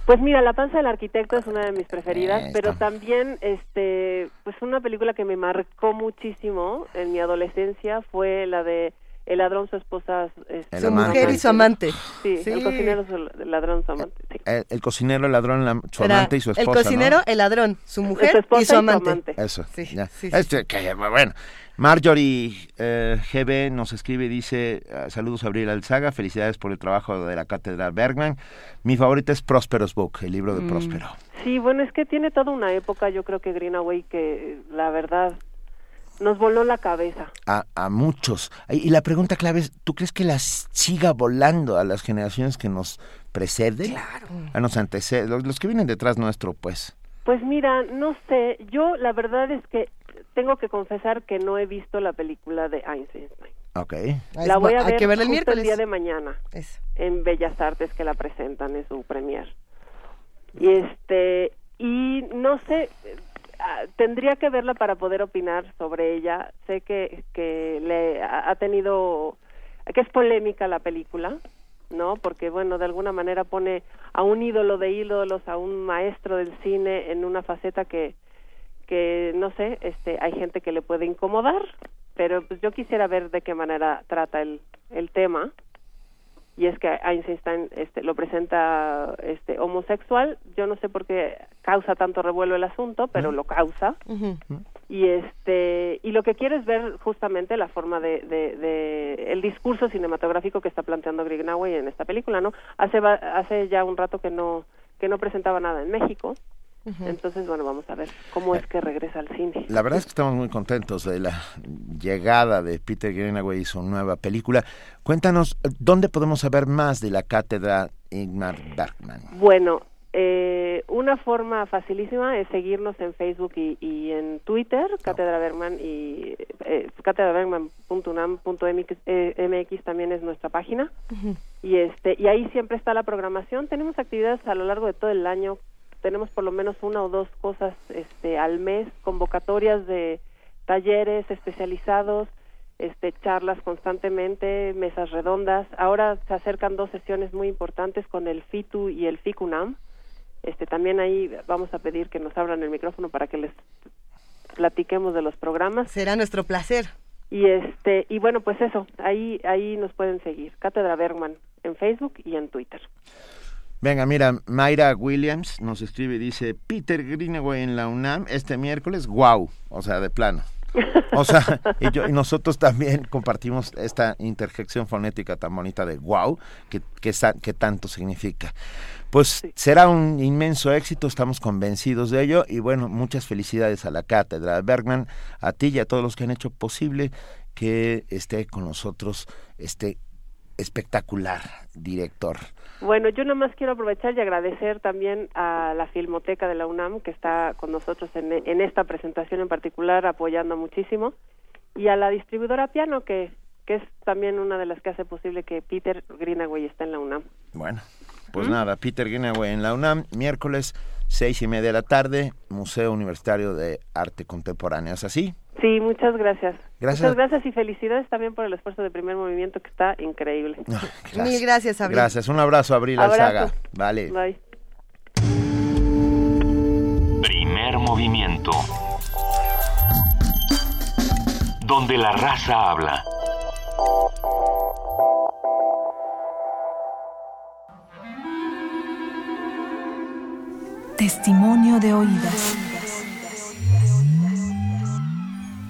Pues mira, La panza del arquitecto es una de mis preferidas, pero también este pues una película que me marcó muchísimo en mi adolescencia fue la de el ladrón, su esposa, este, su mujer y su amante. Sí, el cocinero, su ladrón, su amante. El, cocinero, el ladrón, su amante y su esposa. El cocinero, el ladrón, su mujer y su amante. Eso. Sí, sí, este, que, bueno, Marjorie eh, GB nos escribe y dice, ah, saludos a Abril Alzaga, felicidades por el trabajo de la cátedra Bergman. Mi favorita es Prosperous Book, el libro de mm. Próspero. Sí, bueno, es que tiene toda una época, yo creo que Greenaway, que la verdad nos voló la cabeza. A, a, muchos. Y la pregunta clave es, ¿tú crees que las siga volando a las generaciones que nos preceden? Claro. A nos anteceden, los, los, que vienen detrás nuestro, pues. Pues mira, no sé, yo la verdad es que tengo que confesar que no he visto la película de Einstein. Ok. La voy a ver que verla el, miércoles. el día de mañana Eso. en Bellas Artes que la presentan en su premier. Y este y no sé, tendría que verla para poder opinar sobre ella. Sé que que le ha tenido que es polémica la película, ¿no? Porque bueno, de alguna manera pone a un ídolo de ídolos, a un maestro del cine en una faceta que que no sé, este hay gente que le puede incomodar, pero pues yo quisiera ver de qué manera trata el el tema. Y es que Einstein este, lo presenta este homosexual. Yo no sé por qué causa tanto revuelo el asunto pero uh -huh. lo causa. Uh -huh. y este y lo que quiero es ver justamente la forma de, de, de el discurso cinematográfico que está planteando Greenaway en esta película no hace hace ya un rato que no que no presentaba nada en México Uh -huh. Entonces, bueno, vamos a ver cómo es que regresa al cine. La verdad es que estamos muy contentos de la llegada de Peter Greenaway y su nueva película. Cuéntanos, ¿dónde podemos saber más de la cátedra Ingmar Bergman? Bueno, eh, una forma facilísima es seguirnos en Facebook y, y en Twitter. Cátedra Bergman y eh, catedrabergman.unam.mx eh, también es nuestra página. Uh -huh. Y este y ahí siempre está la programación. Tenemos actividades a lo largo de todo el año tenemos por lo menos una o dos cosas este al mes, convocatorias de talleres especializados, este charlas constantemente, mesas redondas. Ahora se acercan dos sesiones muy importantes con el FITU y el FICUNAM. Este también ahí vamos a pedir que nos abran el micrófono para que les platiquemos de los programas. Será nuestro placer. Y este y bueno, pues eso, ahí ahí nos pueden seguir. Cátedra Bergman en Facebook y en Twitter. Venga, mira, Mayra Williams nos escribe y dice, Peter Greenaway en la UNAM este miércoles, wow, o sea, de plano. O sea, y, yo, y nosotros también compartimos esta interjección fonética tan bonita de wow, que, que, que tanto significa. Pues sí. será un inmenso éxito, estamos convencidos de ello, y bueno, muchas felicidades a la cátedra Bergman, a ti y a todos los que han hecho posible que esté con nosotros este espectacular director. Bueno, yo nomás quiero aprovechar y agradecer también a la Filmoteca de la UNAM que está con nosotros en, en esta presentación en particular apoyando muchísimo y a la distribuidora Piano que, que es también una de las que hace posible que Peter Greenaway esté en la UNAM. Bueno, pues ¿Mm? nada, Peter Greenaway en la UNAM, miércoles seis y media de la tarde, Museo Universitario de Arte Contemporáneo, ¿es así? Sí, muchas gracias. Gracias. Muchas gracias y felicidades también por el esfuerzo de primer movimiento que está increíble. [LAUGHS] gracias. Mil gracias, Abril. Gracias, un abrazo, Abril abrazo. Alzaga. Vale. Bye. Primer movimiento. Donde la raza habla. Testimonio de oídas.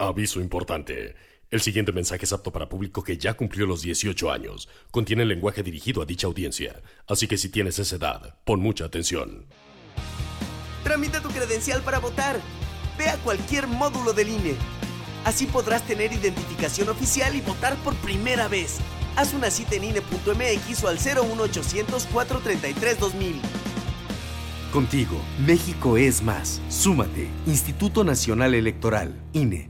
Aviso importante. El siguiente mensaje es apto para público que ya cumplió los 18 años. Contiene lenguaje dirigido a dicha audiencia. Así que si tienes esa edad, pon mucha atención. Tramita tu credencial para votar. Ve a cualquier módulo del INE. Así podrás tener identificación oficial y votar por primera vez. Haz una cita en INE.mx o al 01800 433 2000. Contigo, México es más. Súmate. Instituto Nacional Electoral, INE.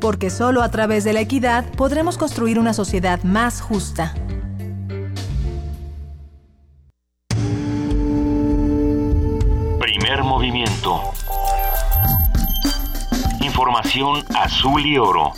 Porque solo a través de la equidad podremos construir una sociedad más justa. Primer movimiento. Información azul y oro.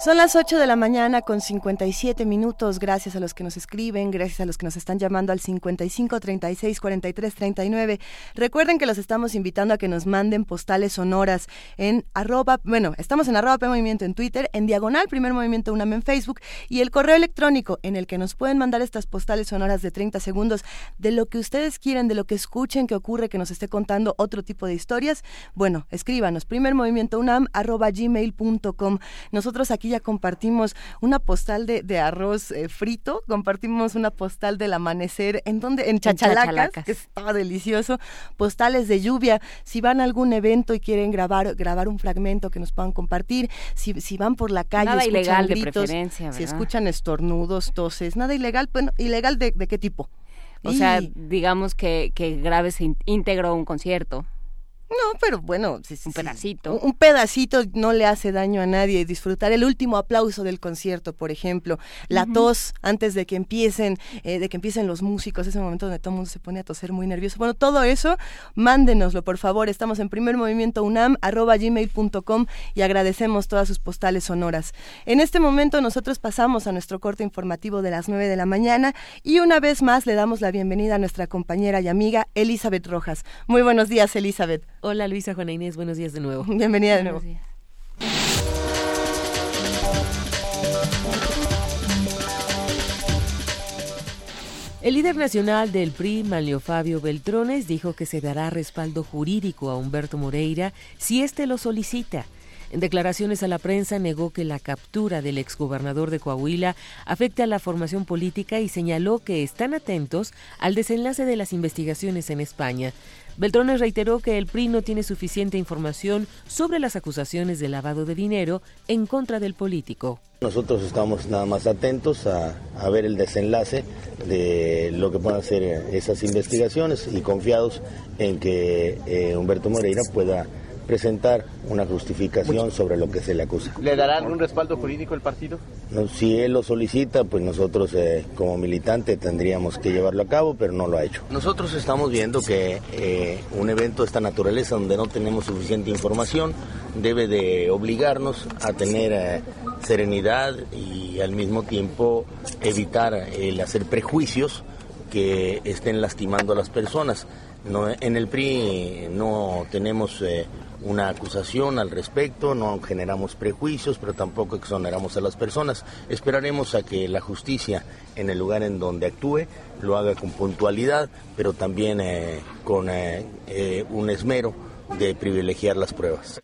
Son las 8 de la mañana con 57 minutos. Gracias a los que nos escriben, gracias a los que nos están llamando al 55 36 43 39. Recuerden que los estamos invitando a que nos manden postales sonoras en arroba, bueno, estamos en arroba P Movimiento en Twitter, en diagonal Primer Movimiento UNAM en Facebook y el correo electrónico en el que nos pueden mandar estas postales sonoras de 30 segundos de lo que ustedes quieran, de lo que escuchen que ocurre, que nos esté contando otro tipo de historias. Bueno, escríbanos, Primer Movimiento UNAM arroba gmail.com. Nosotros aquí ya compartimos una postal de, arroz eh, frito, compartimos una postal del amanecer, ¿en donde En Chachalacas, que estaba delicioso, postales de lluvia, si van a algún evento y quieren grabar, grabar un fragmento que nos puedan compartir, si, van por la calle, nada ilegal gritos, de preferencia, si escuchan estornudos, toses, nada ilegal, bueno, ilegal de, qué tipo. O sea, digamos que, que grabes íntegro un concierto. No, pero bueno, un pedacito. Un pedacito no le hace daño a nadie. Disfrutar el último aplauso del concierto, por ejemplo, la tos antes de que empiecen, eh, de que empiecen los músicos, ese momento donde todo el mundo se pone a toser muy nervioso. Bueno, todo eso, mándenoslo, por favor. Estamos en primer movimiento unam gmail.com y agradecemos todas sus postales sonoras. En este momento nosotros pasamos a nuestro corte informativo de las 9 de la mañana y una vez más le damos la bienvenida a nuestra compañera y amiga Elizabeth Rojas. Muy buenos días, Elizabeth. Hola Luisa, Juana Inés, buenos días de nuevo. Bienvenida de nuevo. El líder nacional del PRI, Manlio Fabio Beltrones, dijo que se dará respaldo jurídico a Humberto Moreira si éste lo solicita. En declaraciones a la prensa negó que la captura del exgobernador de Coahuila afecte a la formación política y señaló que están atentos al desenlace de las investigaciones en España. Beltrones reiteró que el PRI no tiene suficiente información sobre las acusaciones de lavado de dinero en contra del político. Nosotros estamos nada más atentos a, ver el desenlace de lo que puedan ser esas investigaciones y confiados en que eh, Humberto Moreira pueda presentar una justificación sobre lo que se le acusa. ¿Le dará algún respaldo jurídico el partido? si él lo solicita, pues nosotros eh, como militante tendríamos que llevarlo a cabo, pero no lo ha hecho. Nosotros estamos viendo que eh, un evento de esta naturaleza donde no tenemos suficiente información debe de obligarnos a tener eh, serenidad y al mismo tiempo evitar el hacer prejuicios que estén lastimando a las personas. No, en el PRI no tenemos una acusación al respecto, no generamos prejuicios, pero tampoco exoneramos a las personas. Esperaremos a que la justicia en el lugar en donde actúe lo haga con puntualidad, pero también eh, con eh, eh, un esmero de privilegiar las pruebas.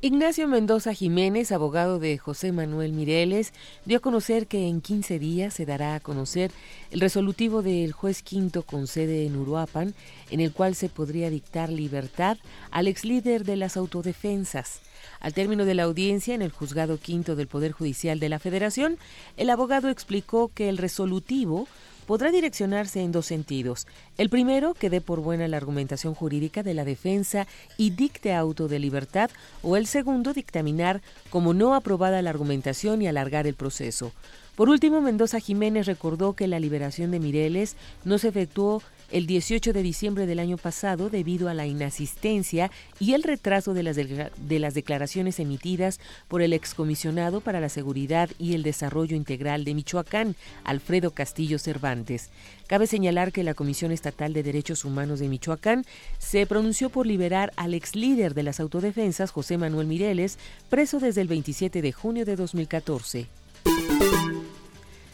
Ignacio Mendoza Jiménez, abogado de José Manuel Mireles, dio a conocer que en 15 días se dará a conocer el resolutivo del juez quinto con sede en Uruapan, en el cual se podría dictar libertad al ex líder de las autodefensas. Al término de la audiencia en el juzgado quinto del Poder Judicial de la Federación, el abogado explicó que el resolutivo podrá direccionarse en dos sentidos. El primero, que dé por buena la argumentación jurídica de la defensa y dicte auto de libertad, o el segundo, dictaminar como no aprobada la argumentación y alargar el proceso. Por último, Mendoza Jiménez recordó que la liberación de Mireles no se efectuó el 18 de diciembre del año pasado debido a la inasistencia y el retraso de las, de las declaraciones emitidas por el excomisionado para la Seguridad y el Desarrollo Integral de Michoacán, Alfredo Castillo Cervantes. Cabe señalar que la Comisión Estatal de Derechos Humanos de Michoacán se pronunció por liberar al ex líder de las autodefensas, José Manuel Mireles, preso desde el 27 de junio de 2014.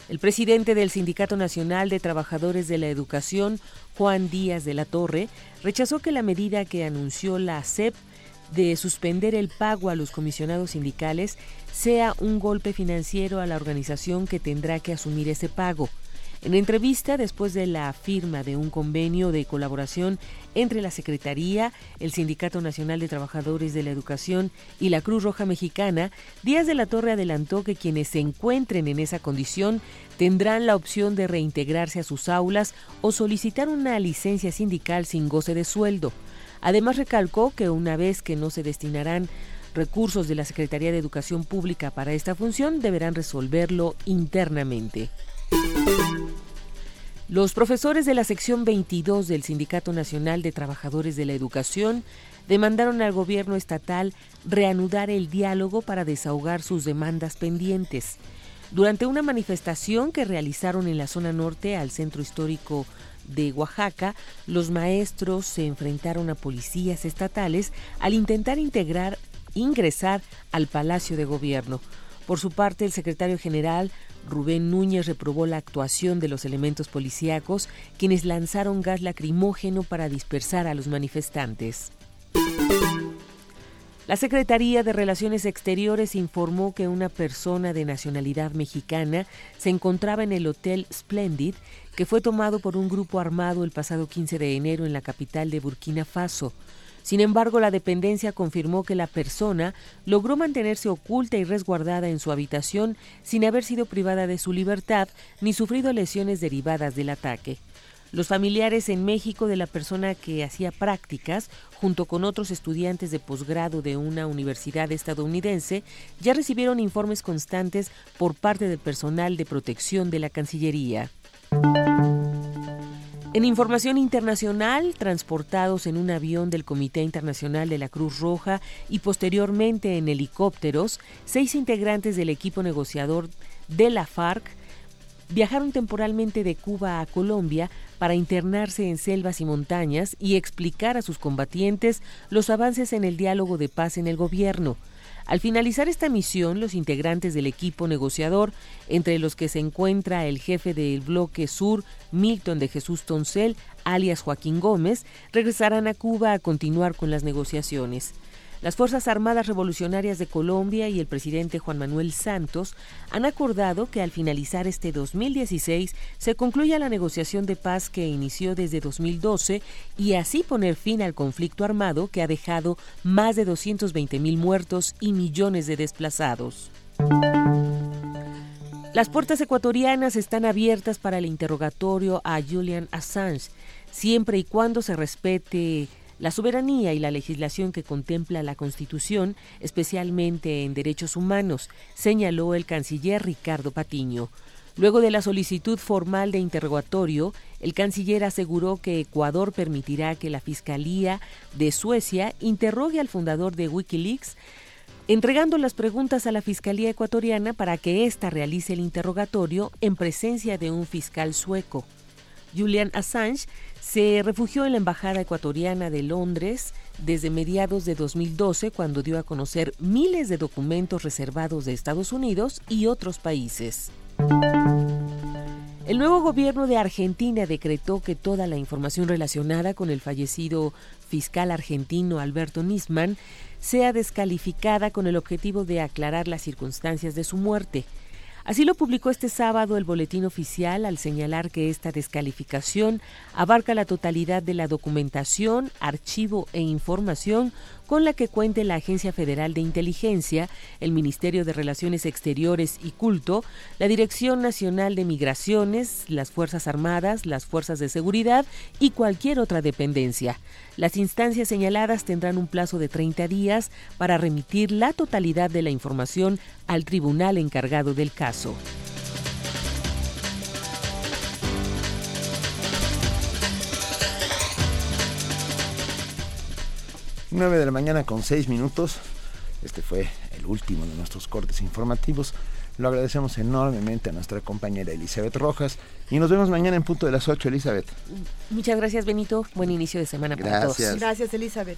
El presidente del Sindicato Nacional de Trabajadores de la Educación, Juan Díaz de la Torre, rechazó que la medida que anunció la SEP de suspender el pago a los comisionados sindicales sea un golpe financiero a la organización que tendrá que asumir ese pago. En entrevista, después de la firma de un convenio de colaboración entre la Secretaría, el Sindicato Nacional de Trabajadores de la Educación y la Cruz Roja Mexicana, Díaz de la Torre adelantó que quienes se encuentren en esa condición tendrán la opción de reintegrarse a sus aulas o solicitar una licencia sindical sin goce de sueldo. Además recalcó que una vez que no se destinarán recursos de la Secretaría de Educación Pública para esta función, deberán resolverlo internamente. Los profesores de la sección 22 del Sindicato Nacional de Trabajadores de la Educación demandaron al gobierno estatal reanudar el diálogo para desahogar sus demandas pendientes. Durante una manifestación que realizaron en la zona norte al centro histórico de Oaxaca, los maestros se enfrentaron a policías estatales al intentar integrar, ingresar al Palacio de Gobierno. Por su parte, el secretario general Rubén Núñez reprobó la actuación de los elementos policíacos, quienes lanzaron gas lacrimógeno para dispersar a los manifestantes. La Secretaría de Relaciones Exteriores informó que una persona de nacionalidad mexicana se encontraba en el Hotel Splendid, que fue tomado por un grupo armado el pasado 15 de enero en la capital de Burkina Faso. Sin embargo, la dependencia confirmó que la persona logró mantenerse oculta y resguardada en su habitación sin haber sido privada de su libertad ni sufrido lesiones derivadas del ataque. Los familiares en México de la persona que hacía prácticas, junto con otros estudiantes de posgrado de una universidad estadounidense, ya recibieron informes constantes por parte del personal de protección de la Cancillería. En información internacional, transportados en un avión del Comité Internacional de la Cruz Roja y posteriormente en helicópteros, seis integrantes del equipo negociador de la FARC viajaron temporalmente de Cuba a Colombia para internarse en selvas y montañas y explicar a sus combatientes los avances en el diálogo de paz en el gobierno. Al finalizar esta misión, los integrantes del equipo negociador, entre los que se encuentra el jefe del bloque sur, Milton de Jesús Toncel, alias Joaquín Gómez, regresarán a Cuba a continuar con las negociaciones. Las Fuerzas Armadas Revolucionarias de Colombia y el presidente Juan Manuel Santos han acordado que al finalizar este 2016 se concluya la negociación de paz que inició desde 2012 y así poner fin al conflicto armado que ha dejado más de 220 mil muertos y millones de desplazados. Las puertas ecuatorianas están abiertas para el interrogatorio a Julian Assange, siempre y cuando se respete la soberanía y la legislación que contempla la Constitución, especialmente en derechos humanos, señaló el canciller Ricardo Patiño. Luego de la solicitud formal de interrogatorio, el canciller aseguró que Ecuador permitirá que la Fiscalía de Suecia interrogue al fundador de Wikileaks, entregando las preguntas a la Fiscalía ecuatoriana para que ésta realice el interrogatorio en presencia de un fiscal sueco. Julian Assange se refugió en la Embajada Ecuatoriana de Londres desde mediados de 2012 cuando dio a conocer miles de documentos reservados de Estados Unidos y otros países. El nuevo gobierno de Argentina decretó que toda la información relacionada con el fallecido fiscal argentino Alberto Nisman sea descalificada con el objetivo de aclarar las circunstancias de su muerte. Así lo publicó este sábado el Boletín Oficial al señalar que esta descalificación abarca la totalidad de la documentación, archivo e información con la que cuente la Agencia Federal de Inteligencia, el Ministerio de Relaciones Exteriores y Culto, la Dirección Nacional de Migraciones, las Fuerzas Armadas, las Fuerzas de Seguridad y cualquier otra dependencia. Las instancias señaladas tendrán un plazo de 30 días para remitir la totalidad de la información al tribunal encargado del caso. 9 de la mañana con 6 minutos. Este fue el último de nuestros cortes informativos. Lo agradecemos enormemente a nuestra compañera Elizabeth Rojas y nos vemos mañana en punto de las 8, Elizabeth. Muchas gracias, Benito. Buen inicio de semana para todos. Gracias, Elizabeth.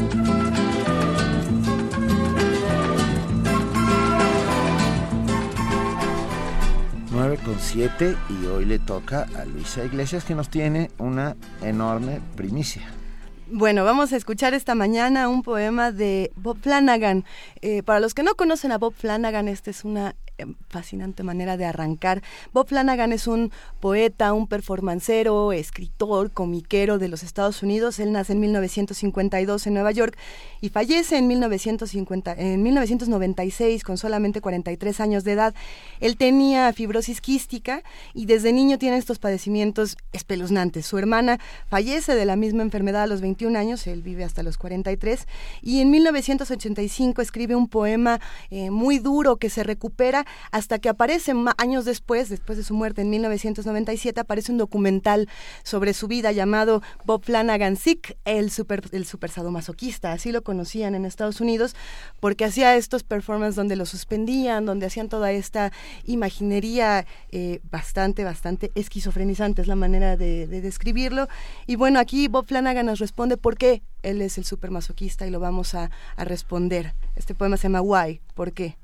9 con 7 y hoy le toca a Luisa Iglesias que nos tiene una enorme primicia. Bueno, vamos a escuchar esta mañana un poema de Bob Flanagan. Eh, para los que no conocen a Bob Flanagan, esta es una fascinante manera de arrancar. Bob Flanagan es un poeta, un performancero, escritor, comiquero de los Estados Unidos. Él nace en 1952 en Nueva York y fallece en, 1950, en 1996 con solamente 43 años de edad. Él tenía fibrosis quística y desde niño tiene estos padecimientos espeluznantes. Su hermana fallece de la misma enfermedad a los 21 años, él vive hasta los 43 y en 1985 escribe un poema eh, muy duro que se recupera hasta que aparece años después, después de su muerte en 1997, aparece un documental sobre su vida llamado Bob Flanagan Sick, el super, el super sadomasoquista, así lo conocían en Estados Unidos, porque hacía estos performances donde lo suspendían, donde hacían toda esta imaginería eh, bastante, bastante esquizofrenizante, es la manera de, describirlo. Y bueno, aquí Bob Flanagan nos responde por qué él es el super masoquista y lo vamos a, a responder. Este poema se llama Why, ¿por qué?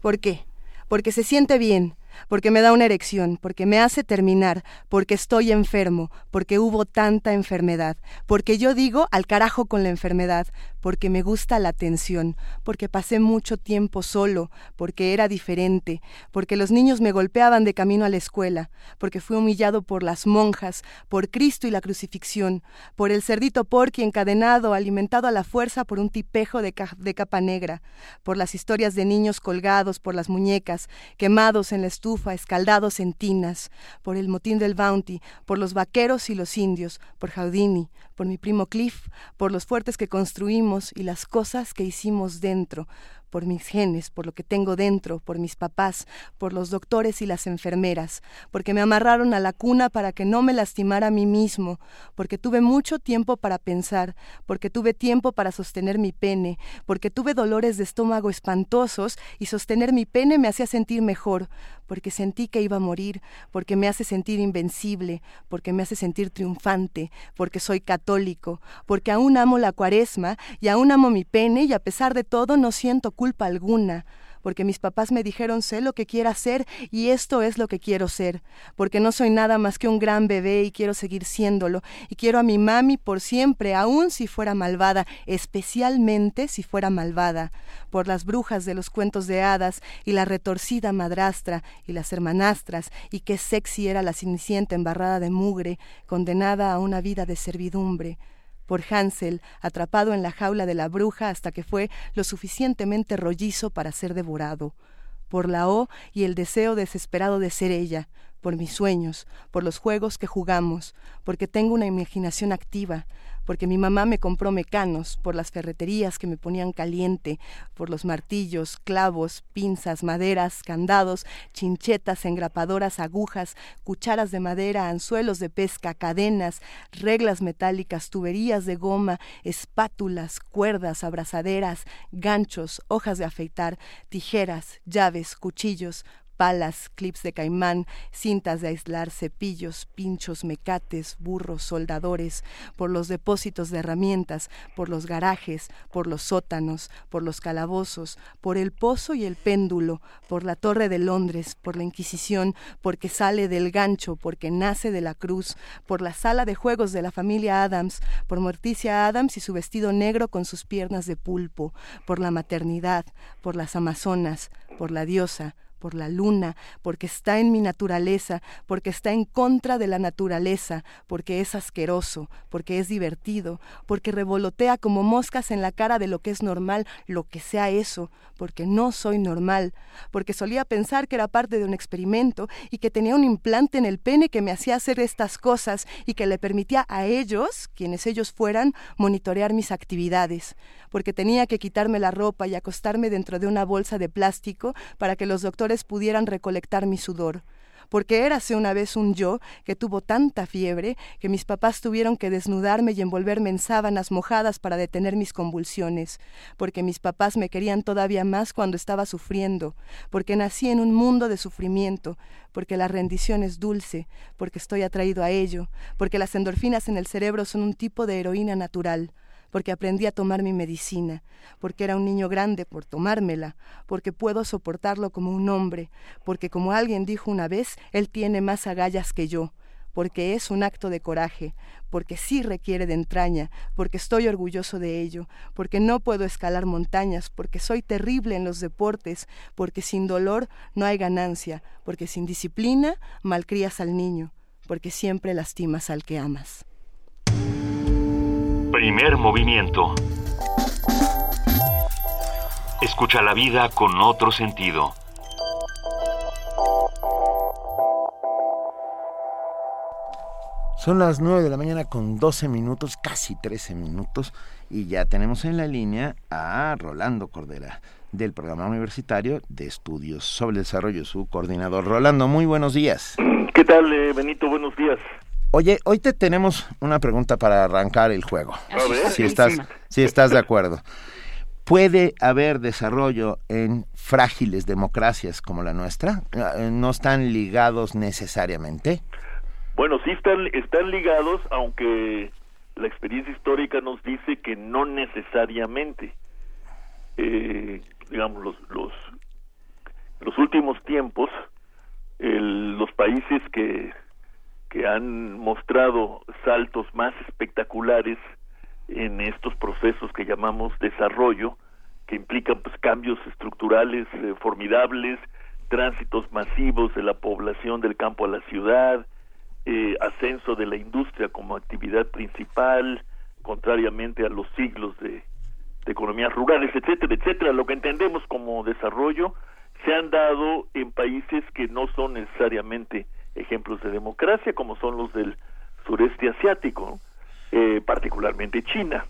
¿Por qué? Porque se siente bien, porque me da una erección, porque me hace terminar, porque estoy enfermo, porque hubo tanta enfermedad, porque yo digo al carajo con la enfermedad, porque me gusta la atención, porque pasé mucho tiempo solo, porque era diferente, porque los niños me golpeaban de camino a la escuela, porque fui humillado por las monjas, por Cristo y la crucifixión, por el cerdito porqui encadenado, alimentado a la fuerza por un tipejo de, de capa negra, por las historias de niños colgados por las muñecas, quemados en la estufa, escaldados en tinas, por el motín del Bounty, por los vaqueros y los indios, por Houdini, por mi primo Cliff, por los fuertes que construimos y las cosas que hicimos dentro, por mis genes, por lo que tengo dentro, por mis papás, por los doctores y las enfermeras, porque me amarraron a la cuna para que no me lastimara a mí mismo, porque tuve mucho tiempo para pensar, porque tuve tiempo para sostener mi pene, porque tuve dolores de estómago espantosos y sostener mi pene me hacía sentir mejor, porque sentí que iba a morir, porque me hace sentir invencible, porque me hace sentir triunfante, porque soy católico, porque aún amo la cuaresma y aún amo mi pene y a pesar de todo no siento culpa alguna porque mis papás me dijeron sé lo que quiera ser y esto es lo que quiero ser, porque no soy nada más que un gran bebé y quiero seguir siéndolo, y quiero a mi mami por siempre, aun si fuera malvada, especialmente si fuera malvada, por las brujas de los cuentos de hadas y la retorcida madrastra y las hermanastras, y qué sexy era la cenicienta embarrada de mugre, condenada a una vida de servidumbre por Hansel, atrapado en la jaula de la bruja hasta que fue lo suficientemente rollizo para ser devorado, por la O y el deseo desesperado de ser ella, por mis sueños, por los juegos que jugamos, porque tengo una imaginación activa, porque mi mamá me compró mecanos, por las ferreterías que me ponían caliente, por los martillos, clavos, pinzas, maderas, candados, chinchetas, engrapadoras, agujas, cucharas de madera, anzuelos de pesca, cadenas, reglas metálicas, tuberías de goma, espátulas, cuerdas, abrazaderas, ganchos, hojas de afeitar, tijeras, llaves, cuchillos, palas, clips de caimán, cintas de aislar, cepillos, pinchos, mecates, burros, soldadores, por los depósitos de herramientas, por los garajes, por los sótanos, por los calabozos, por el pozo y el péndulo, por la torre de Londres, por la Inquisición, porque sale del gancho, porque nace de la cruz, por la sala de juegos de la familia Adams, por Morticia Adams y su vestido negro con sus piernas de pulpo, por la maternidad, por las amazonas, por la diosa, por la luna, porque está en mi naturaleza, porque está en contra de la naturaleza, porque es asqueroso, porque es divertido, porque revolotea como moscas en la cara de lo que es normal, lo que sea eso, porque no soy normal, porque solía pensar que era parte de un experimento y que tenía un implante en el pene que me hacía hacer estas cosas y que le permitía a ellos, quienes ellos fueran, monitorear mis actividades porque tenía que quitarme la ropa y acostarme dentro de una bolsa de plástico para que los doctores pudieran recolectar mi sudor. Porque érase una vez un yo que tuvo tanta fiebre que mis papás tuvieron que desnudarme y envolverme en sábanas mojadas para detener mis convulsiones, porque mis papás me querían todavía más cuando estaba sufriendo, porque nací en un mundo de sufrimiento, porque la rendición es dulce, porque estoy atraído a ello, porque las endorfinas en el cerebro son un tipo de heroína natural, porque aprendí a tomar mi medicina, porque era un niño grande por tomármela, porque puedo soportarlo como un hombre, porque como alguien dijo una vez, él tiene más agallas que yo, porque es un acto de coraje, porque sí requiere de entraña, porque estoy orgulloso de ello, porque no puedo escalar montañas, porque soy terrible en los deportes, porque sin dolor no hay ganancia, porque sin disciplina malcrías al niño, porque siempre lastimas al que amas. Primer movimiento. Escucha la vida con otro sentido. Son las 9 de la mañana con 12 minutos, casi 13 minutos, y ya tenemos en la línea a Rolando Cordera del Programa Universitario de Estudios sobre el Desarrollo, su coordinador. Rolando, muy buenos días. ¿Qué tal, eh, Benito? Buenos días. Oye, hoy te tenemos una pregunta para arrancar el juego. Si estás, si estás de acuerdo. ¿Puede haber desarrollo en frágiles democracias como la nuestra? ¿No están ligados necesariamente? Bueno, sí están, están ligados, aunque la experiencia histórica nos dice que no necesariamente. Eh, digamos, los, los, los últimos tiempos, los países que, que han mostrado saltos más espectaculares en estos procesos que llamamos desarrollo, que implican pues cambios estructurales eh, formidables, tránsitos masivos de la población del campo a la ciudad, eh, ascenso de la industria como actividad principal, contrariamente a los siglos de, economías rurales, etcétera, etcétera. Lo que entendemos como desarrollo se han dado en países que no son necesariamente ejemplos de democracia, como son los del sureste asiático, eh, particularmente China.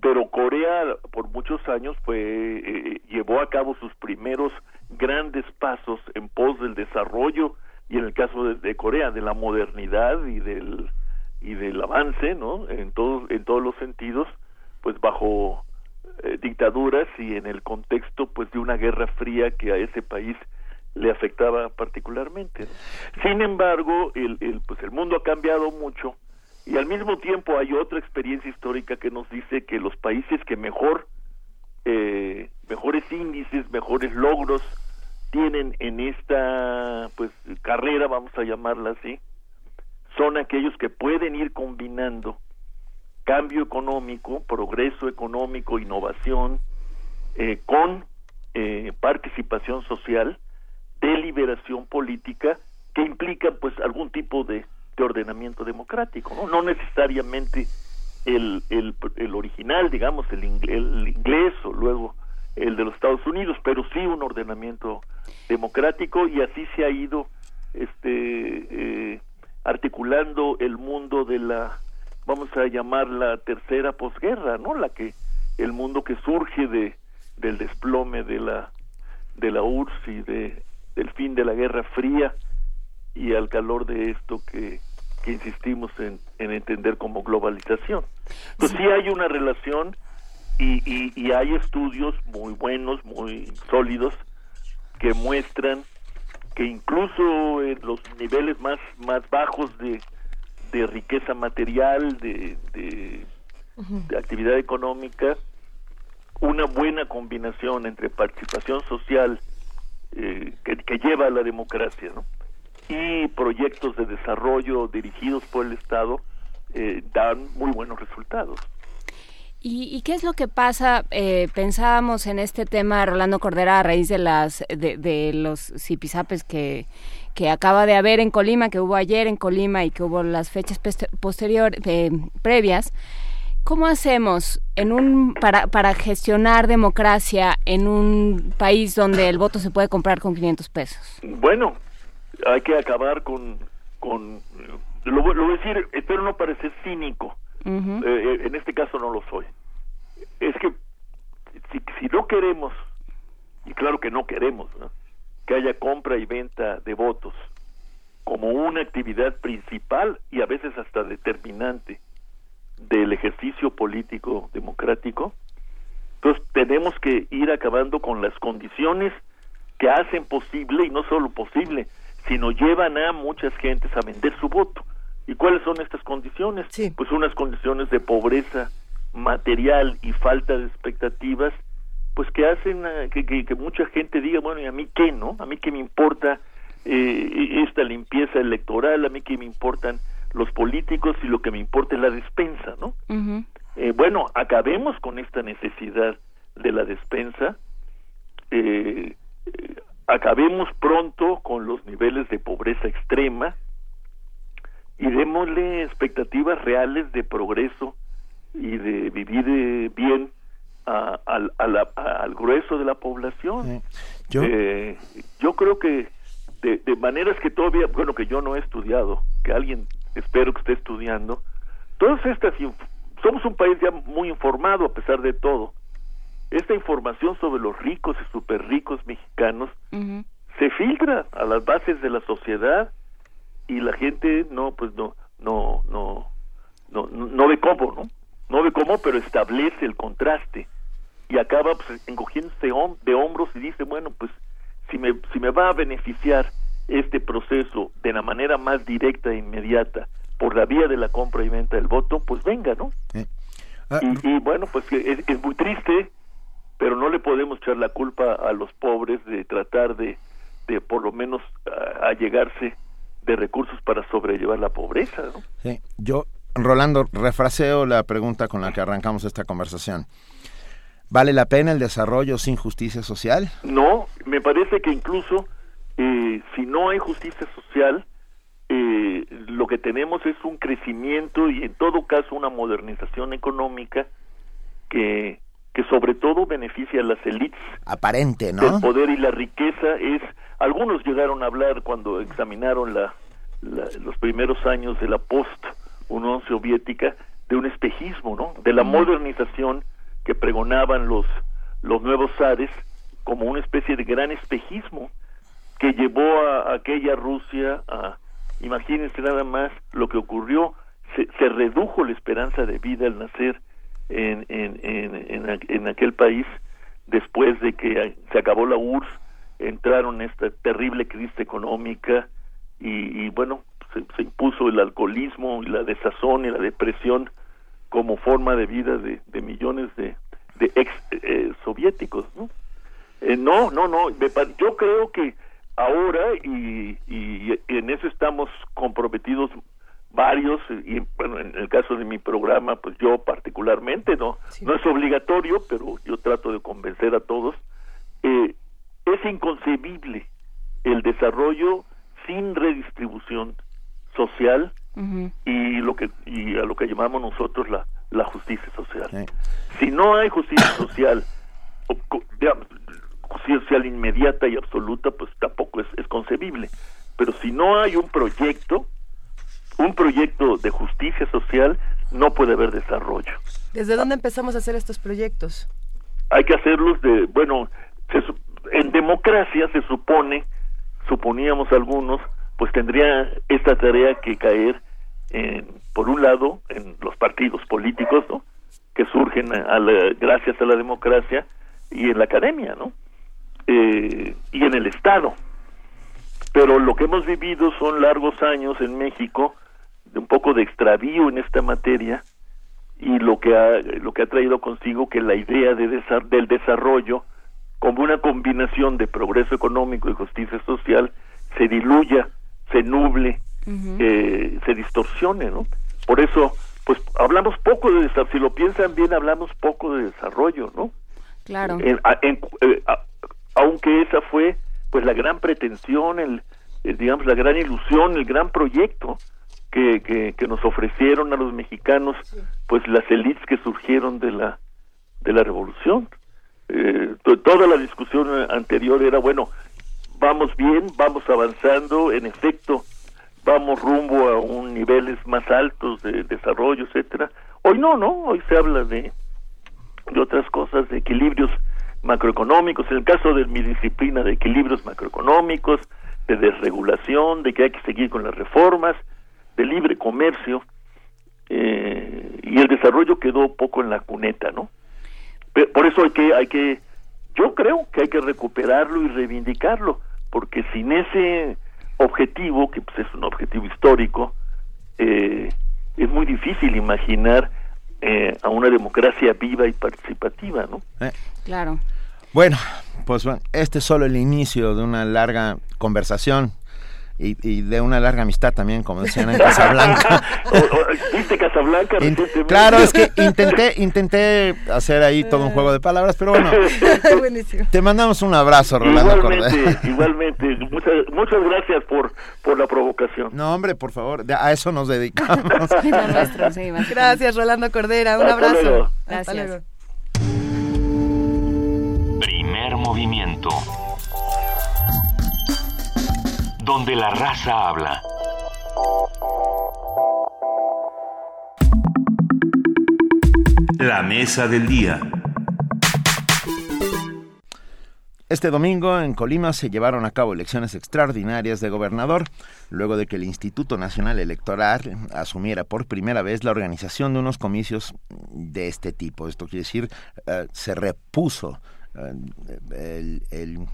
Pero Corea por muchos años fue eh, llevó a cabo sus primeros grandes pasos en pos del desarrollo y en el caso de, Corea de la modernidad y del y del avance no en todos en todos los sentidos pues bajo eh, dictaduras y en el contexto pues de una guerra fría que a ese país le afectaba particularmente sin embargo el, el pues el mundo ha cambiado mucho y al mismo tiempo hay otra experiencia histórica que nos dice que los países que mejor eh, mejores índices mejores logros tienen en esta pues carrera vamos a llamarla así son aquellos que pueden ir combinando cambio económico progreso económico innovación eh, con eh, participación social deliberación política que implica pues algún tipo de, de ordenamiento democrático no necesariamente el, el, el original digamos el, el inglés o luego el de los Estados Unidos, pero sí un ordenamiento democrático y así se ha ido este eh, articulando el mundo de la vamos a llamar la tercera posguerra, ¿no? La que el mundo que surge de del desplome de la de la URSS y de del fin de la Guerra Fría y al calor de esto que, que insistimos en, en entender como globalización. Entonces sí hay una relación y, y, hay estudios muy buenos, muy sólidos, que muestran que incluso en los niveles más, más bajos de, de riqueza material, de, de, actividad económica, una buena combinación entre participación social eh, que, lleva a la democracia ¿no? y proyectos de desarrollo dirigidos por el Estado eh, dan muy buenos resultados. ¿Y, qué es lo que pasa? Eh, pensábamos en este tema, Rolando Cordera, a raíz de las de, los zipizapes que, que acaba de haber en Colima, que hubo ayer en Colima y que hubo las fechas posteriores, eh, previas. ¿Cómo hacemos en un para, para gestionar democracia en un país donde el voto se puede comprar con 500 pesos? Bueno, hay que acabar con... con lo, lo voy a decir, espero no parecer cínico eh, eh, en este caso no lo soy. Es que si, si no queremos, y claro que no queremos, que haya compra y venta de votos como una actividad principal y a veces hasta determinante del ejercicio político democrático, entonces tenemos que ir acabando con las condiciones que hacen posible, y no solo posible, sino llevan a muchas gentes a vender su voto. ¿Y cuáles son estas condiciones? Pues unas condiciones de pobreza material y falta de expectativas, pues que hacen que, que, mucha gente diga, bueno, ¿y a mí qué, no? A mí qué me importa eh, esta limpieza electoral, a mí qué me importan los políticos y lo que me importa es la despensa, ¿no? eh, bueno, acabemos con esta necesidad de la despensa, eh, eh, acabemos pronto con los niveles de pobreza extrema y démosle expectativas reales de progreso y de vivir eh, bien a, al grueso de la población. ¿Yo? yo creo que de, de maneras que todavía, bueno, que yo no he estudiado, que alguien espero que esté estudiando, todas estas, somos un país ya muy informado a pesar de todo, esta información sobre los ricos y super ricos mexicanos se filtra a las bases de la sociedad y la gente no pues no no no no no ve cómo no no ve cómo pero establece el contraste y acaba pues, encogiéndose de hombros y dice bueno pues si me si me va a beneficiar este proceso de la manera más directa e inmediata por la vía de la compra y venta del voto pues venga no ah, y, bueno pues es, es muy triste pero no le podemos echar la culpa a los pobres de tratar de, de por lo menos allegarse de recursos para sobrellevar la pobreza. ¿no? Sí. Yo, Rolando, refraseo la pregunta con la que arrancamos esta conversación. ¿Vale la pena el desarrollo sin justicia social? No, me parece que incluso eh, si no hay justicia social, eh, lo que tenemos es un crecimiento y en todo caso una modernización económica que que sobre todo beneficia a las élites. Aparente, ¿no? El poder y la riqueza es... Algunos llegaron a hablar cuando examinaron la, los primeros años de la post-Unión Soviética de un espejismo, ¿no? De la modernización que pregonaban los, los nuevos zares como una especie de gran espejismo que llevó a, aquella Rusia a... Imagínense nada más lo que ocurrió, se, se redujo la esperanza de vida al nacer en, en, en, aquel país después de que se acabó la URSS, entraron esta terrible crisis económica y, bueno, se, impuso el alcoholismo y la desazón y la depresión como forma de vida de, de millones de, de ex eh, soviéticos, ¿no? Eh, no, no, no, yo creo que ahora y, y en eso estamos comprometidos varios y bueno en el caso de mi programa pues yo particularmente no no es obligatorio pero yo trato de convencer a todos. Eh, es inconcebible el desarrollo sin redistribución social y lo que y a lo que llamamos nosotros la la justicia social. Si no hay justicia social digamos, social inmediata y absoluta pues tampoco es, es concebible pero si no hay un proyecto un proyecto de justicia social no puede haber desarrollo. ¿Desde dónde empezamos a hacer estos proyectos? Hay que hacerlos de, bueno, en democracia se supone, suponíamos algunos, pues tendría esta tarea que caer, en, por un lado, en los partidos políticos, ¿no? Que surgen a gracias a la democracia y en la academia, ¿no? Eh, y en el Estado. Pero lo que hemos vivido son largos años en México de un poco de extravío en esta materia y lo que ha, lo que ha traído consigo que la idea de del desarrollo como una combinación de progreso económico y justicia social se diluya, se nuble, eh, se distorsione, ¿no? Por eso, pues hablamos poco de desarrollo, si lo piensan bien, hablamos poco de desarrollo, ¿no? Claro. Eh, aunque esa fue, pues, la gran pretensión, el, digamos, la gran ilusión, el gran proyecto que, que, nos ofrecieron a los mexicanos pues las élites que surgieron de la de la revolución. Eh, toda la discusión anterior era bueno vamos bien vamos avanzando en efecto vamos rumbo a un niveles más altos de desarrollo etcétera. Hoy no no hoy se habla de de otras cosas de equilibrios macroeconómicos en el caso de mi disciplina de equilibrios macroeconómicos de desregulación, de que hay que seguir con las reformas, de libre comercio, eh, y el desarrollo quedó poco en la cuneta, ¿no? por eso hay que, hay que, yo creo que hay que recuperarlo y reivindicarlo, porque sin ese objetivo, que pues es un objetivo histórico, eh, es muy difícil imaginar eh, a una democracia viva y participativa, ¿no? Claro. Bueno, pues bueno, este es solo el inicio de una larga conversación y, de una larga amistad también, como decían en Casablanca. [LAUGHS] ¿Viste Casablanca? claro, es que [LAUGHS] intenté, intenté hacer ahí todo un juego de palabras, pero bueno. Te mandamos un abrazo, Rolando Igualmente, [LAUGHS] igualmente. Muchas, muchas gracias por, por la provocación. No, hombre, por favor, a eso nos dedicamos. gracias, Rolando Cordera. Un abrazo. Gracias. Primer movimiento donde la raza habla. La mesa del día. Este domingo en Colima se llevaron a cabo elecciones extraordinarias de gobernador, luego de que el Instituto Nacional Electoral asumiera por primera vez la organización de unos comicios de este tipo. Esto quiere decir, eh, se repuso eh, el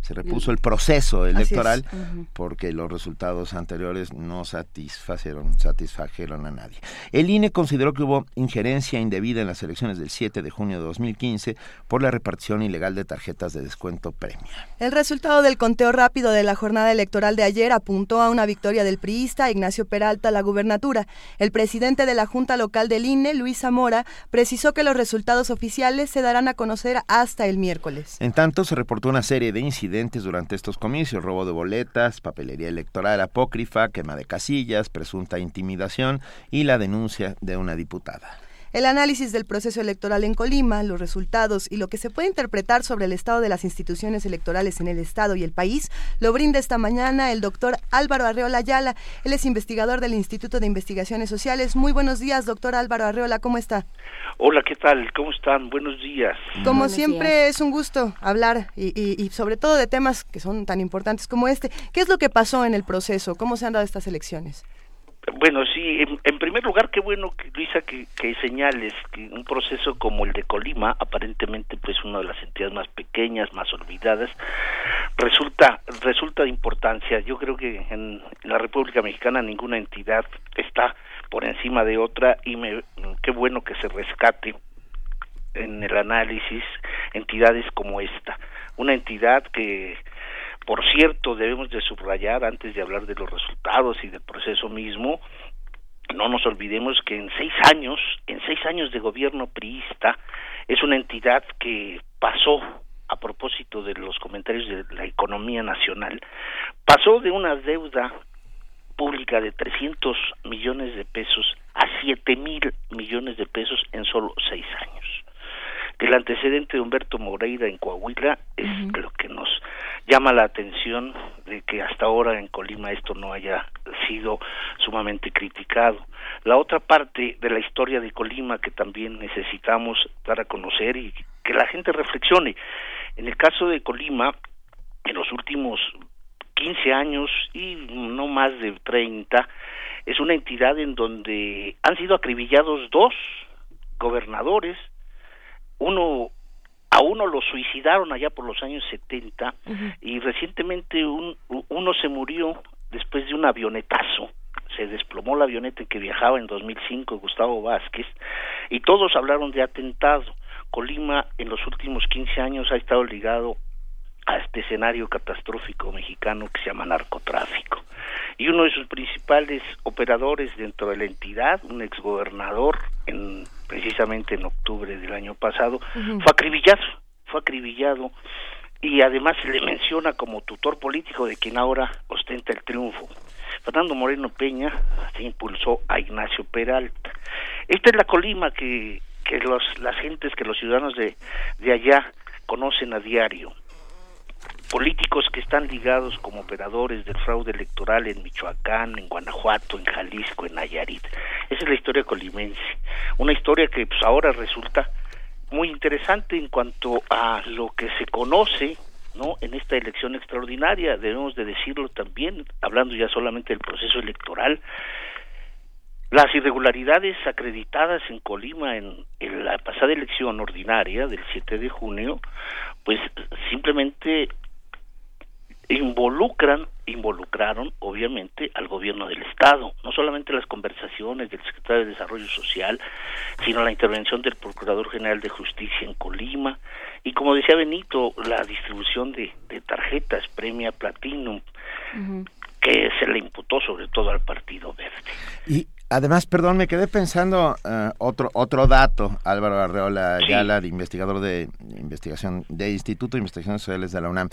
se repuso el proceso electoral porque los resultados anteriores no satisfacieron, satisfajeron a nadie. El INE consideró que hubo injerencia indebida en las elecciones del 7 de junio de 2015 por la repartición ilegal de tarjetas de descuento premia. El resultado del conteo rápido de la jornada electoral de ayer apuntó a una victoria del priista Ignacio Peralta a la gubernatura. El presidente de la Junta Local del INE, Luis Zamora, precisó que los resultados oficiales se darán a conocer hasta el miércoles. En tanto, se reportó una serie de incidentes durante estos comicios, robo de boletas, papelería electoral apócrifa, quema de casillas, presunta intimidación y la denuncia de una diputada. El análisis del proceso electoral en Colima, los resultados y lo que se puede interpretar sobre el estado de las instituciones electorales en el Estado y el país lo brinda esta mañana el doctor Álvaro Arreola Ayala. Él es investigador del Instituto de Investigaciones Sociales. Muy buenos días, doctor Álvaro Arreola, ¿cómo está? Hola, ¿qué tal? ¿Cómo están? Buenos días. Como siempre es un gusto hablar y, y, sobre todo de temas que son tan importantes como este. ¿Qué es lo que pasó en el proceso? ¿Cómo se han dado estas elecciones? Bueno, sí, en, primer lugar, qué bueno, Luisa, que, que señales que un proceso como el de Colima, aparentemente pues una de las entidades más pequeñas, más olvidadas, resulta resulta de importancia. Yo creo que en, la República Mexicana ninguna entidad está por encima de otra y me, qué bueno que se rescate en el análisis entidades como esta, una entidad que por cierto, debemos de subrayar antes de hablar de los resultados y del proceso mismo, no nos olvidemos que en seis años, en seis años de gobierno priista, es una entidad que pasó a propósito de los comentarios de la economía nacional, pasó de una deuda pública de 300 millones de pesos a 7 mil millones de pesos en solo seis años. El antecedente de Humberto Moreira en Coahuila es lo que nos llama la atención de que hasta ahora en Colima esto no haya sido sumamente criticado. La otra parte de la historia de Colima que también necesitamos dar a conocer y que la gente reflexione. En el caso de Colima, en los últimos 15 años y no más de 30, es una entidad en donde han sido acribillados dos gobernadores, uno a uno lo suicidaron allá por los años 70 y recientemente un, uno se murió después de un avionetazo. Se desplomó la avioneta en que viajaba en 2005 Gustavo Vázquez y todos hablaron de atentado. Colima en los últimos 15 años ha estado ligado a este escenario catastrófico mexicano que se llama narcotráfico. Y uno de sus principales operadores dentro de la entidad, un exgobernador, en, precisamente en octubre del año pasado, fue acribillado, fue acribillado y además se le menciona como tutor político de quien ahora ostenta el triunfo. Fernando Moreno Peña se impulsó a Ignacio Peralta. Esta es la colima que, que los, las gentes, que los ciudadanos de, de allá conocen a diario políticos que están ligados como operadores del fraude electoral en Michoacán, en Guanajuato, en Jalisco, en Nayarit. Esa es la historia colimense, una historia que pues ahora resulta muy interesante en cuanto a lo que se conoce no en esta elección extraordinaria. Debemos de decirlo también hablando ya solamente del proceso electoral. Las irregularidades acreditadas en Colima en, en, la pasada elección ordinaria del 7 de junio, pues simplemente involucran, involucraron obviamente al gobierno del Estado, no solamente las conversaciones del secretario de Desarrollo Social, sino la intervención del Procurador General de Justicia en Colima. Y como decía Benito, la distribución de, de tarjetas Premia Platinum que se le imputó sobre todo al Partido Verde. Y Además, perdón, me quedé pensando uh, otro otro dato, Álvaro Arreola sí. investigador de investigación de Instituto de Investigaciones Sociales de la UNAM.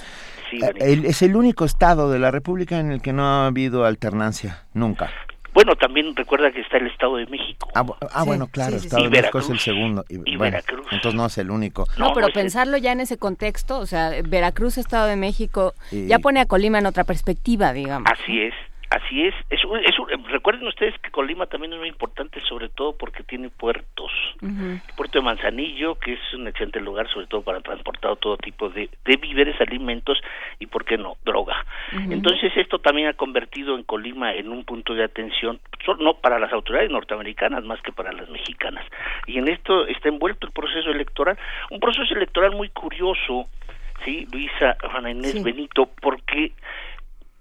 Sí, uh, el, es el único estado de la República en el que no ha habido alternancia, nunca. Bueno, también recuerda que está el Estado de México. Ah, ah sí, bueno, claro, sí, Estado de México es el segundo. Y, y bueno, Veracruz. Entonces no es el único. No, no pero no pensarlo el... ya en ese contexto, o sea, Veracruz, Estado de México, y... ya pone a Colima en otra perspectiva, digamos. Así es. Así es, es, un, es un, recuerden ustedes que Colima también es muy importante, sobre todo porque tiene puertos. Uh -huh. El puerto de Manzanillo, que es un excelente lugar, sobre todo para transportar todo tipo de, de víveres, alimentos y, ¿por qué no?, droga. Uh -huh. Entonces, esto también ha convertido en Colima en un punto de atención, no para las autoridades norteamericanas más que para las mexicanas. Y en esto está envuelto el proceso electoral, un proceso electoral muy curioso, ¿sí, Luisa, Juana Inés sí. Benito? Porque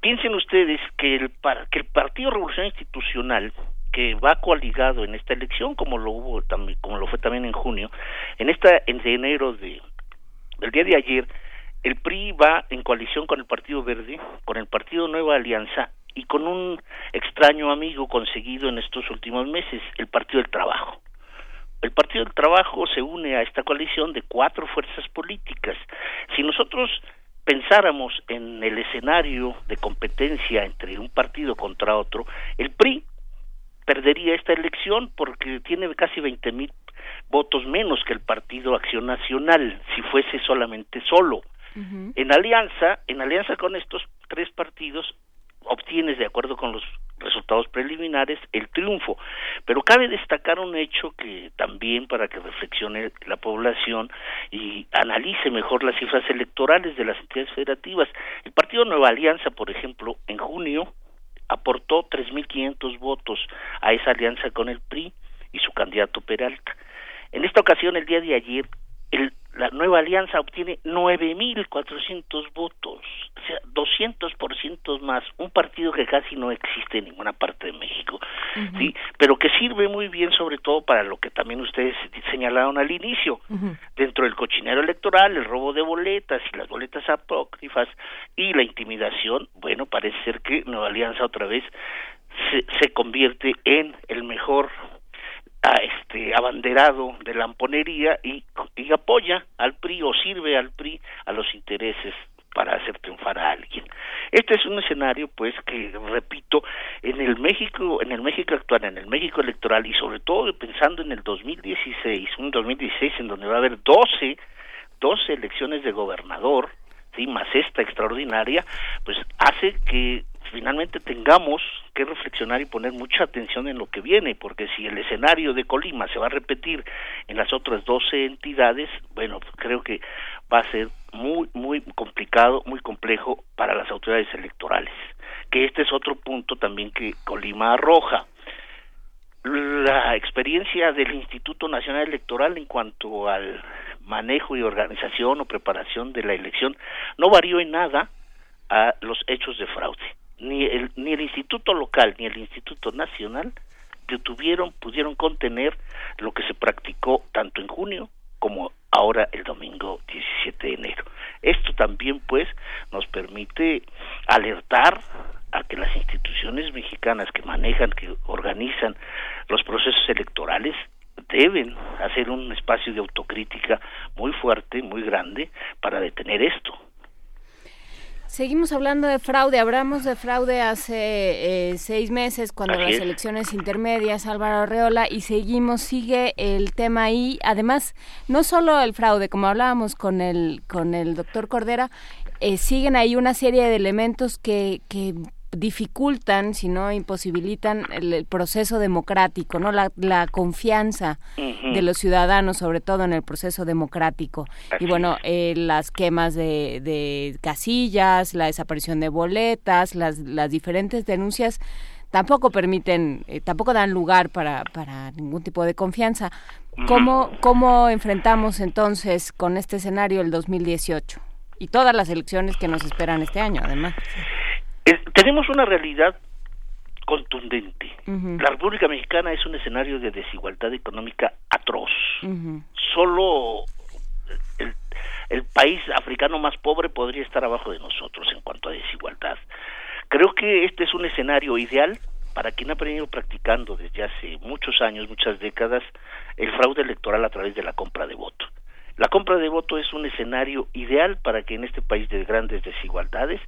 piensen ustedes que el, que el Partido Revolución Institucional que va coaligado en esta elección como lo hubo también como lo fue también en junio en esta en enero de del día de ayer el PRI va en coalición con el Partido Verde con el Partido Nueva Alianza y con un extraño amigo conseguido en estos últimos meses el Partido del Trabajo. El Partido del Trabajo se une a esta coalición de cuatro fuerzas políticas. Si nosotros pensáramos en el escenario de competencia entre un partido contra otro, el PRI perdería esta elección porque tiene casi 20 mil votos menos que el Partido Acción Nacional si fuese solamente solo. Uh -huh. En alianza, en alianza con estos tres partidos, obtienes, de acuerdo con los resultados preliminares, el triunfo. Pero cabe destacar un hecho que también para que reflexione la población y analice mejor las cifras electorales de las entidades federativas. El Partido Nueva Alianza, por ejemplo, en junio aportó 3.500 votos a esa alianza con el PRI y su candidato Peralta. En esta ocasión, el día de ayer, el la nueva alianza obtiene 9.400 votos, o sea, 200% más, un partido que casi no existe en ninguna parte de México, uh -huh. ¿sí? Pero que sirve muy bien sobre todo para lo que también ustedes señalaron al inicio, uh -huh. dentro del cochinero electoral, el robo de boletas y las boletas apócrifas y la intimidación, bueno, parece ser que Nueva Alianza otra vez se, se convierte en el mejor este abanderado de la amponería y, y apoya al PRI o sirve al PRI a los intereses para hacer triunfar a alguien. Este es un escenario, pues, que repito, en el México, en el México actual, en el México electoral y sobre todo pensando en el 2016, un 2016 en donde va a haber 12, 12 elecciones de gobernador, sí, más esta extraordinaria, pues hace que finalmente tengamos que reflexionar y poner mucha atención en lo que viene, porque si el escenario de Colima se va a repetir en las otras 12 entidades, bueno, creo que va a ser muy, muy complicado, muy complejo para las autoridades electorales. Que este es otro punto también que Colima arroja. La experiencia del Instituto Nacional Electoral en cuanto al manejo y organización o preparación de la elección no varió en nada a los hechos de fraude ni el, ni el instituto local ni el instituto nacional detuvieron, pudieron contener lo que se practicó tanto en junio como ahora el domingo 17 de enero. Esto también pues nos permite alertar a que las instituciones mexicanas que manejan, que organizan los procesos electorales deben hacer un espacio de autocrítica muy fuerte, muy grande para detener esto. Seguimos hablando de fraude. Hablamos de fraude hace eh, seis meses cuando Así las es. elecciones intermedias, Álvaro Arreola, y seguimos, sigue el tema ahí. Además, no solo el fraude, como hablábamos con el, con el doctor Cordera, eh, siguen ahí una serie de elementos que, que dificultan, si no imposibilitan el, proceso democrático, no la, confianza de los ciudadanos, sobre todo en el proceso democrático. y bueno, eh, las quemas de, casillas, la desaparición de boletas, las, las diferentes denuncias tampoco permiten, eh, tampoco dan lugar para, para ningún tipo de confianza. ¿Cómo, ¿Cómo enfrentamos entonces con este escenario el 2018 y todas las elecciones que nos esperan este año, además? Tenemos una realidad contundente. La República Mexicana es un escenario de desigualdad económica atroz. Solo el, el, país africano más pobre podría estar abajo de nosotros en cuanto a desigualdad. Creo que este es un escenario ideal para quien ha venido practicando desde hace muchos años, muchas décadas, el fraude electoral a través de la compra de voto. La compra de voto es un escenario ideal para que en este país de grandes desigualdades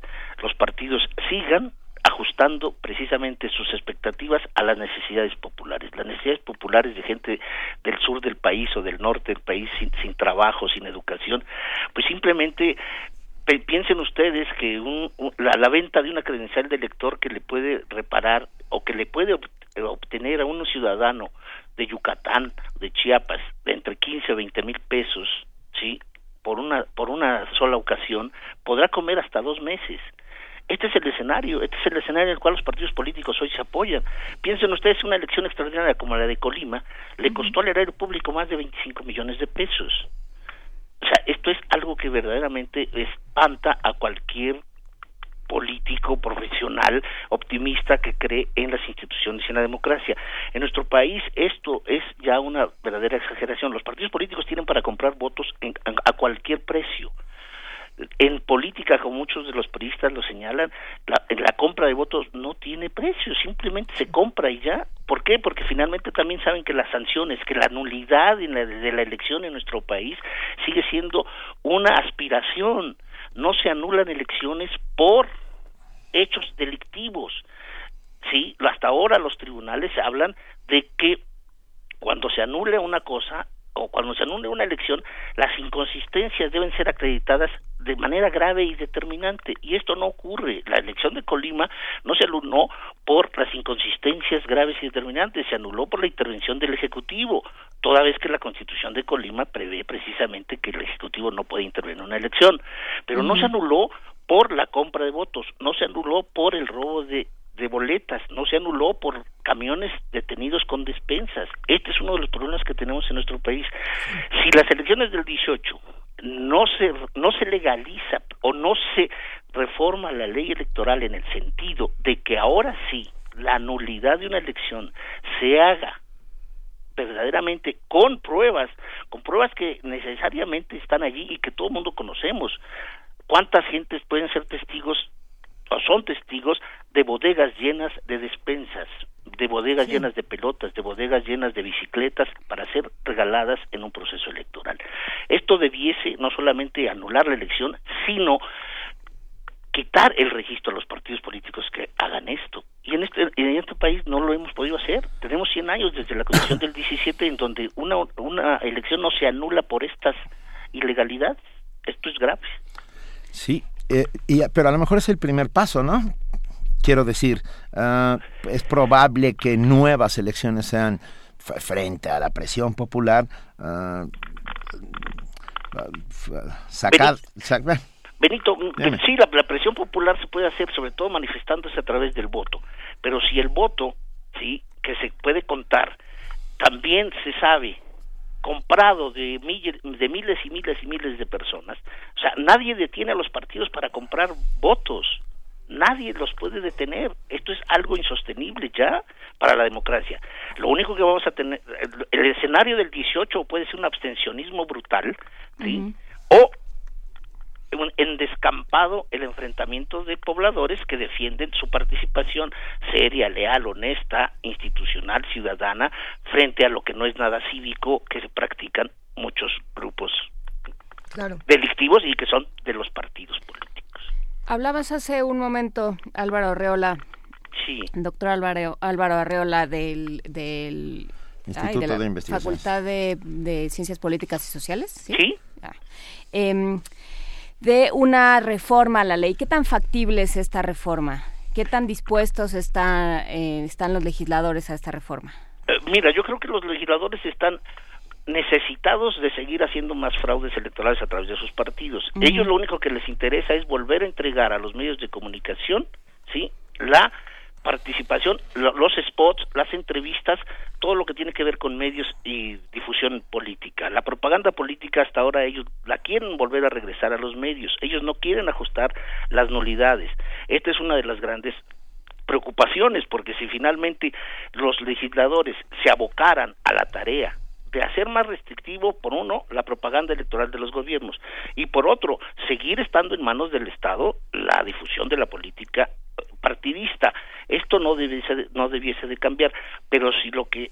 los partidos sigan ajustando precisamente sus expectativas a las necesidades populares. Las necesidades populares de gente del sur del país o del norte del país sin, sin trabajo, sin educación, pues simplemente piensen ustedes que la, venta de una credencial de elector que le puede reparar o que le puede obtener a un ciudadano de Yucatán, de Chiapas, de entre 15 o 20 mil pesos, ¿sí? Por una, por una sola ocasión, podrá comer hasta dos meses. Este es el escenario, este es el escenario en el cual los partidos políticos hoy se apoyan. Piensen ustedes, una elección extraordinaria como la de Colima le costó al erario público más de 25 millones de pesos. O sea, esto es algo que verdaderamente espanta a cualquier político, profesional, optimista que cree en las instituciones y en la democracia. En nuestro país esto es ya una verdadera exageración. Los partidos políticos tienen para comprar votos a cualquier precio en política, como muchos de los periodistas lo señalan, la, la, compra de votos no tiene precio, simplemente se compra y ya. ¿Por qué? Porque finalmente también saben que las sanciones, que la nulidad de la elección en nuestro país sigue siendo una aspiración. No se anulan elecciones por hechos delictivos. Sí, hasta ahora los tribunales hablan de que cuando se anule una cosa o cuando se anule una elección, las inconsistencias deben ser acreditadas de manera grave y determinante. Y esto no ocurre. La elección de Colima no se anuló por las inconsistencias graves y determinantes, se anuló por la intervención del Ejecutivo, toda vez que la Constitución de Colima prevé precisamente que el Ejecutivo no puede intervenir en una elección. Pero no se anuló por la compra de votos, no se anuló por el robo de de boletas, no se anuló por camiones detenidos con despensas. Este es uno de los problemas que tenemos en nuestro país. Si las elecciones del 18 no se no se legaliza o no se reforma la ley electoral en el sentido de que ahora sí la nulidad de una elección se haga verdaderamente con pruebas, con pruebas que necesariamente están allí y que todo el mundo conocemos. ¿Cuántas gentes pueden ser testigos o son testigos de bodegas llenas de despensas, de bodegas llenas de pelotas, de bodegas llenas de bicicletas para ser regaladas en un proceso electoral. Esto debiese no solamente anular la elección, sino quitar el registro a los partidos políticos que hagan esto. Y en este, en este país no lo hemos podido hacer. Tenemos 100 años desde la Constitución del 17 en donde una, una elección no se anula por estas ilegalidades. Esto es grave. Sí, eh, y, pero a lo mejor es el primer paso, ¿no? Quiero decir, ah, es probable que nuevas elecciones sean frente a la presión popular uh, sacar, Benito, sí, la, la, presión popular se puede hacer sobre todo manifestándose a través del voto, pero si el voto, sí, que se puede contar, también se sabe comprado de, de miles y miles y miles de personas. O sea, nadie detiene a los partidos para comprar votos. Nadie los puede detener. Esto es algo insostenible ya para la democracia. Lo único que vamos a tener, el, escenario del 18 puede ser un abstencionismo brutal, ¿sí? O en descampado el enfrentamiento de pobladores que defienden su participación seria, leal, honesta, institucional, ciudadana, frente a lo que no es nada cívico que se practican muchos grupos delictivos y que son de los partidos políticos. Hablabas hace un momento, Álvaro Arreola. Sí. Doctor Álvaro, Álvaro Arreola del, del Instituto de, Investigación. Facultad de, Ciencias Políticas y Sociales. Sí. ¿Sí? Ah. Em, de una reforma a la ley. ¿Qué tan factible es esta reforma? ¿Qué tan dispuestos está, eh, están los legisladores a esta reforma? Eh, mira, yo creo que los legisladores están necesitados de seguir haciendo más fraudes electorales a través de sus partidos. Ellos lo único que les interesa es volver a entregar a los medios de comunicación, ¿sí? La participación, los spots, las entrevistas, todo lo que tiene que ver con medios y difusión política. La propaganda política hasta ahora ellos la quieren volver a regresar a los medios. Ellos no quieren ajustar las nulidades. Esta es una de las grandes preocupaciones porque si finalmente los legisladores se abocaran a la tarea de hacer más restrictivo, por uno, la propaganda electoral de los gobiernos y por otro, seguir estando en manos del Estado la difusión de la política partidista. Esto no debiese, no debiese de cambiar, pero si lo que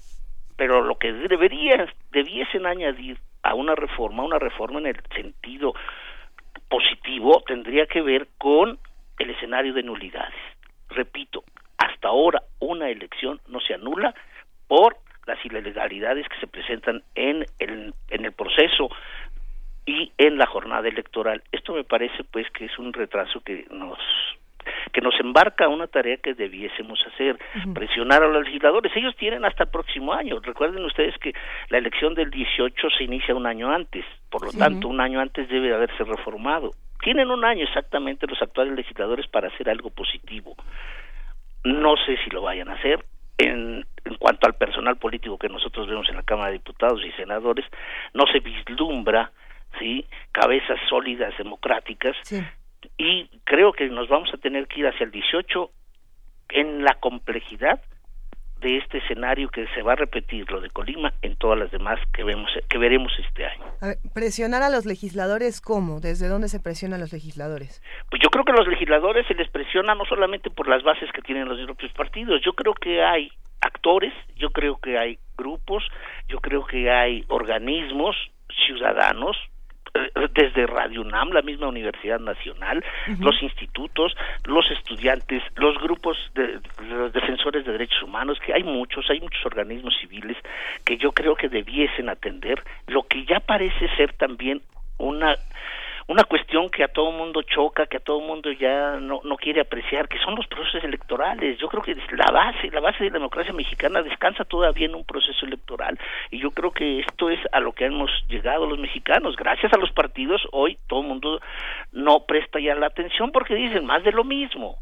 pero lo que debería debiesen añadir a una reforma, una reforma en el sentido positivo tendría que ver con el escenario de nulidades. Repito, hasta ahora una elección no se anula por las ilegalidades que se presentan en el, en el proceso y en la jornada electoral. Esto me parece pues que es un retraso que nos que nos embarca a una tarea que debiésemos hacer, presionar a los legisladores. Ellos tienen hasta el próximo año. Recuerden ustedes que la elección del 18 se inicia un año antes, por lo tanto, un año antes debe haberse reformado. Tienen un año exactamente los actuales legisladores para hacer algo positivo. No sé si lo vayan a hacer. En, en cuanto al personal político que nosotros vemos en la Cámara de Diputados y Senadores, no se vislumbra sí cabezas sólidas democráticas y creo que nos vamos a tener que ir hacia el 18 en la complejidad de este escenario que se va a repetir lo de Colima en todas las demás que vemos que veremos este año. presionar a los legisladores cómo, desde dónde se presiona a los legisladores? Pues yo creo que a los legisladores se les presiona no solamente por las bases que tienen los propios partidos, yo creo que hay actores, yo creo que hay grupos, yo creo que hay organismos ciudadanos desde Radio UNAM, la misma Universidad Nacional, los institutos, los estudiantes, los grupos de los defensores de derechos humanos, que hay muchos, hay muchos organismos civiles que yo creo que debiesen atender lo que ya parece ser también una una cuestión que a todo mundo choca, que a todo mundo ya no, no quiere apreciar, que son los procesos electorales. Yo creo que la base, la base de la democracia mexicana descansa todavía en un proceso electoral y yo creo que esto es a lo que hemos llegado los mexicanos. Gracias a los partidos hoy todo el mundo no presta ya la atención porque dicen más de lo mismo.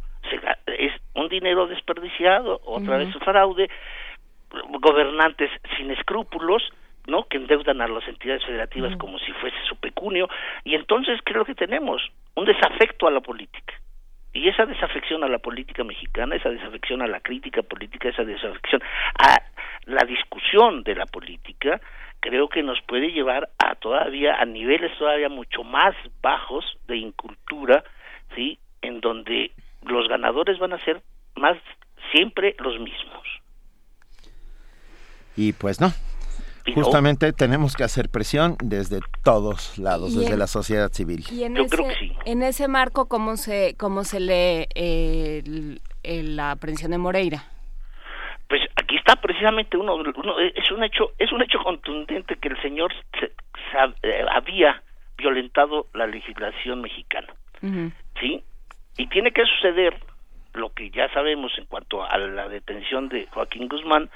es un dinero desperdiciado, otra vez un fraude, gobernantes sin escrúpulos ¿no? que endeudan a las entidades federativas como si fuese su pecunio y entonces ¿qué es lo que tenemos? Un desafecto a la política. Y esa desafección a la política mexicana, esa desafección a la crítica política, esa desafección a la discusión de la política, creo que nos puede llevar a todavía a niveles todavía mucho más bajos de incultura, ¿sí? En donde los ganadores van a ser más siempre los mismos. Y pues no, Justamente tenemos que hacer presión desde todos lados, desde la sociedad civil. Y en ese, En ese marco, ¿cómo se, cómo se lee la aprehensión de Moreira? Pues aquí está precisamente uno, es un hecho es un hecho contundente que el señor eh, había violentado la legislación mexicana, sí, y tiene que suceder lo que ya sabemos en cuanto a la detención de Joaquín Guzmán,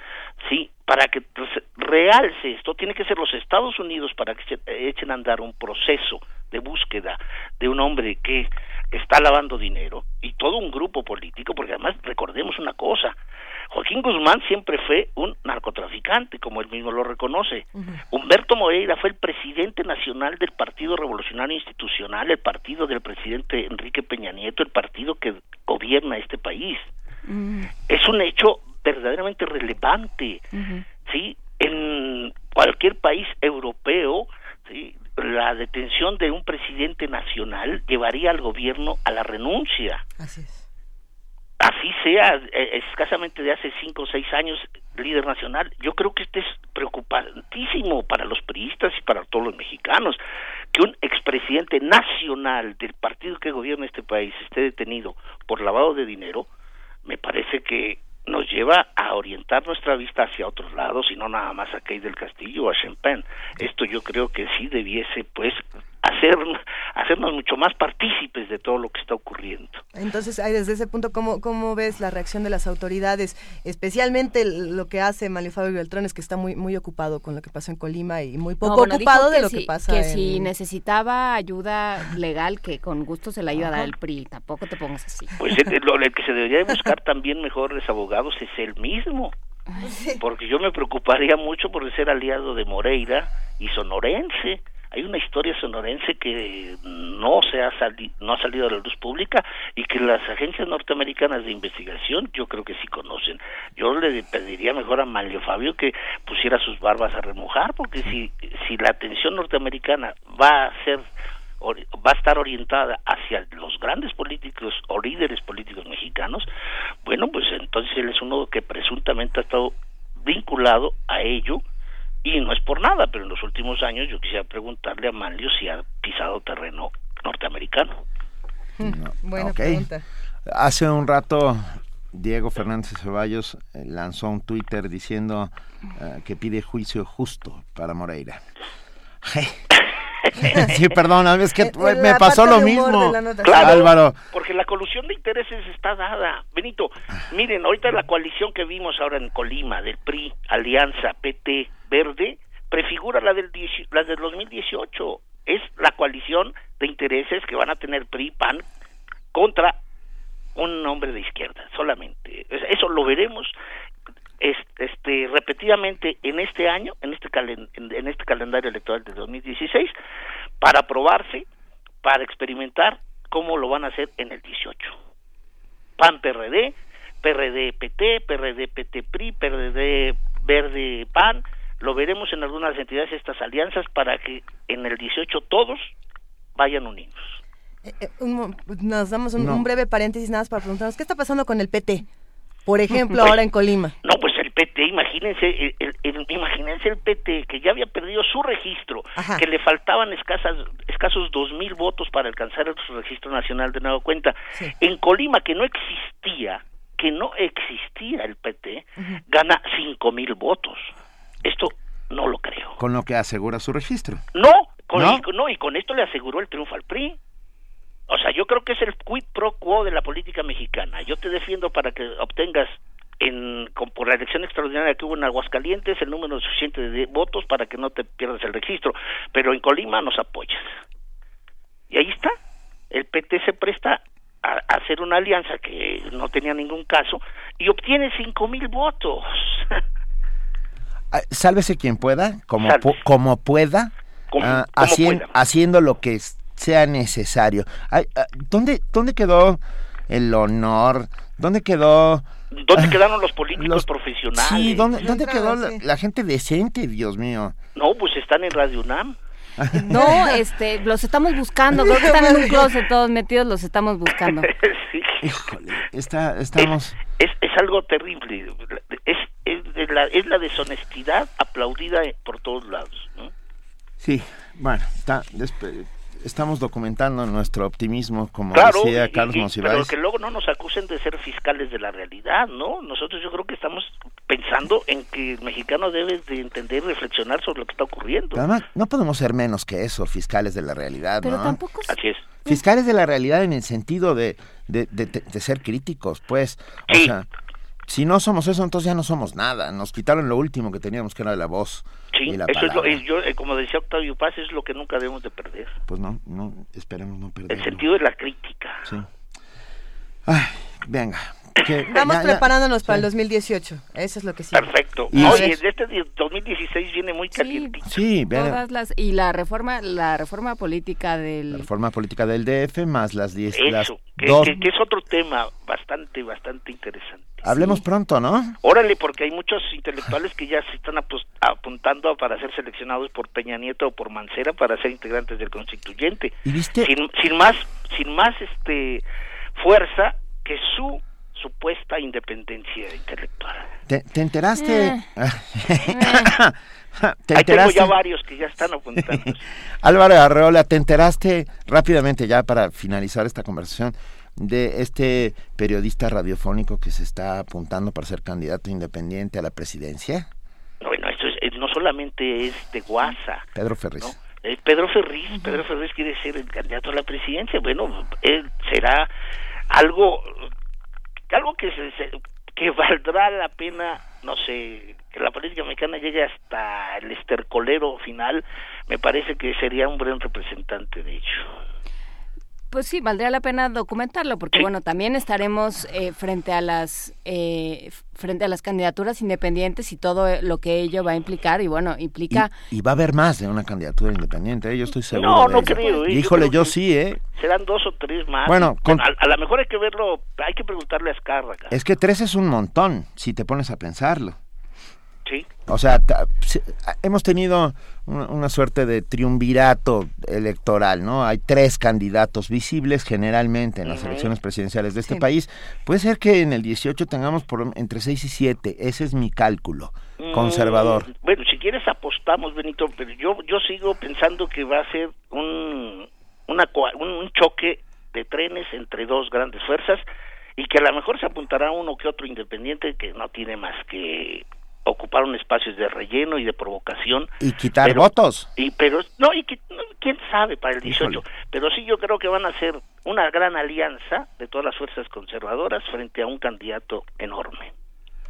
sí, para que realce esto, tiene que ser los Estados Unidos para que se echen a andar un proceso de búsqueda de un hombre que está lavando dinero y todo un grupo político, porque además recordemos una cosa, Joaquín Guzmán siempre fue un narcotraficante, como él mismo lo reconoce. Humberto Moreira fue el presidente nacional del Partido Revolucionario Institucional, el partido del presidente Enrique Peña Nieto, el partido que gobierna este país. Es un hecho verdaderamente relevante, ¿sí? En cualquier país europeo, ¿sí? la detención de un presidente nacional llevaría al gobierno a la renuncia. Así es. Así sea, eh, escasamente de hace cinco o seis años, líder nacional. Yo creo que este es preocupantísimo para los periodistas y para todos los mexicanos, que un expresidente nacional del partido que gobierna este país esté detenido por lavado de dinero, me parece que nos lleva a orientar nuestra vista hacia otros lados y no nada más a Key del Castillo o a Champagne. Esto yo creo que sí debiese pues hacer, hacernos mucho más partícipes de todo lo que está ocurriendo. Entonces, desde ese punto, ¿cómo, ¿cómo ves la reacción de las autoridades? Especialmente lo que hace Mario Fabio Beltrán es que está muy, muy ocupado con lo que pasó en Colima y muy poco ocupado de lo que pasa Que si necesitaba ayuda legal, que con gusto se la iba a dar el PRI. Tampoco te pongas así. Pues el, que se debería buscar también mejores abogados es él mismo. Porque yo me preocuparía mucho por ser aliado de Moreira y sonorense hay una historia sonorense que no se ha no ha salido a la luz pública y que las agencias norteamericanas de investigación yo creo que sí conocen. Yo le pediría mejor a Manlio Fabio que pusiera sus barbas a remojar porque si si la atención norteamericana va a ser va a estar orientada hacia los grandes políticos o líderes políticos mexicanos, bueno, pues entonces él es uno que presuntamente ha estado vinculado a ello y no es por nada, pero en los últimos años yo quisiera preguntarle a Manlio si ha pisado terreno norteamericano. Buena pregunta. Hace un rato Diego Fernández Ceballos eh, lanzó un Twitter diciendo eh, que pide juicio justo para Moreira. [LAUGHS] sí, perdón, es que [LAUGHS] me pasó lo mismo. Álvaro. Porque la colusión de intereses está dada. Benito, miren, ahorita la coalición que vimos ahora en Colima, del PRI, Alianza, PT, Verde, prefigura la del, la del 2018. Es la coalición de intereses que van a tener PRI, PAN, contra un hombre de izquierda, solamente. Eso lo veremos este, repetidamente en este año, en este, en este calendario electoral de 2016, para probarse, para experimentar cómo lo van a hacer en el 18. PAN PRD, PRD PT, PRD PT PRI, PRD Verde PAN, lo veremos en algunas entidades estas alianzas para que en el 18 todos vayan unidos. Eh, eh, nos damos un, breve paréntesis nada más para preguntarnos qué está pasando con el PT. Por ejemplo, ahora en Colima. [LAUGHS] No, pues el PT, imagínense, el, imagínense el PT que ya había perdido su registro, que le faltaban escasas, escasos dos mil votos para alcanzar el registro nacional de nueva cuenta. En Colima, que no existía, que no existía el PT, gana cinco mil votos. Esto no lo creo. Con lo que asegura su registro. No, con, ¿No? Y, con esto le aseguró el triunfo al PRI. O sea, yo creo que es el quid pro quo de la política mexicana. Yo te defiendo para que obtengas en, por la elección extraordinaria que hubo en Aguascalientes el número suficiente de votos para que no te pierdas el registro, pero en Colima nos apoyas. Y ahí está. El PT se presta a, hacer una alianza que no tenía ningún caso y obtiene cinco mil votos. [LAUGHS] Ah, sálvese quien pueda, como, como pueda, ah, haciendo lo que sea necesario. Ah, ¿dónde, ¿Dónde quedó el honor? ¿Dónde quedó... ¿Dónde quedaron los políticos profesionales? Sí, ¿dónde, dónde quedó la, gente decente, Dios mío? No, pues están en Radio UNAM. [LAUGHS] No, este, los estamos buscando, creo que están en un closet todos metidos, los estamos buscando. [LAUGHS] sí. Híjole, está, estamos... Es, es, algo terrible, es, es, la, es la deshonestidad aplaudida por todos lados. ¿no? Sí, bueno, está, estamos documentando nuestro optimismo, como decía Carlos Monsiváis. Pero que luego no nos acusen de ser fiscales de la realidad, ¿no? Nosotros yo creo que estamos pensando en que el mexicano debe de entender y reflexionar sobre lo que está ocurriendo. Además, no podemos ser menos que eso, fiscales de la realidad, pero tampoco... Así es. Fiscales de la realidad en el sentido de, de, de, ser críticos, pues. O sea, si no somos eso, entonces ya no somos nada. Nos quitaron lo último que teníamos, que era la voz. Sí, eso es lo, yo, eh, como decía Octavio Paz, es lo que nunca debemos de perder. Pues no, no, esperemos no perder. El sentido de la crítica. Sí. Ay, venga, Vamos preparándonos para el 2018. Eso es lo que sí. Perfecto. Y Oye, este 2016 viene muy caliente. Sí, todas las y la reforma la reforma política del la reforma política del DF más las 10 que, que, es otro tema bastante bastante interesante. Hablemos pronto, ¿no? Órale, porque hay muchos intelectuales que ya se están apuntando para ser seleccionados por Peña Nieto o por Mancera para ser integrantes del constituyente. ¿Y viste? Sin, sin más sin más este fuerza que su supuesta independencia intelectual. ¿Te, enteraste? Eh. [LAUGHS] ¿Te Ahí tengo ya varios que ya están apuntando. [LAUGHS] Álvaro Arreola, ¿te enteraste rápidamente ya para finalizar esta conversación de este periodista radiofónico que se está apuntando para ser candidato independiente a la presidencia? Bueno, esto es, no solamente es de Guasa. Pedro Ferriz. Eh, Pedro Ferriz, Pedro Ferriz quiere ser el candidato a la presidencia. Bueno, él será algo, algo que se, que [LAUGHS] valdrá la pena, no sé, que la política mexicana llegue hasta el estercolero final, me parece que sería un buen representante de ello. Pues sí, valdría la pena documentarlo, porque bueno, también estaremos eh, frente a las eh, frente a las candidaturas independientes y todo lo que ello va a implicar y bueno, implica y, va a haber más de una candidatura independiente, ¿eh? yo estoy seguro. No, de no ello. creo. ¿eh? Híjole, yo, sí, ¿eh? Serán dos o tres más. Bueno, con- a, a lo mejor hay que verlo, hay que preguntarle a Azcárraga. Es que tres es un montón, si te pones a pensarlo. Sí. O sea, si- hemos tenido una, una suerte de triunvirato electoral, ¿no? Hay tres candidatos visibles generalmente en las elecciones presidenciales de este Sí. país. Puede ser que en el 18 tengamos por entre 6 y 7, ese es mi cálculo conservador. Mm, bueno, si quieres apostamos, Benito, pero yo yo sigo pensando que va a ser un una un choque de trenes entre dos grandes fuerzas y que a lo mejor se apuntará uno que otro independiente que no tiene más que ocupar un espacio de relleno y de provocación Y quitar Pero- votos. y pero no y quién sabe para el 18 Híjole. pero sí yo creo que van a ser una gran alianza de todas las fuerzas conservadoras frente a un candidato enorme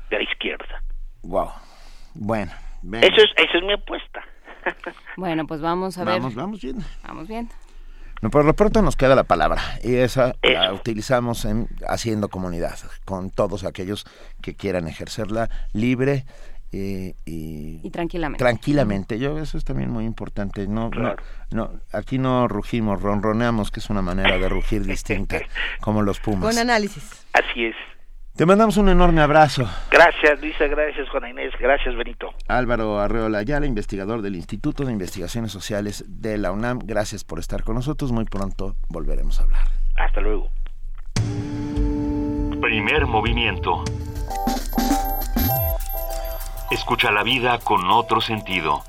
de la izquierda Wow. Bueno, venga. eso es esa es mi apuesta [LAUGHS] Bueno, pues vamos a ver. Vamos, vamos viendo. Vamos viendo. No, por lo pronto nos queda la palabra y esa la utilizamos en haciendo comunidad con todos aquellos que quieran ejercerla libre eh, y, Y tranquilamente. tranquilamente. Yo eso es también muy importante. No, no, no, aquí no rugimos, ronroneamos, que es una manera de rugir distinta, [LAUGHS] como los pumas. Con análisis. así es Te mandamos un enorme abrazo. gracias Luisa gracias Juana Inés gracias Benito Álvaro Arreola Ayala, investigador del Instituto de Investigaciones Sociales de la UNAM. Gracias por estar con nosotros. Muy pronto volveremos a hablar. hasta luego Primer movimiento. Escucha la vida con otro sentido.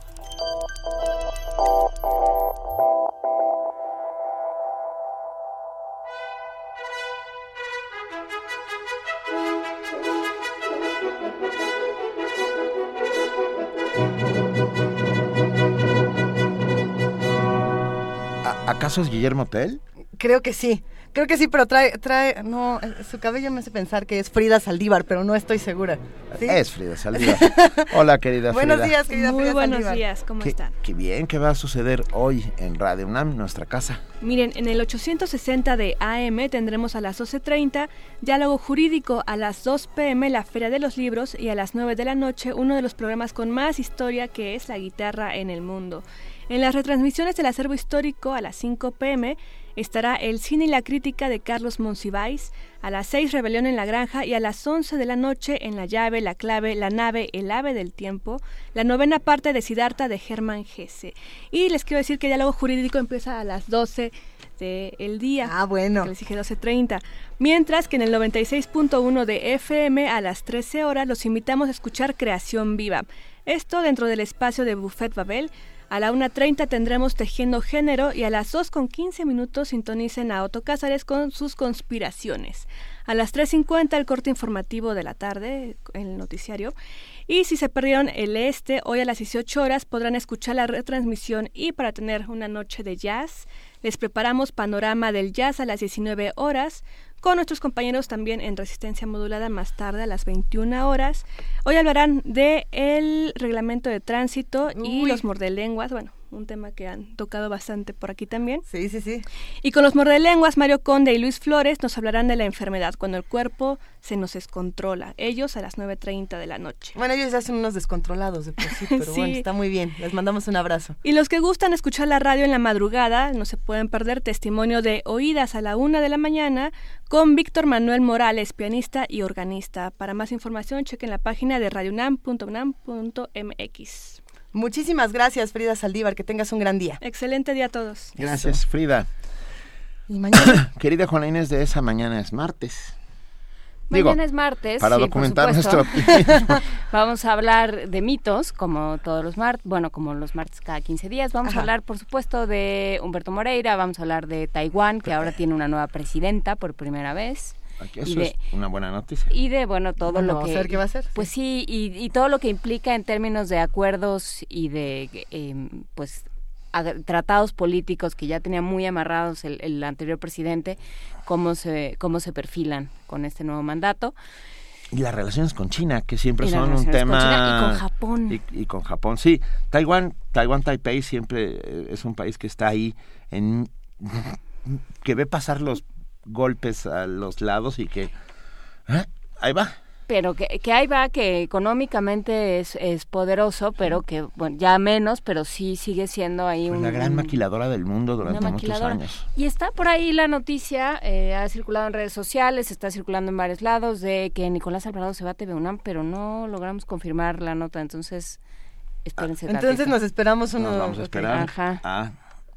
¿A- ¿Acaso es Guillermo Tell? Creo que sí. Creo que sí, pero trae, trae, no, su cabello me hace pensar que es Frida Saldívar, pero no estoy segura. ¿Sí? Es Frida Saldívar. Hola, querida [LAUGHS] Buenos Frida. días, querida Muy Frida buenos Saldívar. días, ¿cómo Qué- están? Qué bien, ¿qué va a suceder hoy en Radio UNAM, nuestra casa? Miren, en el 860 de AM tendremos a las 12.30 diálogo jurídico, a las 2 pm la Feria de los Libros y a las 9 de la noche uno de los programas con más historia que es la guitarra en el mundo. En las retransmisiones del acervo histórico a las 5 pm estará el cine y la crítica de Carlos Monsiváis, a las 6 Rebelión en la Granja y a las 11 de la noche en La llave, la clave, la nave, el ave del tiempo, la novena parte de Siddhartha de Germán Gese. Y les quiero decir que diálogo jurídico empieza a las 12 del día. Ah, bueno. Que les dije 12.30. Mientras que en el 96.1 de FM a las 13 horas los invitamos a escuchar Creación Viva. Esto dentro del espacio de Buffet Babel. A la 1.30 tendremos Tejiendo Género y a las 2.15 minutos sintonicen a Otto Cázares con sus conspiraciones. A las 3.50 el corte informativo de la tarde, el noticiario. Y si se perdieron el este, hoy a las 18 horas podrán escuchar la retransmisión y para tener una noche de jazz, les preparamos Panorama del Jazz a las 19 horas, con nuestros compañeros también en Resistencia Modulada más tarde a las 21 horas. Hoy hablarán de el reglamento de tránsito y los mordelenguas, bueno, un tema que han tocado bastante por aquí también. Sí, sí, sí. Y con los mordelenguas, Mario Conde y Luis Flores nos hablarán de la enfermedad, cuando el cuerpo se nos descontrola. Ellos a las 9.30 de la noche. Bueno, ellos ya son unos descontrolados de por sí, [LAUGHS] pero Sí. bueno, está muy bien. Les mandamos un abrazo. Y los que gustan escuchar la radio en la madrugada, no se pueden perder testimonio de Oídas a la una de la mañana con Víctor Manuel Morales, pianista y organista. Para más información, chequen la página de radiounam.unam.mx. Muchísimas gracias, Frida Saldívar. Que tengas un gran día. Excelente día a todos. Gracias, Frida. Y mañana. [CLEARS THROAT] Querida Juana Inés de esa mañana es martes. Digo, Mañana es martes. para sí, documentar nuestro [LAUGHS] Vamos a hablar de mitos, como todos los martes, bueno, como los martes cada 15 días. Vamos Ajá. a hablar, por supuesto, de Humberto Moreira, vamos a hablar de Taiwán, que ahora tiene una nueva presidenta por primera vez. Aquí y Eso de, es una buena noticia. y de, bueno, todo Bueno, lo que... a ver qué va a hacer, Pues sí, y, y todo lo que implica en términos de acuerdos y de, eh, pues, tratados políticos que ya tenía muy amarrados el, anterior presidente, cómo se, cómo se perfilan con este nuevo mandato. Y las relaciones con China, que siempre son un tema... Con China y con Japón. Y, con Japón, sí. Taiwán, Taiwán, Taipei siempre eh, es un país que está ahí, en [LAUGHS] que ve pasar los golpes a los lados y que... ¿eh? Ahí va pero que, que ahí va, que económicamente es, es poderoso, pero que, bueno, ya menos, pero sí sigue siendo ahí una una gran maquiladora del mundo durante muchos años. Y está por ahí la noticia, eh, ha circulado en redes sociales, está circulando en varios lados, de que Nicolás Alvarado se va a TV UNAM, pero no logramos confirmar la nota, entonces espérense. entonces nos esperamos unos... Nos vamos a esperar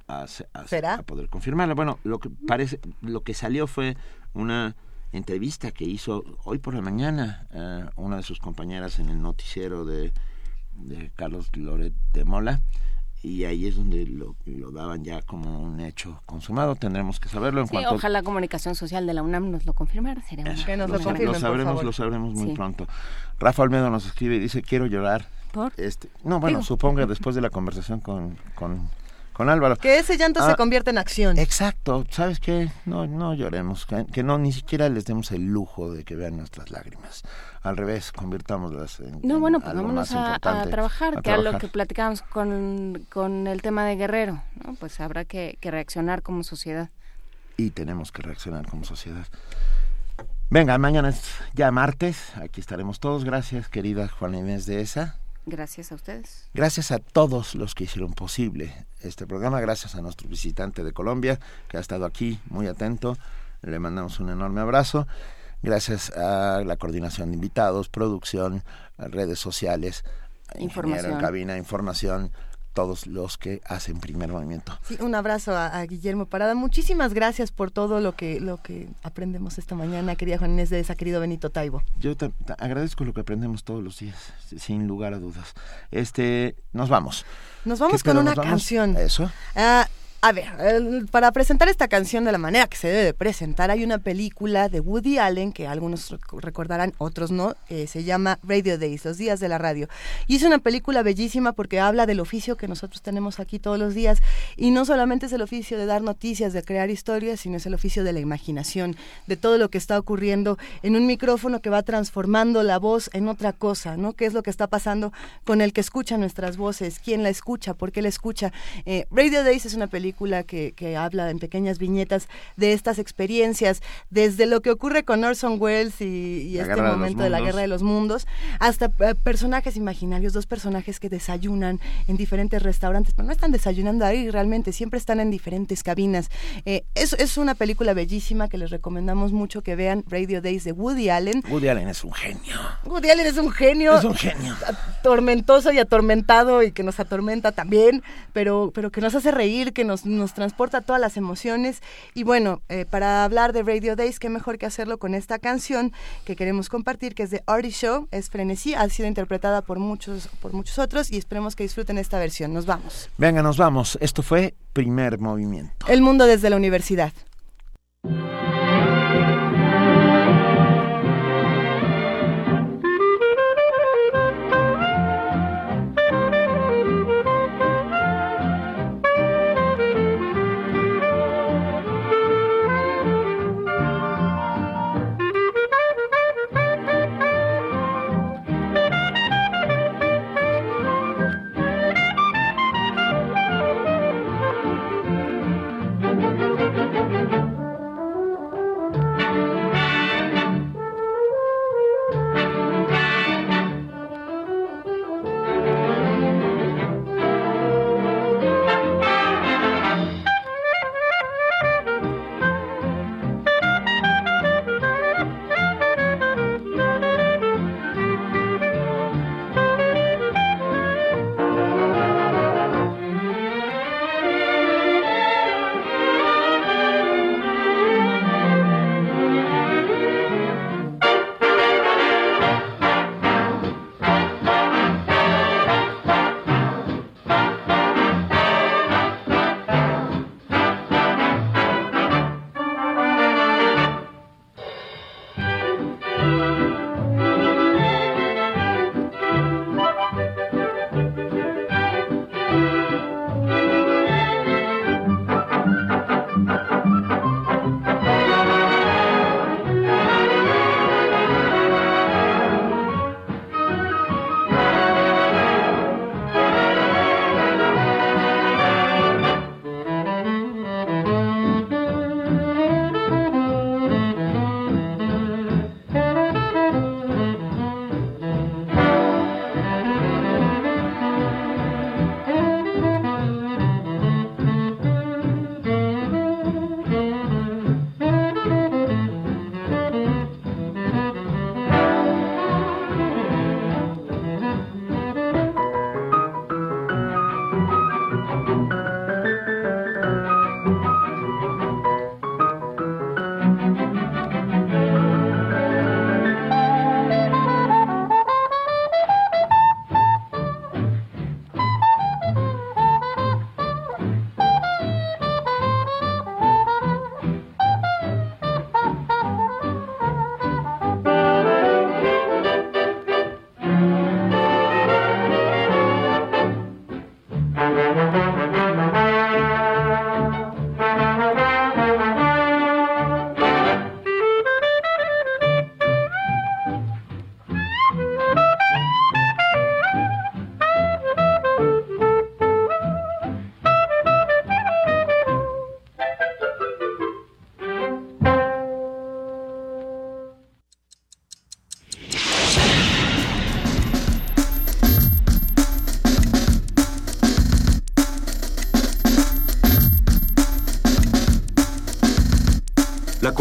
a, a, a, a poder confirmarla. Bueno, lo que parece, lo que salió fue una entrevista que hizo hoy por la mañana eh, una de sus compañeras en el noticiero de, Carlos Loret de Mola y ahí es donde lo, daban ya como un hecho consumado. Tendremos que saberlo en sí, Ojalá la comunicación social de la UNAM nos lo confirmara. Sería que nos lo, lo sabremos, lo sabremos muy pronto. Rafa Almedo nos escribe y dice quiero llorar. ¿Por? Este, no, bueno, supongo [LAUGHS] después de la conversación con, con con Álvaro. Que ese llanto se ah, convierte en acción. Exacto, ¿sabes qué? No, no lloremos, que, no, ni siquiera les demos el lujo de que vean nuestras lágrimas. Al revés, convirtámoslas en. No, bueno, pues vámonos a, trabajar, que a lo que platicamos con, con el tema de Guerrero, ¿no? Pues habrá que, que reaccionar como sociedad. Y tenemos que reaccionar como sociedad. Venga, mañana es ya martes, aquí estaremos todos. Gracias, querida Juana Inés de esa. Gracias a ustedes. Gracias a todos los que hicieron posible este programa, gracias a nuestro visitante de Colombia que ha estado aquí muy atento. Le mandamos un enorme abrazo. Gracias a la coordinación de invitados, producción, redes sociales, información en cabina, información, todos los que hacen primer movimiento. Sí, un abrazo a, Guillermo Parada. Muchísimas gracias por todo lo que lo que aprendemos esta mañana, querida Juan Inés de esa, querido Benito Taibo. Yo te, agradezco lo que aprendemos todos los días, sin lugar a dudas. Este, nos vamos. Nos vamos con una canción. Eso. Ah, a ver, para presentar esta canción de la manera que se debe de presentar, hay una película de Woody Allen que algunos recordarán, otros no, eh, se llama Radio Days, los días de la radio. Y es una película bellísima porque habla del oficio que nosotros tenemos aquí todos los días. Y no solamente es el oficio de dar noticias, de crear historias, sino es el oficio de la imaginación, de todo lo que está ocurriendo en un micrófono que va transformando la voz en otra cosa, ¿no? ¿Qué es lo que está pasando con el que escucha nuestras voces? ¿Quién la escucha? ¿Por qué la escucha? Eh, Radio Days es una película que, habla en pequeñas viñetas de estas experiencias, desde lo que ocurre con Orson Welles y, este momento de, la guerra de los mundos, hasta eh, personajes imaginarios, dos personajes que desayunan en diferentes restaurantes, pero no están desayunando ahí realmente, siempre están en diferentes cabinas. Eh, es, es una película bellísima que les recomendamos mucho que vean, Radio Days de Woody Allen. Woody Allen es un genio. Woody Allen es un genio. Es un genio. Tormentoso y atormentado y que nos atormenta también, pero, pero que nos hace reír, que nos nos, transporta todas las emociones. Y bueno, eh, para hablar de Radio Days, qué mejor que hacerlo con esta canción que queremos compartir, que es de Artie Show, es Frenesí, ha sido interpretada por muchos, por muchos otros y esperemos que disfruten esta versión. Nos vamos. Venga, nos vamos. Esto fue Primer Movimiento. El mundo desde la universidad.